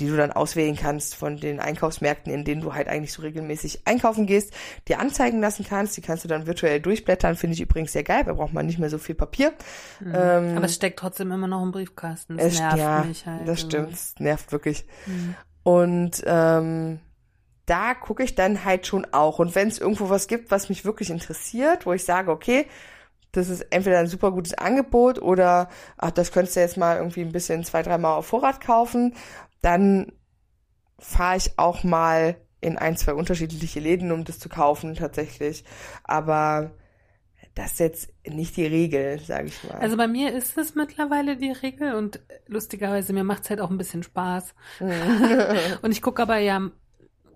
die du dann auswählen kannst von den Einkaufsmärkten, in denen du halt eigentlich so regelmäßig einkaufen gehst, dir anzeigen lassen kannst. Die kannst du dann virtuell durchblättern. Finde ich übrigens sehr geil. Da braucht man nicht mehr so viel Papier. Mhm. Ähm, Aber es steckt trotzdem immer noch im Briefkasten. Das es, nervt ja, mich halt. Das stimmt. Es nervt wirklich. Mhm. Und ähm, da gucke ich dann halt schon auch. Und wenn es irgendwo was gibt, was mich wirklich interessiert, wo ich sage, okay, das ist entweder ein super gutes Angebot oder ach, das könntest du jetzt mal irgendwie ein bisschen zwei, dreimal auf Vorrat kaufen, dann fahre ich auch mal in ein, zwei unterschiedliche Läden, um das zu kaufen, tatsächlich. Aber das ist jetzt nicht die Regel, sage ich mal. Also bei mir ist es mittlerweile die Regel und lustigerweise, mir macht es halt auch ein bisschen Spaß. Mhm. und ich gucke aber ja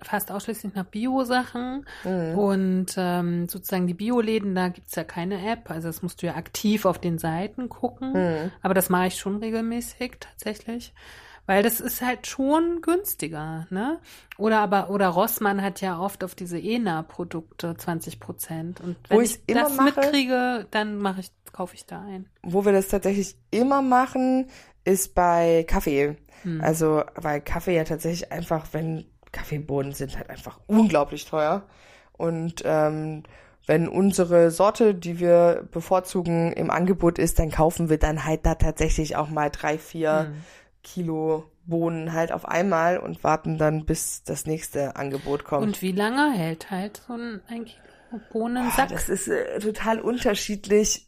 fast ausschließlich nach Bio-Sachen. Mhm. Und ähm, sozusagen die Bioläden, da gibt's ja keine App. Also das musst du ja aktiv auf den Seiten gucken. Mhm. Aber das mache ich schon regelmäßig tatsächlich. Weil das ist halt schon günstiger, ne? Oder aber, oder Rossmann hat ja oft auf diese ENA-Produkte 20 Prozent. Und wenn Wo ich das mache, mitkriege, dann mache ich, kaufe ich da ein. Wo wir das tatsächlich immer machen, ist bei Kaffee. Hm. Also, weil Kaffee ja tatsächlich einfach, wenn Kaffeebohnen sind halt einfach unglaublich teuer. Und ähm, wenn unsere Sorte, die wir bevorzugen, im Angebot ist, dann kaufen wir dann halt da tatsächlich auch mal drei, vier mhm. Kilo Bohnen halt auf einmal und warten dann, bis das nächste Angebot kommt. Und wie lange hält halt so ein, ein Kilo Bohnensack? Oh, das ist äh, total unterschiedlich.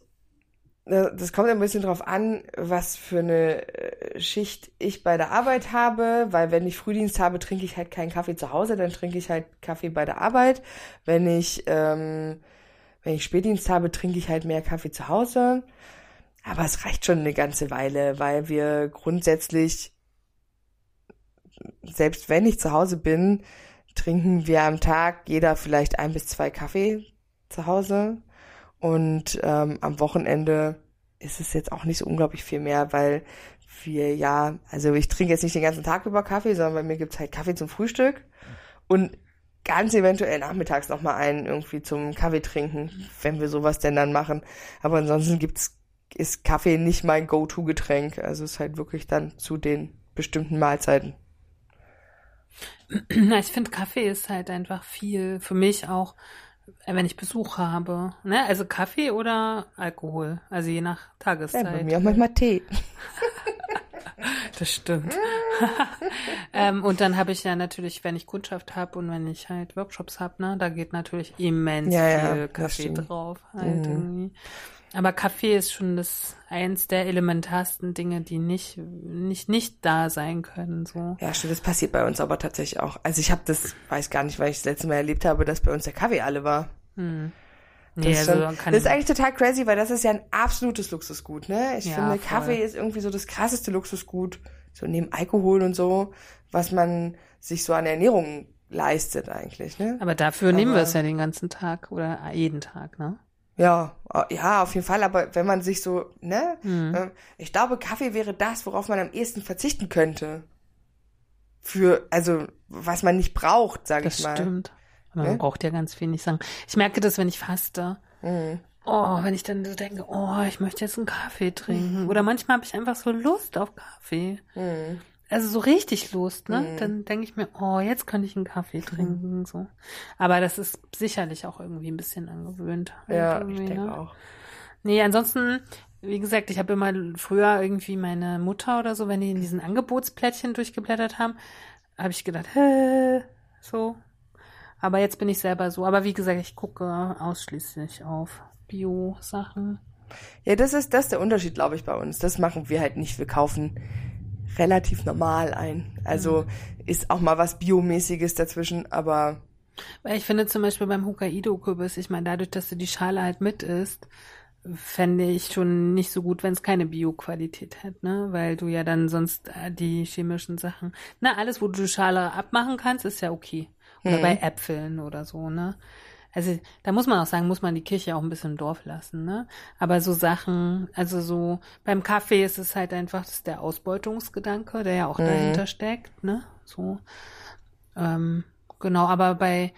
Das kommt ein bisschen drauf an, was für eine äh, Schicht ich bei der Arbeit habe, weil wenn ich Frühdienst habe, trinke ich halt keinen Kaffee zu Hause, dann trinke ich halt Kaffee bei der Arbeit. Wenn ich, ähm, wenn ich Spätdienst habe, trinke ich halt mehr Kaffee zu Hause. Aber es reicht schon eine ganze Weile, weil wir grundsätzlich, selbst wenn ich zu Hause bin, trinken wir am Tag jeder vielleicht ein bis zwei Kaffee zu Hause. Und ähm, am Wochenende ist es jetzt auch nicht so unglaublich viel mehr, weil wir ja, also ich trinke jetzt nicht den ganzen Tag über Kaffee, sondern bei mir gibt's halt Kaffee zum Frühstück und ganz eventuell nachmittags nochmal einen irgendwie zum Kaffee trinken, wenn wir sowas denn dann machen. Aber ansonsten gibt's, ist Kaffee nicht mein Go-To-Getränk. Also es ist halt wirklich dann zu den bestimmten Mahlzeiten. Ich finde, Kaffee ist halt einfach viel für mich auch, wenn ich Besuch habe. Ne? Also Kaffee oder Alkohol. Also je nach Ja, Tageszeit. bei mir auch manchmal Tee. Das stimmt. ähm, und dann habe ich ja natürlich, wenn ich Kundschaft habe und wenn ich halt Workshops habe, ne, da geht natürlich immens Ja, ja, viel das Kaffee drauf. Halt Mhm. irgendwie. Aber Kaffee ist schon das eins der elementarsten Dinge, die nicht nicht nicht da sein können. So. Ja, stimmt, das passiert bei uns aber tatsächlich auch. Also ich habe das, weiß gar nicht, weil ich das letzte Mal erlebt habe, dass bei uns der Kaffee alle war. Hm. Das, Nee, ist also schon, kann, das ist eigentlich total crazy, weil das ist ja ein absolutes Luxusgut, ne? Ich Ja, finde, voll. Kaffee ist irgendwie so das krasseste Luxusgut, so neben Alkohol und so, was man sich so an Ernährung leistet eigentlich, ne? aber dafür nehmen wir aber- es ja den ganzen Tag oder jeden Tag, ne? Ja, äh, ja, auf jeden Fall, aber wenn man sich so, ne? Hm. äh, Ich glaube, Kaffee wäre das, worauf man am ehesten verzichten könnte. Für, also, was man nicht braucht, sage ich Das mal. stimmt. Aber man Ne? braucht ja ganz viel nicht sagen. Ich merke das, wenn ich faste. Mhm. Oh, wenn ich dann so denke, oh, ich möchte jetzt einen Kaffee trinken. Oder manchmal habe ich einfach so Lust auf Kaffee. Mhm. Also so richtig Lust, ne? Mhm. Dann denke ich mir, oh, jetzt könnte ich einen Kaffee trinken. So. Aber das ist sicherlich auch irgendwie ein bisschen angewöhnt. halt Ja, ich denke ne? auch. Nee, ansonsten, wie gesagt, ich habe immer früher irgendwie meine Mutter oder so, wenn die in diesen Angebotsplättchen durchgeblättert haben, habe ich gedacht, hä, so. Aber jetzt bin ich selber so. Aber wie gesagt, ich gucke ausschließlich auf Bio-Sachen. Ja, das ist, das ist der Unterschied, glaube ich, bei uns. Das machen wir halt nicht. Wir kaufen relativ normal ein. Also ist auch mal was Biomäßiges dazwischen, aber Weil ich finde zum Beispiel beim Hokkaido-Kürbis, ich meine, dadurch, dass du die Schale halt mit isst, fände ich schon nicht so gut, wenn es keine Bio-Qualität hat, ne? Weil du ja dann sonst äh, die chemischen Sachen, na, alles, wo du die Schale abmachen kannst, ist ja okay. Oder Mhm. bei Äpfeln oder so, ne? Also da muss man auch sagen, muss man die Kirche auch ein bisschen im Dorf lassen, ne? Aber so Sachen, also so beim Kaffee ist es halt einfach, das ist der Ausbeutungsgedanke, der ja auch Mhm. dahinter steckt, ne? So. Ähm, genau, aber bei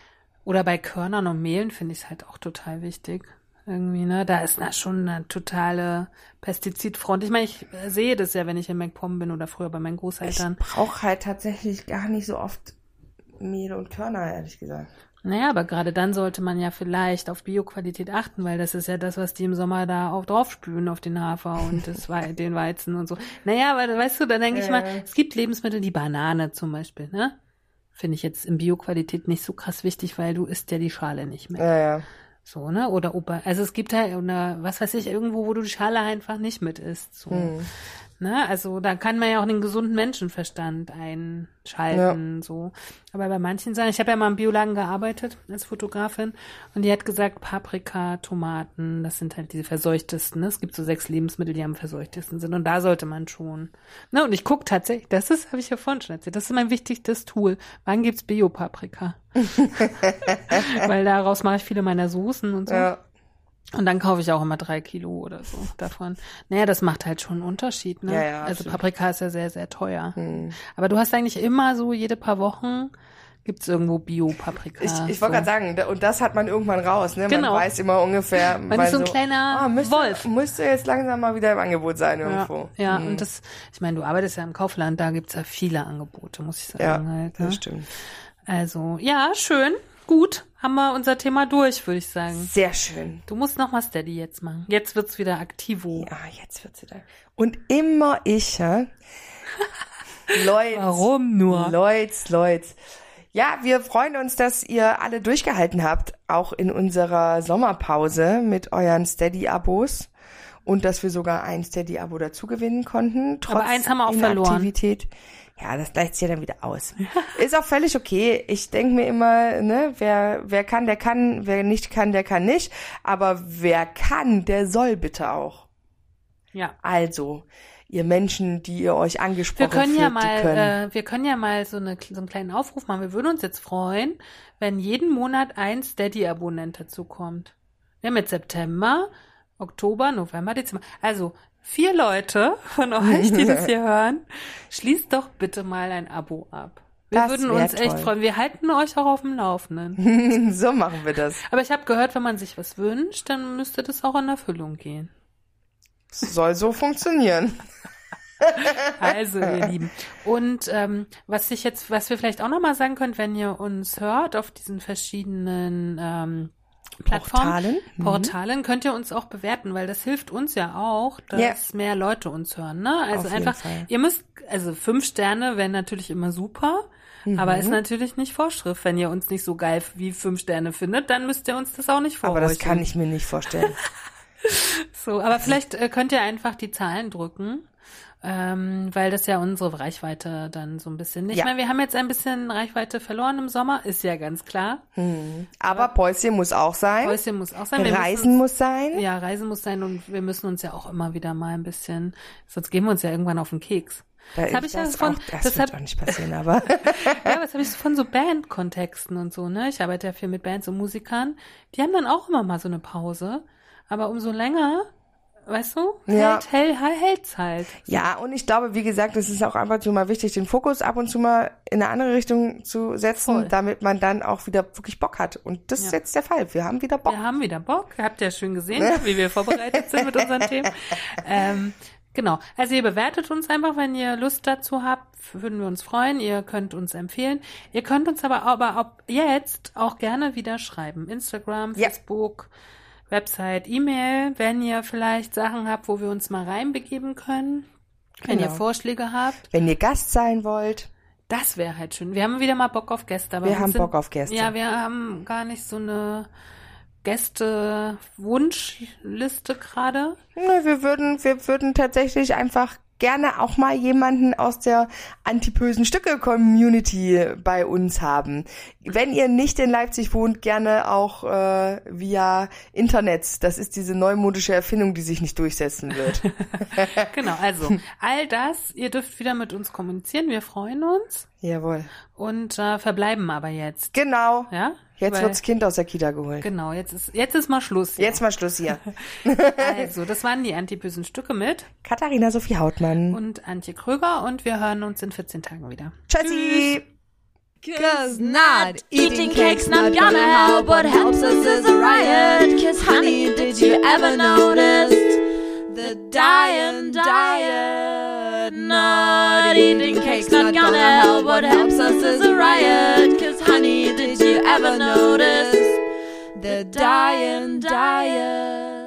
oder bei Körnern und Mehlen finde ich es halt auch total wichtig. Irgendwie, ne? Da ist na schon eine totale Pestizidfront. Ich meine, ich äh, sehe das ja, wenn ich in MacPom bin oder früher bei meinen ich Großeltern. brauche halt tatsächlich gar nicht so oft Mehl und Körner, ehrlich gesagt. Naja, aber gerade dann sollte man ja vielleicht auf Bioqualität achten, weil das ist ja das, was die im Sommer da auch draufspülen auf den Hafer und das den Weizen und so. Naja, aber weißt du, da denke ich mal, Äh. es gibt Lebensmittel, die Banane zum Beispiel, ne? Finde ich jetzt in Bioqualität nicht so krass wichtig, weil du isst ja die Schale nicht mehr. Ja, ja. So, ne? Oder Opa. Also es gibt halt, oder was weiß ich, irgendwo, wo du die Schale einfach nicht mit isst. So. Hm. Ne? Also da kann man ja auch den gesunden Menschenverstand einschalten. So. Aber bei manchen Sachen, ich habe ja mal im Bioladen gearbeitet als Fotografin und die hat gesagt, Paprika, Tomaten, das sind halt diese verseuchtesten. Ne? Es gibt so sechs Lebensmittel, die am verseuchtesten sind. Und da sollte man schon. Ne? Und ich gucke tatsächlich, das ist, habe ich ja vorhin schon erzählt, das ist mein wichtigstes Tool. Wann gibt's Bio-Paprika? Weil daraus mache ich viele meiner Soßen und so. ja. Und dann kaufe ich auch immer drei Kilo oder so davon. Naja, das macht halt schon einen Unterschied, ne? Ja, ja, also absolut. Paprika ist ja sehr, sehr teuer. Hm. Aber du hast eigentlich immer so, jede paar Wochen gibt's irgendwo Bio-Paprika. Ich, ich wollte so. gerade sagen, und das hat man irgendwann raus, ne? Genau. Man weiß immer ungefähr. Man ist so ein kleiner ah, müsste, Wolf. Müsste jetzt langsam mal wieder im Angebot sein Ja, irgendwo. ja Hm. und das, ich meine, du arbeitest ja im Kaufland, da gibt's ja viele Angebote, muss ich ja, sagen halt. Ne? das stimmt. Also, ja, schön, gut, haben wir unser Thema durch, würde ich sagen. Sehr schön. Du musst noch mal Steady jetzt machen. Jetzt wird's wieder aktivo. Ja, jetzt wird sie da. Und immer ich, hä? Leute. Warum nur? Leute, Leute. Ja, wir freuen uns, dass ihr alle durchgehalten habt, auch in unserer Sommerpause mit euren Steady-Abos. Und dass wir sogar ein Steady-Abo dazu gewinnen konnten. Trotz Aber eins haben wir auch verloren. Ja, das gleicht sich ja dann wieder aus. Ist auch völlig okay. Ich denke mir immer, ne, wer, wer kann, der kann, wer nicht kann, der kann nicht. Aber wer kann, der soll bitte auch. Ja. Also, ihr Menschen, die ihr euch angesprochen Wir können ja fühlt, die mal, können. äh, wir können ja mal so, eine, so einen kleinen Aufruf machen. Wir würden uns jetzt freuen, wenn jeden Monat ein Steady-Abonnent dazukommt. Wir haben jetzt September, Oktober, November, Dezember. Also vier Leute von euch, die das hier hören, schließt doch bitte mal ein Abo ab. Wir Das würden uns echt toll. freuen. Wir halten euch auch auf dem Laufenden. so machen wir das. Aber ich habe gehört, wenn man sich was wünscht, dann müsste das auch in Erfüllung gehen. Soll so funktionieren. Also, ihr Lieben. Und ähm, was ich jetzt, was wir vielleicht auch nochmal sagen können, wenn ihr uns hört auf diesen verschiedenen ähm, Plattformen, Portalen? Mhm. Portalen, könnt ihr uns auch bewerten, weil das hilft uns ja auch, dass Ja. mehr Leute uns hören. Ne? Also Auf einfach, ihr müsst, also fünf Sterne wären natürlich immer super. Mhm. Aber ist natürlich nicht Vorschrift. Wenn ihr uns nicht so geil wie fünf Sterne findet, dann müsst ihr uns das auch nicht Aber vorheucheln. das kann ich mir nicht vorstellen. So, aber vielleicht äh, könnt ihr einfach die Zahlen drücken, ähm, weil das ja unsere Reichweite dann so ein bisschen. Ich Ja. meine, wir haben jetzt ein bisschen Reichweite verloren im Sommer, ist ja ganz klar. Aber Päuschen muss auch sein. Häuschen muss auch sein. Wir Reisen müssen, muss sein. Ja, Reisen muss sein und wir müssen uns ja auch immer wieder mal ein bisschen, sonst gehen wir uns ja irgendwann auf den Keks. Da Das hab ich ja das von- auch, das das wird hab- auch nicht passieren, aber Ja, was habe ich so von so Bandkontexten und so, ne? Ich arbeite ja viel mit Bands und Musikern. Die haben dann auch immer mal so eine Pause. Aber umso länger, weißt du, Ja. hält, hält, hält's halt. ja, und ich glaube, wie gesagt, es ist auch einfach so mal wichtig, den Fokus ab und zu mal in eine andere Richtung zu setzen, Voll. damit man dann auch wieder wirklich Bock hat. Und das ist Ja. jetzt der Fall. Wir haben wieder Bock. Wir haben wieder Bock. Habt ihr ja schön gesehen, wie wir vorbereitet sind mit unseren Themen. Ähm, genau. Also ihr bewertet uns einfach, wenn ihr Lust dazu habt. Würden wir uns freuen. Ihr könnt uns empfehlen. Ihr könnt uns aber, aber ab jetzt auch gerne wieder schreiben. Instagram, Ja. Facebook, Website, E-Mail, wenn ihr vielleicht Sachen habt, wo wir uns mal reinbegeben können. Wenn ihr Genau. Vorschläge habt. Wenn ihr Gast sein wollt, Das wäre halt schön. Wir haben wieder mal Bock auf Gäste. Aber Wir haben sind, Bock auf Gäste. Ja, wir haben gar nicht so eine Gäste-Wunschliste gerade. ne, wir würden, wir würden tatsächlich einfach gerne auch mal jemanden aus der antipösen Stücke-Community bei uns haben. Wenn ihr nicht in Leipzig wohnt, gerne auch äh, via Internet. Das ist diese neumodische Erfindung, die sich nicht durchsetzen wird. Genau, also all das, ihr dürft wieder mit uns kommunizieren. Wir freuen uns Jawohl. und äh, verbleiben aber jetzt. Genau. Ja? Jetzt Weil- wird's Kind aus der Kita geholt. Genau, jetzt ist, jetzt ist mal Schluss. Jetzt mal Schluss hier. Also, das waren die antibösen Stücke mit Katharina Sophie Hautmann. und Antje Kröger und wir hören uns in 14 Tagen wieder. Tschüssi. Cause not eating cake's not gonna help. What helps us is a riot. Cause honey, did you ever notice the dying diet? Not eating cake's not gonna help. What helps us is a riot. Cause honey, did you ever notice the dying diet?